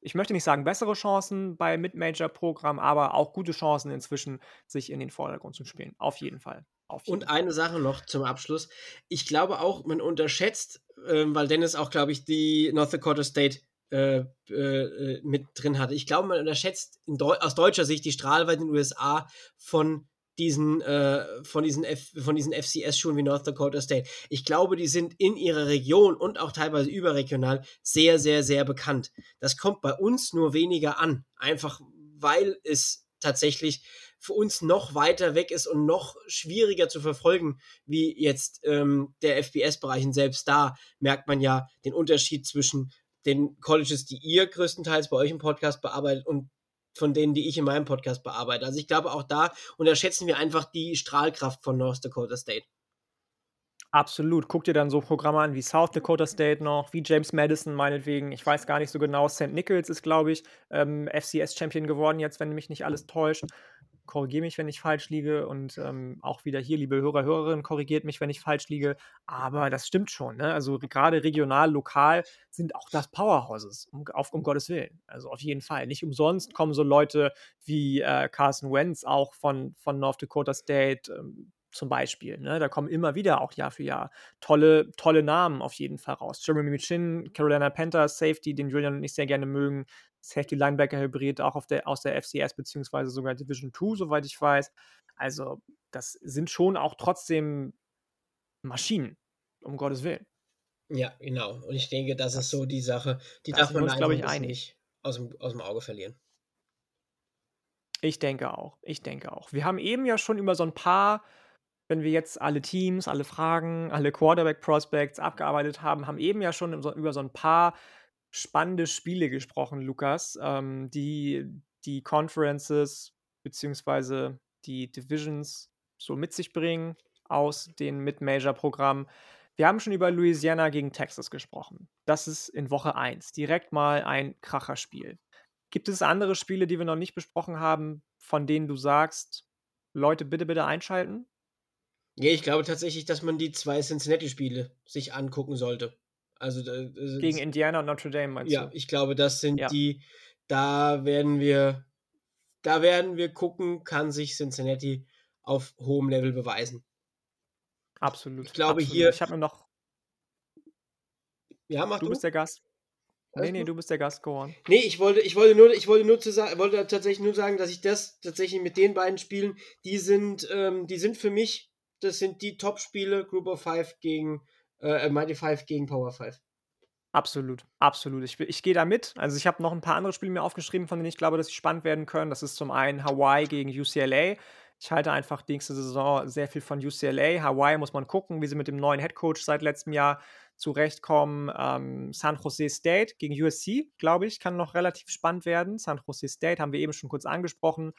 ich möchte nicht sagen bessere Chancen bei Mid-Major-Programmen, aber auch gute Chancen inzwischen, sich in den Vordergrund zu spielen. Auf jeden Fall. Und eine Sache noch zum Abschluss. Ich glaube auch, man unterschätzt, äh, weil Dennis auch, glaube ich, die North Dakota State äh, äh, mit drin hatte. Ich glaube, man unterschätzt Deu aus deutscher Sicht die Strahlweite in den USA von diesen, äh, von diesen, F von diesen FCS-Schulen wie North Dakota State. Ich glaube, die sind in ihrer Region und auch teilweise überregional sehr, sehr, sehr bekannt. Das kommt bei uns nur weniger an. Einfach weil es tatsächlich für uns noch weiter weg ist und noch schwieriger zu verfolgen, wie jetzt ähm, der FBS-Bereich. Und selbst da merkt man ja den Unterschied zwischen den Colleges, die ihr größtenteils bei euch im Podcast bearbeitet und von denen, die ich in meinem Podcast bearbeite. Also ich glaube, auch da unterschätzen wir einfach die Strahlkraft von North Dakota State. Absolut. Guck dir dann so Programme an wie South Dakota State noch, wie James Madison meinetwegen. Ich weiß gar nicht so genau. St. Nichols ist, glaube ich, ähm, FCS-Champion geworden jetzt, wenn mich nicht alles täuscht korrigiere mich, wenn ich falsch liege. Und ähm, auch wieder hier, liebe Hörer, Hörerinnen, korrigiert mich, wenn ich falsch liege. Aber das stimmt schon. Ne? Also gerade regional, lokal sind auch das Powerhouses, um, auf, um Gottes Willen. Also auf jeden Fall. Nicht umsonst kommen so Leute wie äh, Carson Wentz auch von, von North Dakota State. Ähm, zum Beispiel. Ne? Da kommen immer wieder auch Jahr für Jahr tolle, tolle Namen auf jeden Fall raus. Jeremy Michin, Carolina Panthers, Safety, den Julian und ich sehr gerne mögen. Safety-Linebacker-Hybrid auch auf der, aus der FCS beziehungsweise sogar Division 2, soweit ich weiß. Also, das sind schon auch trotzdem Maschinen, um Gottes Willen. Ja, genau. Und ich denke, das, ist so die Sache, die darf man, glaube ich, einig aus dem, aus dem Auge verlieren. Ich denke auch. Ich denke auch. Wir haben eben ja schon über so ein paar, wenn wir jetzt alle Teams, alle Fragen, alle Quarterback-Prospects abgearbeitet haben, haben eben ja schon über so ein paar spannende Spiele gesprochen, Lukas, ähm, die die Conferences beziehungsweise die Divisions so mit sich bringen aus den Mid-Major-Programmen. Wir haben schon über Louisiana gegen Texas gesprochen. Das ist in Woche 1 direkt mal ein Kracherspiel. Gibt es andere Spiele, die wir noch nicht besprochen haben, von denen du sagst, Leute, bitte, bitte einschalten? Ja, ich glaube tatsächlich, dass man die zwei Cincinnati-Spiele sich angucken sollte. Also, Gegen Indiana und Notre Dame, meinst ja, du? Ja, ich glaube, das sind ja. die, da werden wir, da werden wir gucken, kann sich Cincinnati auf hohem Level beweisen. Absolut. Ich glaube absolut. hier. Ich habe mir noch. Ja, mach du. Du bist der Gast. Nee, nee, du bist der Gast, on. Nee, ich wollte, ich wollte nur, ich wollte nur zu sagen, wollte tatsächlich nur sagen, dass ich das tatsächlich mit den beiden Spielen, die sind, ähm, die sind für mich, das sind die Top-Spiele, Group of Five gegen äh, Mighty Five gegen Power Five. Absolut, absolut. Ich, ich gehe da mit. Also ich habe noch ein paar andere Spiele mir aufgeschrieben, von denen ich glaube, dass sie spannend werden können. Das ist zum einen Hawaii gegen UCLA. Ich halte einfach die nächste Saison sehr viel von UCLA. Hawaii muss man gucken, wie sie mit dem neuen Head Coach seit letztem Jahr zurechtkommen. Ähm, San Jose State gegen USC, glaube ich, kann noch relativ spannend werden. San Jose State haben wir eben schon kurz angesprochen,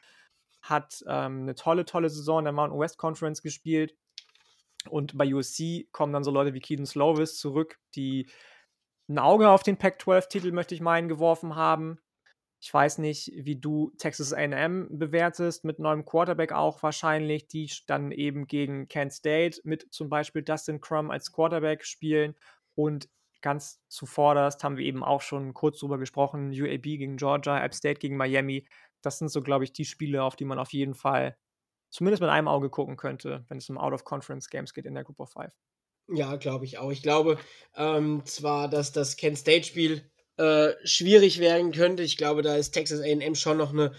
hat ähm, eine tolle, tolle Saison in der Mountain West Conference gespielt. Und bei USC kommen dann so Leute wie Keaton Slovis zurück, die ein Auge auf den Pac-12-Titel, möchte ich meinen, geworfen haben. Ich weiß nicht, wie du Texas AM bewertest, mit neuem Quarterback auch wahrscheinlich, die dann eben gegen Kent State mit zum Beispiel Dustin Crum als Quarterback spielen. Und ganz zuvorderst haben wir eben auch schon kurz drüber gesprochen, UAB gegen Georgia, App State gegen Miami. Das sind so, glaube ich, die Spiele, auf die man auf jeden Fall zumindest mit einem Auge gucken könnte, wenn es um Out-of-Conference-Games geht in der Group of Five. Ja, glaube ich auch. Ich glaube ähm, zwar, dass das Kent State-Spiel äh, schwierig werden könnte. Ich glaube, da ist Texas AM schon noch eine,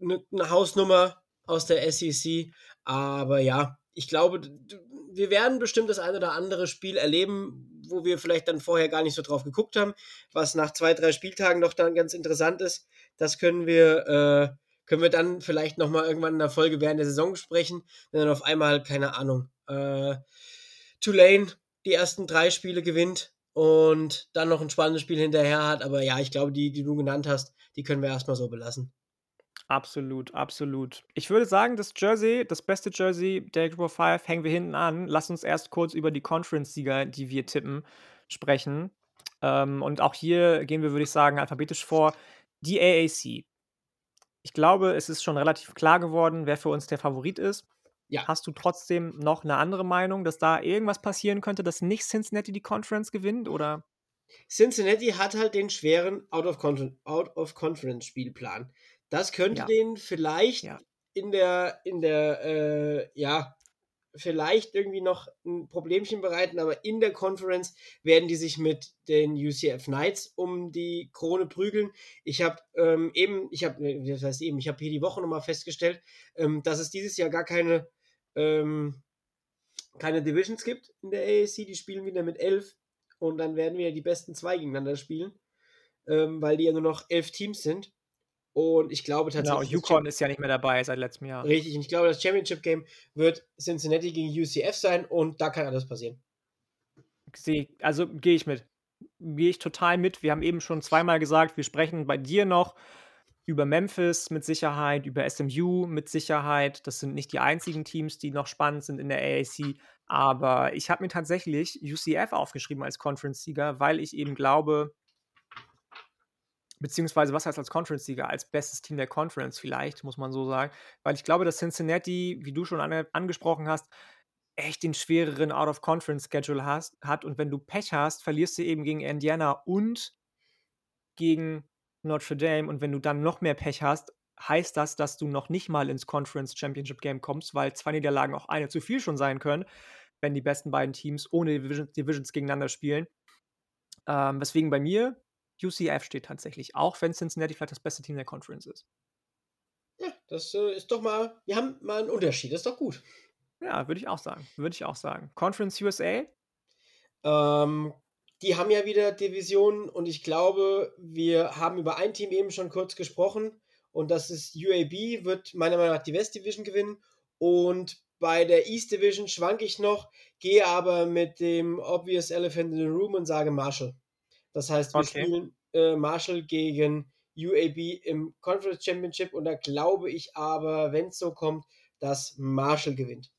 eine, eine Hausnummer aus der SEC. Aber ja, ich glaube, wir werden bestimmt das eine oder andere Spiel erleben, wo wir vielleicht dann vorher gar nicht so drauf geguckt haben, was nach zwei, drei Spieltagen noch dann ganz interessant ist. Das können wir, äh, können wir dann vielleicht nochmal irgendwann in der Folge während der Saison besprechen, wenn dann auf einmal, keine Ahnung, äh, Tulane die ersten drei Spiele gewinnt und dann noch ein spannendes Spiel hinterher hat. Aber ja, ich glaube, die, die du genannt hast, die können wir erstmal so belassen. Absolut, absolut. Ich würde sagen, das Jersey, das beste Jersey der Group of Five, hängen wir hinten an. Lass uns erst kurz über die Conference-Sieger, die wir tippen, sprechen. Ähm, und auch hier gehen wir, würde ich sagen, alphabetisch vor. Die AAC. Ich glaube, es ist schon relativ klar geworden, wer für uns der Favorit ist. Ja. Hast du trotzdem noch eine andere Meinung, dass da irgendwas passieren könnte, dass nicht Cincinnati die Conference gewinnt, oder? Cincinnati hat halt den schweren Out-of-Conference-Spielplan. Das könnte ja. den vielleicht ja. in der, in der, äh, ja, vielleicht irgendwie noch ein Problemchen bereiten, aber in der Conference werden die sich mit den UCF Knights um die Krone prügeln. Ich habe ähm, eben, ich habe, das heißt eben, ich habe hier die Woche nochmal festgestellt, ähm, dass es dieses Jahr gar keine ähm, keine Divisions gibt in der AAC. Die spielen wieder mit elf und dann werden wir die besten zwei gegeneinander spielen, ähm, weil die ja nur noch elf Teams sind. Und ich glaube genau, tatsächlich. Genau, Yukon ist ja nicht mehr dabei seit letztem Jahr. Richtig, und ich glaube, das Championship Game wird Cincinnati gegen UCF sein und da kann alles passieren. also gehe ich mit. Gehe ich total mit. Wir haben eben schon zweimal gesagt, wir sprechen bei dir noch über Memphis mit Sicherheit, über SMU mit Sicherheit. Das sind nicht die einzigen Teams, die noch spannend sind in der AAC. Aber ich habe mir tatsächlich UCF aufgeschrieben als Conference-Sieger, weil ich eben glaube, beziehungsweise was heißt als Conference-Sieger? Als bestes Team der Conference vielleicht, muss man so sagen. Weil ich glaube, dass Cincinnati, wie du schon an, angesprochen hast, echt den schwereren Out-of-Conference-Schedule hat. Und wenn du Pech hast, verlierst du eben gegen Indiana und gegen Notre Dame und wenn du dann noch mehr Pech hast, heißt das, dass du noch nicht mal ins Conference Championship Game kommst, weil zwei Niederlagen auch eine zu viel schon sein können, wenn die besten beiden Teams ohne Divisions, Divisions gegeneinander spielen. Ähm, weswegen bei mir UCF steht tatsächlich, auch wenn Cincinnati vielleicht das beste Team der Conference ist. Ja, das äh, ist doch mal, wir haben mal einen Unterschied, das ist doch gut. Ja, würde ich auch sagen. Würde ich auch sagen. Conference USA? Ähm, die haben ja wieder Divisionen und ich glaube, wir haben über ein Team eben schon kurz gesprochen und das ist UAB, wird meiner Meinung nach die West Division gewinnen und bei der East Division schwanke ich noch, gehe aber mit dem Obvious Elephant in the Room und sage Marshall. Das heißt, wir okay. spielen äh, Marshall gegen UAB im Conference Championship und da glaube ich aber, wenn es so kommt, dass Marshall gewinnt.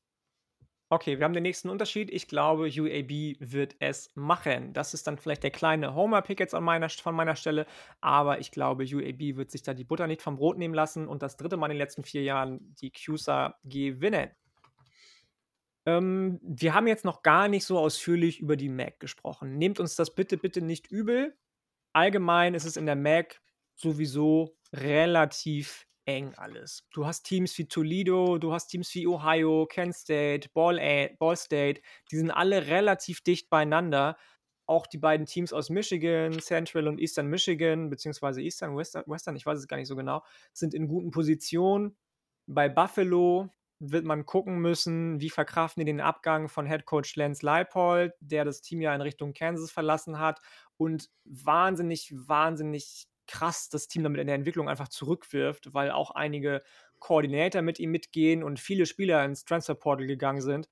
Okay, wir haben den nächsten Unterschied. Ich glaube, UAB wird es machen. Das ist dann vielleicht der kleine Homer-Pick jetzt an meiner, von meiner Stelle. Aber ich glaube, UAB wird sich da die Butter nicht vom Brot nehmen lassen und das dritte Mal in den letzten vier Jahren die CUSA gewinnen. Ähm, wir haben jetzt noch gar nicht so ausführlich über die MAC gesprochen. Nehmt uns das bitte, bitte nicht übel. Allgemein ist es in der MAC sowieso relativ eng alles. Du hast Teams wie Toledo, du hast Teams wie Ohio, Kent State, Ball, Ball State, die sind alle relativ dicht beieinander. Auch die beiden Teams aus Michigan, Central und Eastern Michigan, beziehungsweise Eastern, Western, Western, ich weiß es gar nicht so genau, sind in guten Positionen. Bei Buffalo wird man gucken müssen, wie verkraften die den Abgang von Head Coach Lance Leipold, der das Team ja in Richtung Kansas verlassen hat und wahnsinnig, wahnsinnig krass das Team damit in der Entwicklung einfach zurückwirft, weil auch einige Koordinator mit ihm mitgehen und viele Spieler ins Transfer Portal gegangen sind.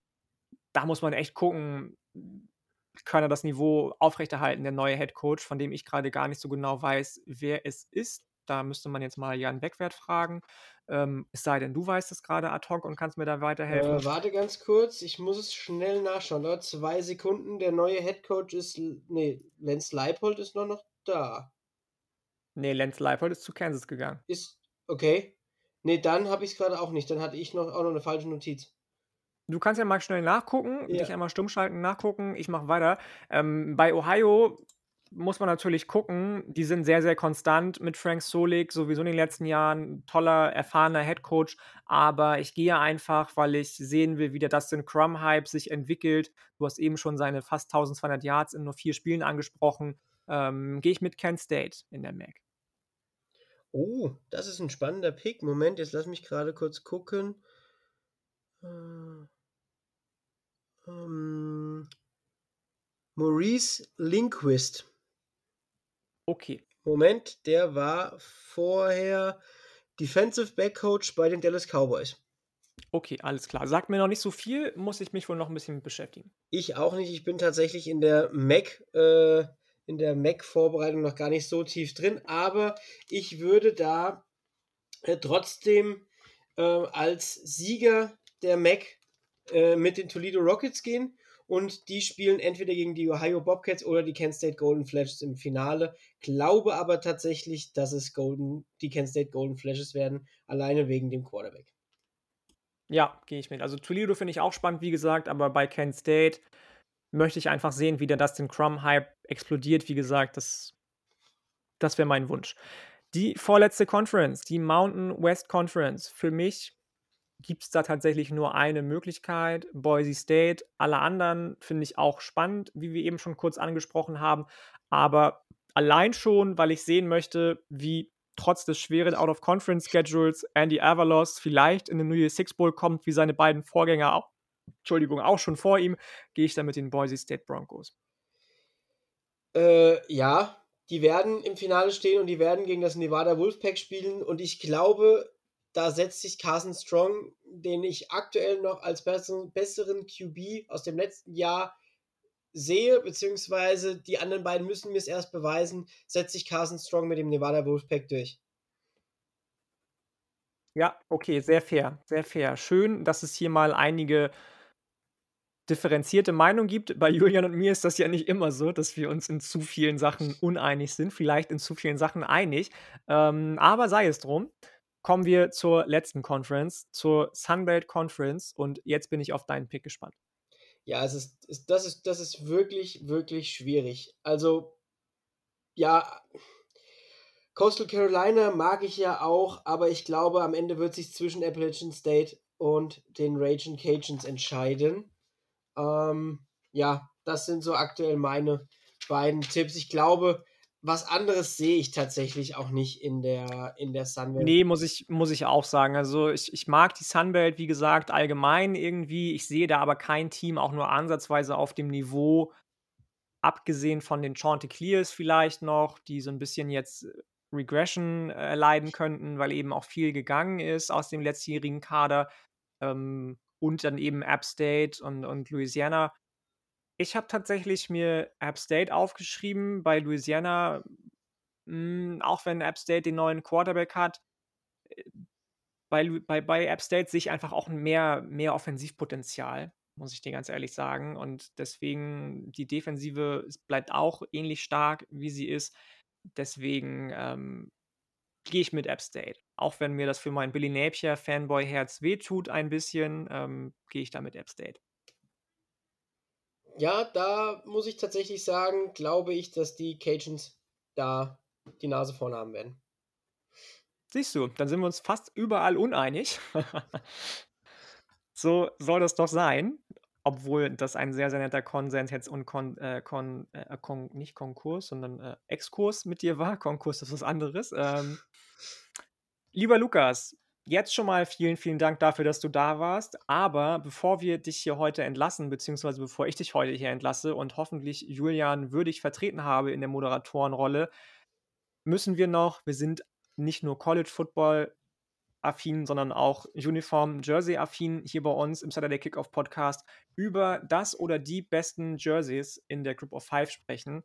Da muss man echt gucken, kann er das Niveau aufrechterhalten, der neue Head Coach, von dem ich gerade gar nicht so genau weiß, wer es ist. Da müsste man jetzt mal Jan Beckwert fragen. Ähm, es sei denn, du weißt es gerade ad hoc und kannst mir da weiterhelfen. Äh, warte ganz kurz, ich muss es schnell nachschauen. Dauert zwei Sekunden. Der neue Head Coach ist. Nee, Lance Leipold ist noch, noch da. Nee, Lance Leipold ist zu Kansas gegangen. Ist. Okay. Nee, dann habe ich es gerade auch nicht. Dann hatte ich noch, auch noch eine falsche Notiz. Du kannst ja mal schnell nachgucken, ja. dich einmal stumm schalten, nachgucken. Ich mache weiter. Ähm, bei Ohio muss man natürlich gucken. Die sind sehr, sehr konstant mit Frank Solik, sowieso in den letzten Jahren. Toller, erfahrener Headcoach. Aber ich gehe einfach, weil ich sehen will, wie der Dustin Crumb-Hype sich entwickelt. Du hast eben schon seine fast 1200 Yards in nur vier Spielen angesprochen. Ähm, gehe ich mit Kent State in der MAC. Oh, das ist ein spannender Pick. Moment, jetzt lass mich gerade kurz gucken. Äh. Ähm, Maurice Linquist. Okay. Moment, der war vorher Defensive Back Coach bei den Dallas Cowboys. Okay, alles klar. Sagt mir noch nicht so viel, muss ich mich wohl noch ein bisschen beschäftigen. Ich auch nicht. Ich bin tatsächlich in der Mac, äh, in der Mac-Vorbereitung noch gar nicht so tief drin, aber ich würde da äh, trotzdem äh, als Sieger der Mac äh, mit den Toledo Rockets gehen und die spielen entweder gegen die Ohio Bobcats oder die Kent State Golden Flashes im Finale. Glaube aber tatsächlich, dass es Golden, die Kent State Golden Flashes werden, alleine wegen dem Quarterback. Ja, gehe ich mit. Also Toledo finde ich auch spannend, wie gesagt, aber bei Kent State möchte ich einfach sehen, wie der Dustin Crumb-Hype explodiert. Wie gesagt, das, das wäre mein Wunsch. Die vorletzte Conference, die Mountain West Conference, für mich gibt es da tatsächlich nur eine Möglichkeit, Boise State. Alle anderen finde ich auch spannend, wie wir eben schon kurz angesprochen haben. Aber allein schon, weil ich sehen möchte, wie trotz des schweren Out-of-Conference-Schedules Andy Avalos vielleicht in den New Year's Six Bowl kommt, wie seine beiden Vorgänger auch, Entschuldigung, auch schon vor ihm, gehe ich da mit den Boise State Broncos. Äh, ja, die werden im Finale stehen und die werden gegen das Nevada Wolfpack spielen und ich glaube, da setzt sich Carson Strong, den ich aktuell noch als besseren QB aus dem letzten Jahr sehe, beziehungsweise die anderen beiden müssen mir es erst beweisen, setzt sich Carson Strong mit dem Nevada Wolfpack durch. Ja, okay, sehr fair, sehr fair. Schön, dass es hier mal einige differenzierte Meinungen gibt. Bei Julian und mir ist das ja nicht immer so, dass wir uns in zu vielen Sachen uneinig sind, vielleicht in zu vielen Sachen einig. Ähm, aber sei es drum kommen wir zur letzten Conference, zur Sunbelt Conference. Und jetzt bin ich auf deinen Pick gespannt. Ja, es ist, es, das, ist, das ist wirklich, wirklich schwierig. Also, ja, Coastal Carolina mag ich ja auch, aber ich glaube, am Ende wird sich zwischen Appalachian State und den Raging Cajuns entscheiden. Ähm, ja, das sind so aktuell meine beiden Tipps. Ich glaube, was anderes sehe ich tatsächlich auch nicht in der, in der Sunbelt. Nee, muss ich, muss ich auch sagen. Also ich, ich mag die Sunbelt, wie gesagt, allgemein irgendwie. Ich sehe da aber kein Team auch nur ansatzweise auf dem Niveau, abgesehen von den Chanticleers vielleicht noch, die so ein bisschen jetzt äh, Regression erleiden äh, könnten, weil eben auch viel gegangen ist aus dem letztjährigen Kader. Ähm, und dann eben App State und, und Louisiana ich habe tatsächlich mir App State aufgeschrieben. Bei Louisiana, hm, auch wenn App State den neuen Quarterback hat, äh, bei, bei, bei App State sehe ich einfach auch mehr, mehr Offensivpotenzial, muss ich dir ganz ehrlich sagen. Und deswegen, die Defensive bleibt auch ähnlich stark, wie sie ist. Deswegen ähm, gehe ich mit App State. Auch wenn mir das für mein Billy Napier-Fanboy-Herz wehtut ein bisschen, ähm, gehe ich da mit App State ja, da muss ich tatsächlich sagen, glaube ich, dass die Cajuns da die Nase vorn haben werden. Siehst du, dann sind wir uns fast überall uneinig. <laughs> so soll das doch sein. Obwohl das ein sehr, sehr netter Konsens jetzt und Kon, äh, Kon, äh, Kon nicht Konkurs, sondern äh, Exkurs mit dir war. Konkurs ist was anderes. Ähm, lieber Lukas, Jetzt schon mal vielen, vielen Dank dafür, dass du da warst. Aber bevor wir dich hier heute entlassen, beziehungsweise bevor ich dich heute hier entlasse und hoffentlich Julian würdig vertreten habe in der Moderatorenrolle, müssen wir noch, wir sind nicht nur College Football affin, sondern auch Uniform Jersey affin hier bei uns im Saturday Kickoff Podcast über das oder die besten Jerseys in der Group of Five sprechen.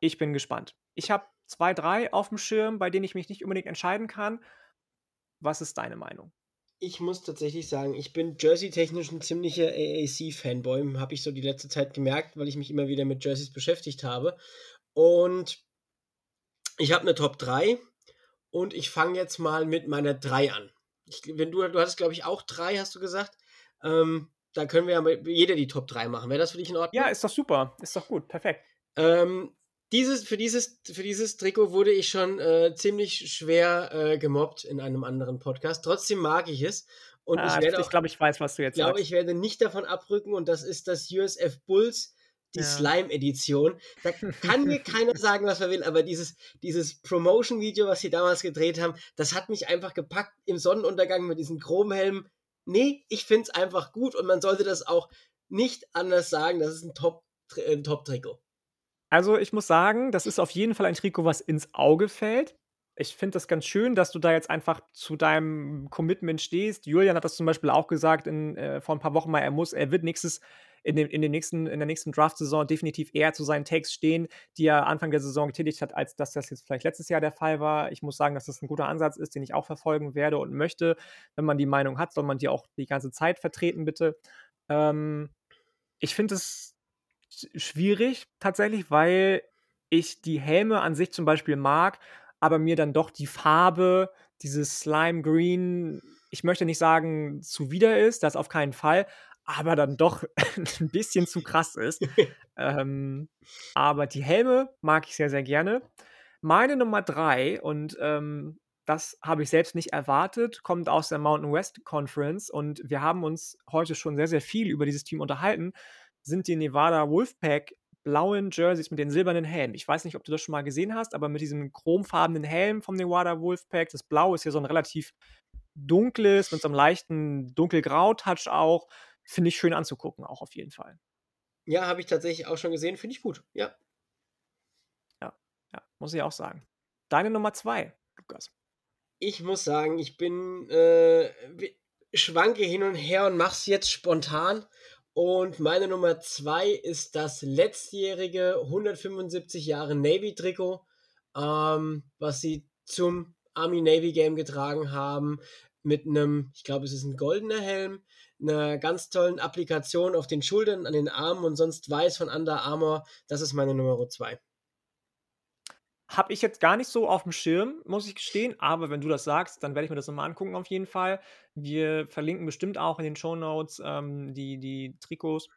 Ich bin gespannt. Ich habe zwei, drei auf dem Schirm, bei denen ich mich nicht unbedingt entscheiden kann. Was ist deine Meinung? Ich muss tatsächlich sagen, ich bin Jersey-technisch ein ziemlicher AAC-Fanboy. Habe ich so die letzte Zeit gemerkt, weil ich mich immer wieder mit Jerseys beschäftigt habe. Und ich habe eine Top 3 und ich fange jetzt mal mit meiner 3 an. Ich, wenn du, du hattest, glaube ich, auch 3, hast du gesagt. Ähm, da können wir ja jeder die Top 3 machen. Wäre das für dich in Ordnung? Ja, ist doch super. Ist doch gut. Perfekt. Ähm, dieses, für, dieses, für dieses Trikot wurde ich schon äh, ziemlich schwer äh, gemobbt in einem anderen Podcast. Trotzdem mag ich es. Und ah, ich werde ich glaube, ich weiß, was du jetzt Ich glaube, ich werde nicht davon abrücken und das ist das USF Bulls, die ja. Slime-Edition. Da kann mir <laughs> keiner sagen, was er will, aber dieses, dieses Promotion-Video, was sie damals gedreht haben, das hat mich einfach gepackt im Sonnenuntergang mit diesen Chromhelmen. Nee, ich finde es einfach gut und man sollte das auch nicht anders sagen. Das ist ein Top-Trikot. Top also, ich muss sagen, das ist auf jeden Fall ein Trikot, was ins Auge fällt. Ich finde das ganz schön, dass du da jetzt einfach zu deinem Commitment stehst. Julian hat das zum Beispiel auch gesagt in, äh, vor ein paar Wochen mal, er muss, er wird nächstes, in, dem, in, dem nächsten, in der nächsten Draft-Saison definitiv eher zu seinen Takes stehen, die er Anfang der Saison getätigt hat, als dass das jetzt vielleicht letztes Jahr der Fall war. Ich muss sagen, dass das ein guter Ansatz ist, den ich auch verfolgen werde und möchte. Wenn man die Meinung hat, soll man die auch die ganze Zeit vertreten, bitte. Ähm, ich finde es schwierig tatsächlich, weil ich die Helme an sich zum Beispiel mag, aber mir dann doch die Farbe, dieses Slime Green, ich möchte nicht sagen, zuwider ist, das auf keinen Fall, aber dann doch <laughs> ein bisschen zu krass ist. <laughs> ähm, aber die Helme mag ich sehr, sehr gerne. Meine Nummer drei, und ähm, das habe ich selbst nicht erwartet, kommt aus der Mountain West Conference und wir haben uns heute schon sehr, sehr viel über dieses Team unterhalten sind die Nevada Wolfpack blauen Jerseys mit den silbernen Helmen. Ich weiß nicht, ob du das schon mal gesehen hast, aber mit diesem chromfarbenen Helm vom Nevada Wolfpack, das Blau ist ja so ein relativ dunkles, mit so einem leichten dunkelgrau-Touch auch. Finde ich schön anzugucken, auch auf jeden Fall. Ja, habe ich tatsächlich auch schon gesehen, finde ich gut, ja. Ja, ja, muss ich auch sagen. Deine Nummer zwei, Lukas. Ich muss sagen, ich bin äh, schwanke hin und her und mache es jetzt spontan und meine Nummer zwei ist das letztjährige 175 Jahre Navy-Trikot, ähm, was sie zum Army Navy Game getragen haben. Mit einem, ich glaube, es ist ein goldener Helm, einer ganz tollen Applikation auf den Schultern, an den Armen und sonst weiß von Under Armour. Das ist meine Nummer zwei. Habe ich jetzt gar nicht so auf dem Schirm, muss ich gestehen, aber wenn du das sagst, dann werde ich mir das nochmal angucken auf jeden Fall. Wir verlinken bestimmt auch in den Shownotes ähm, die die Trikots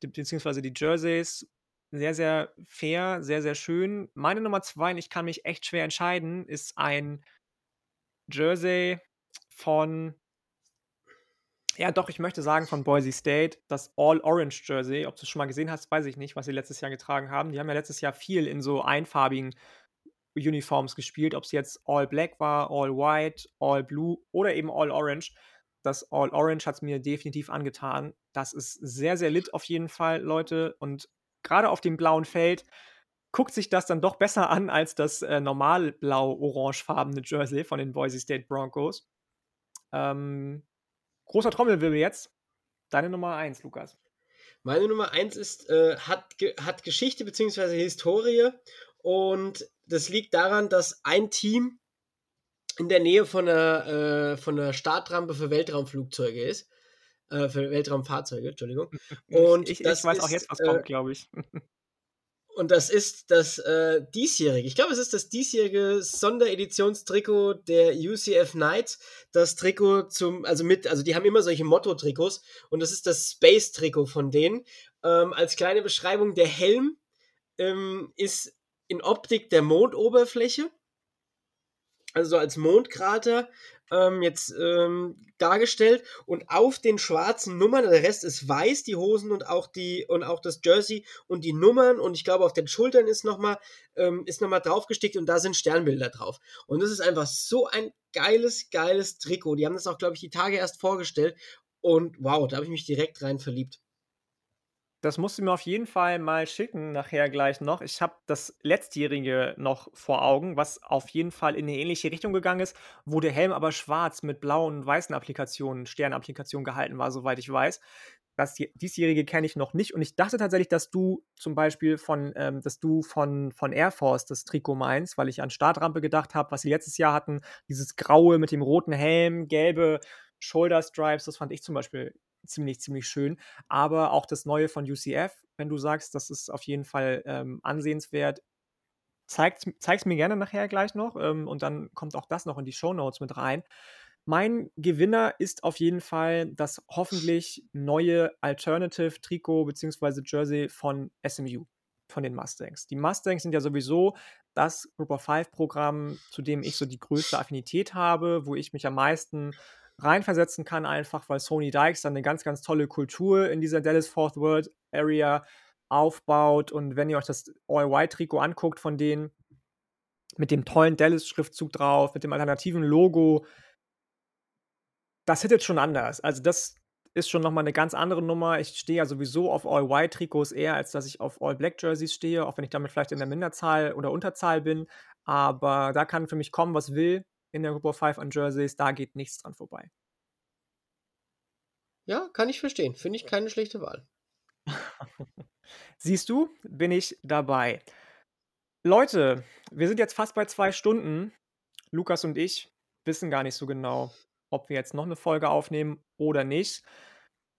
beziehungsweise die Jerseys. Sehr, sehr fair, sehr, sehr schön. Meine Nummer zwei, und ich kann mich echt schwer entscheiden, ist ein Jersey von ja doch, ich möchte sagen von Boise State, das All-Orange Jersey. Ob du es schon mal gesehen hast, weiß ich nicht, was sie letztes Jahr getragen haben. Die haben ja letztes Jahr viel in so einfarbigen Uniforms gespielt, ob es jetzt All Black war, All White, All Blue oder eben All Orange. Das All Orange hat es mir definitiv angetan. Das ist sehr, sehr lit auf jeden Fall, Leute. Und gerade auf dem blauen Feld guckt sich das dann doch besser an als das äh, normal blau-orangefarbene Jersey von den Boise State Broncos. Ähm, großer Trommelwirbel jetzt. Deine Nummer 1, Lukas. Meine Nummer 1 ist, äh, hat, hat Geschichte bzw. Historie und das liegt daran, dass ein Team in der Nähe von einer, äh, von einer Startrampe für Weltraumflugzeuge ist. Äh, für Weltraumfahrzeuge, Entschuldigung. <laughs> Und ich, ich weiß ist, auch jetzt, was kommt, äh, glaube ich. <laughs> Und das ist das äh, diesjährige, ich glaube, es ist das diesjährige Sondereditionstrikot der UCF Knights. Das Trikot zum, also mit, also die haben immer solche Motto-Trikots und das ist das Space-Trikot von denen. Ähm, als kleine Beschreibung, der Helm ähm, ist in Optik der Mondoberfläche, also als Mondkrater ähm, jetzt ähm, dargestellt und auf den schwarzen Nummern, der Rest ist weiß, die Hosen und auch die und auch das Jersey und die Nummern und ich glaube auf den Schultern ist nochmal ähm, ist noch draufgestickt und da sind Sternbilder drauf und das ist einfach so ein geiles geiles Trikot. Die haben das auch glaube ich die Tage erst vorgestellt und wow, da habe ich mich direkt rein verliebt. Das musst du mir auf jeden Fall mal schicken nachher gleich noch. Ich habe das Letztjährige noch vor Augen, was auf jeden Fall in 'ne ähnliche Richtung gegangen ist, wo der Helm aber schwarz mit blauen und weißen Applikationen Sternapplikationen gehalten war, soweit ich weiß. Das die Diesjährige kenne ich noch nicht und ich dachte tatsächlich, dass du zum Beispiel von ähm, dass du von von Air Force das Trikot meinst, weil ich an Startrampe gedacht habe, was sie letztes Jahr hatten, dieses Graue mit dem roten Helm, gelbe Shoulder Stripes, das fand ich zum Beispiel ziemlich, ziemlich schön. Aber auch das Neue von UCF, wenn du sagst, das ist auf jeden Fall, ähm, ansehenswert. Zeig's zeig's mir gerne nachher gleich noch, ähm, und dann kommt auch das noch in die Shownotes mit rein. Mein Gewinner ist auf jeden Fall das hoffentlich neue Alternative-Trikot beziehungsweise Jersey von SMU, von den Mustangs. Die Mustangs sind ja sowieso das Group of Five Programm, zu dem ich so die größte Affinität habe, wo ich mich am meisten reinversetzen kann, einfach weil Sony Dykes dann eine ganz, ganz tolle Kultur in dieser Dallas-Fort Worth Area aufbaut. Und wenn ihr euch das All-White-Trikot anguckt von denen, mit dem tollen Dallas-Schriftzug drauf, mit dem alternativen Logo, das hittet schon anders. Also, das ist schon noch mal 'ne ganz andere Nummer. Ich stehe ja sowieso auf All-White-Trikots eher, als dass ich auf All-Black-Jerseys stehe, auch wenn ich damit vielleicht in der Minderzahl oder Unterzahl bin. Aber da kann für mich kommen, was will in der Group of Five an Jerseys, da geht nichts dran vorbei. Ja, kann ich verstehen. Finde ich keine schlechte Wahl. <laughs> Siehst du, bin ich dabei. Leute, wir sind jetzt fast bei 2 Stunden. Lukas und ich wissen gar nicht so genau ob wir jetzt noch eine Folge aufnehmen oder nicht,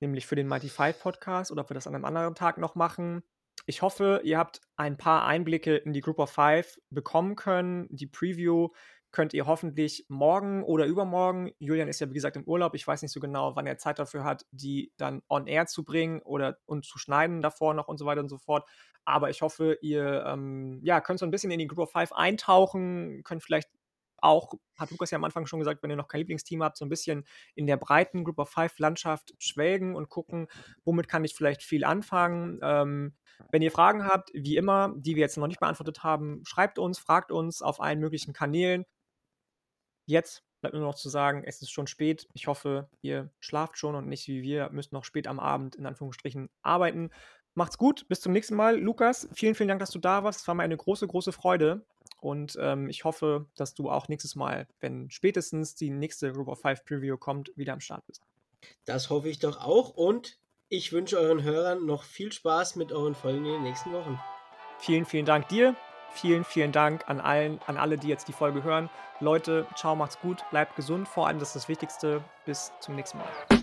nämlich für den Mighty Five Podcast oder ob wir das an einem anderen Tag noch machen. Ich hoffe, ihr habt ein paar Einblicke in die Group of Five bekommen können. Die Preview könnt ihr hoffentlich morgen oder übermorgen Julian ist ja, wie gesagt, im Urlaub. Ich weiß nicht so genau, wann er Zeit dafür hat, die dann on air zu bringen oder und zu schneiden davor noch und so weiter und so fort. Aber ich hoffe, ihr, ähm, ja, könnt so ein bisschen in die Group of Five eintauchen, könnt vielleicht auch, hat Lukas ja am Anfang schon gesagt, wenn ihr noch kein Lieblingsteam habt, so ein bisschen in der breiten Group of Five Landschaft schwelgen und gucken, womit kann ich vielleicht viel anfangen. Ähm, wenn ihr Fragen habt, wie immer, die wir jetzt noch nicht beantwortet haben, schreibt uns, fragt uns auf allen möglichen Kanälen. Jetzt bleibt nur noch zu sagen, es ist schon spät. Ich hoffe, ihr schlaft schon und nicht wie wir, müsst noch spät am Abend in Anführungsstrichen arbeiten. Macht's gut, bis zum nächsten Mal. Lukas, vielen, vielen Dank, dass du da warst. Es war mir eine große, große Freude. Und ähm, ich hoffe, dass du auch nächstes Mal, wenn spätestens die nächste Group of Five Preview kommt, wieder am Start bist. Das hoffe ich doch auch. Und ich wünsche euren Hörern noch viel Spaß mit euren Folgen in den nächsten Wochen. Vielen, vielen Dank dir. Vielen, vielen Dank an allen, an alle, die jetzt die Folge hören. Leute, ciao, macht's gut, bleibt gesund. Vor allem, das ist das Wichtigste. Bis zum nächsten Mal.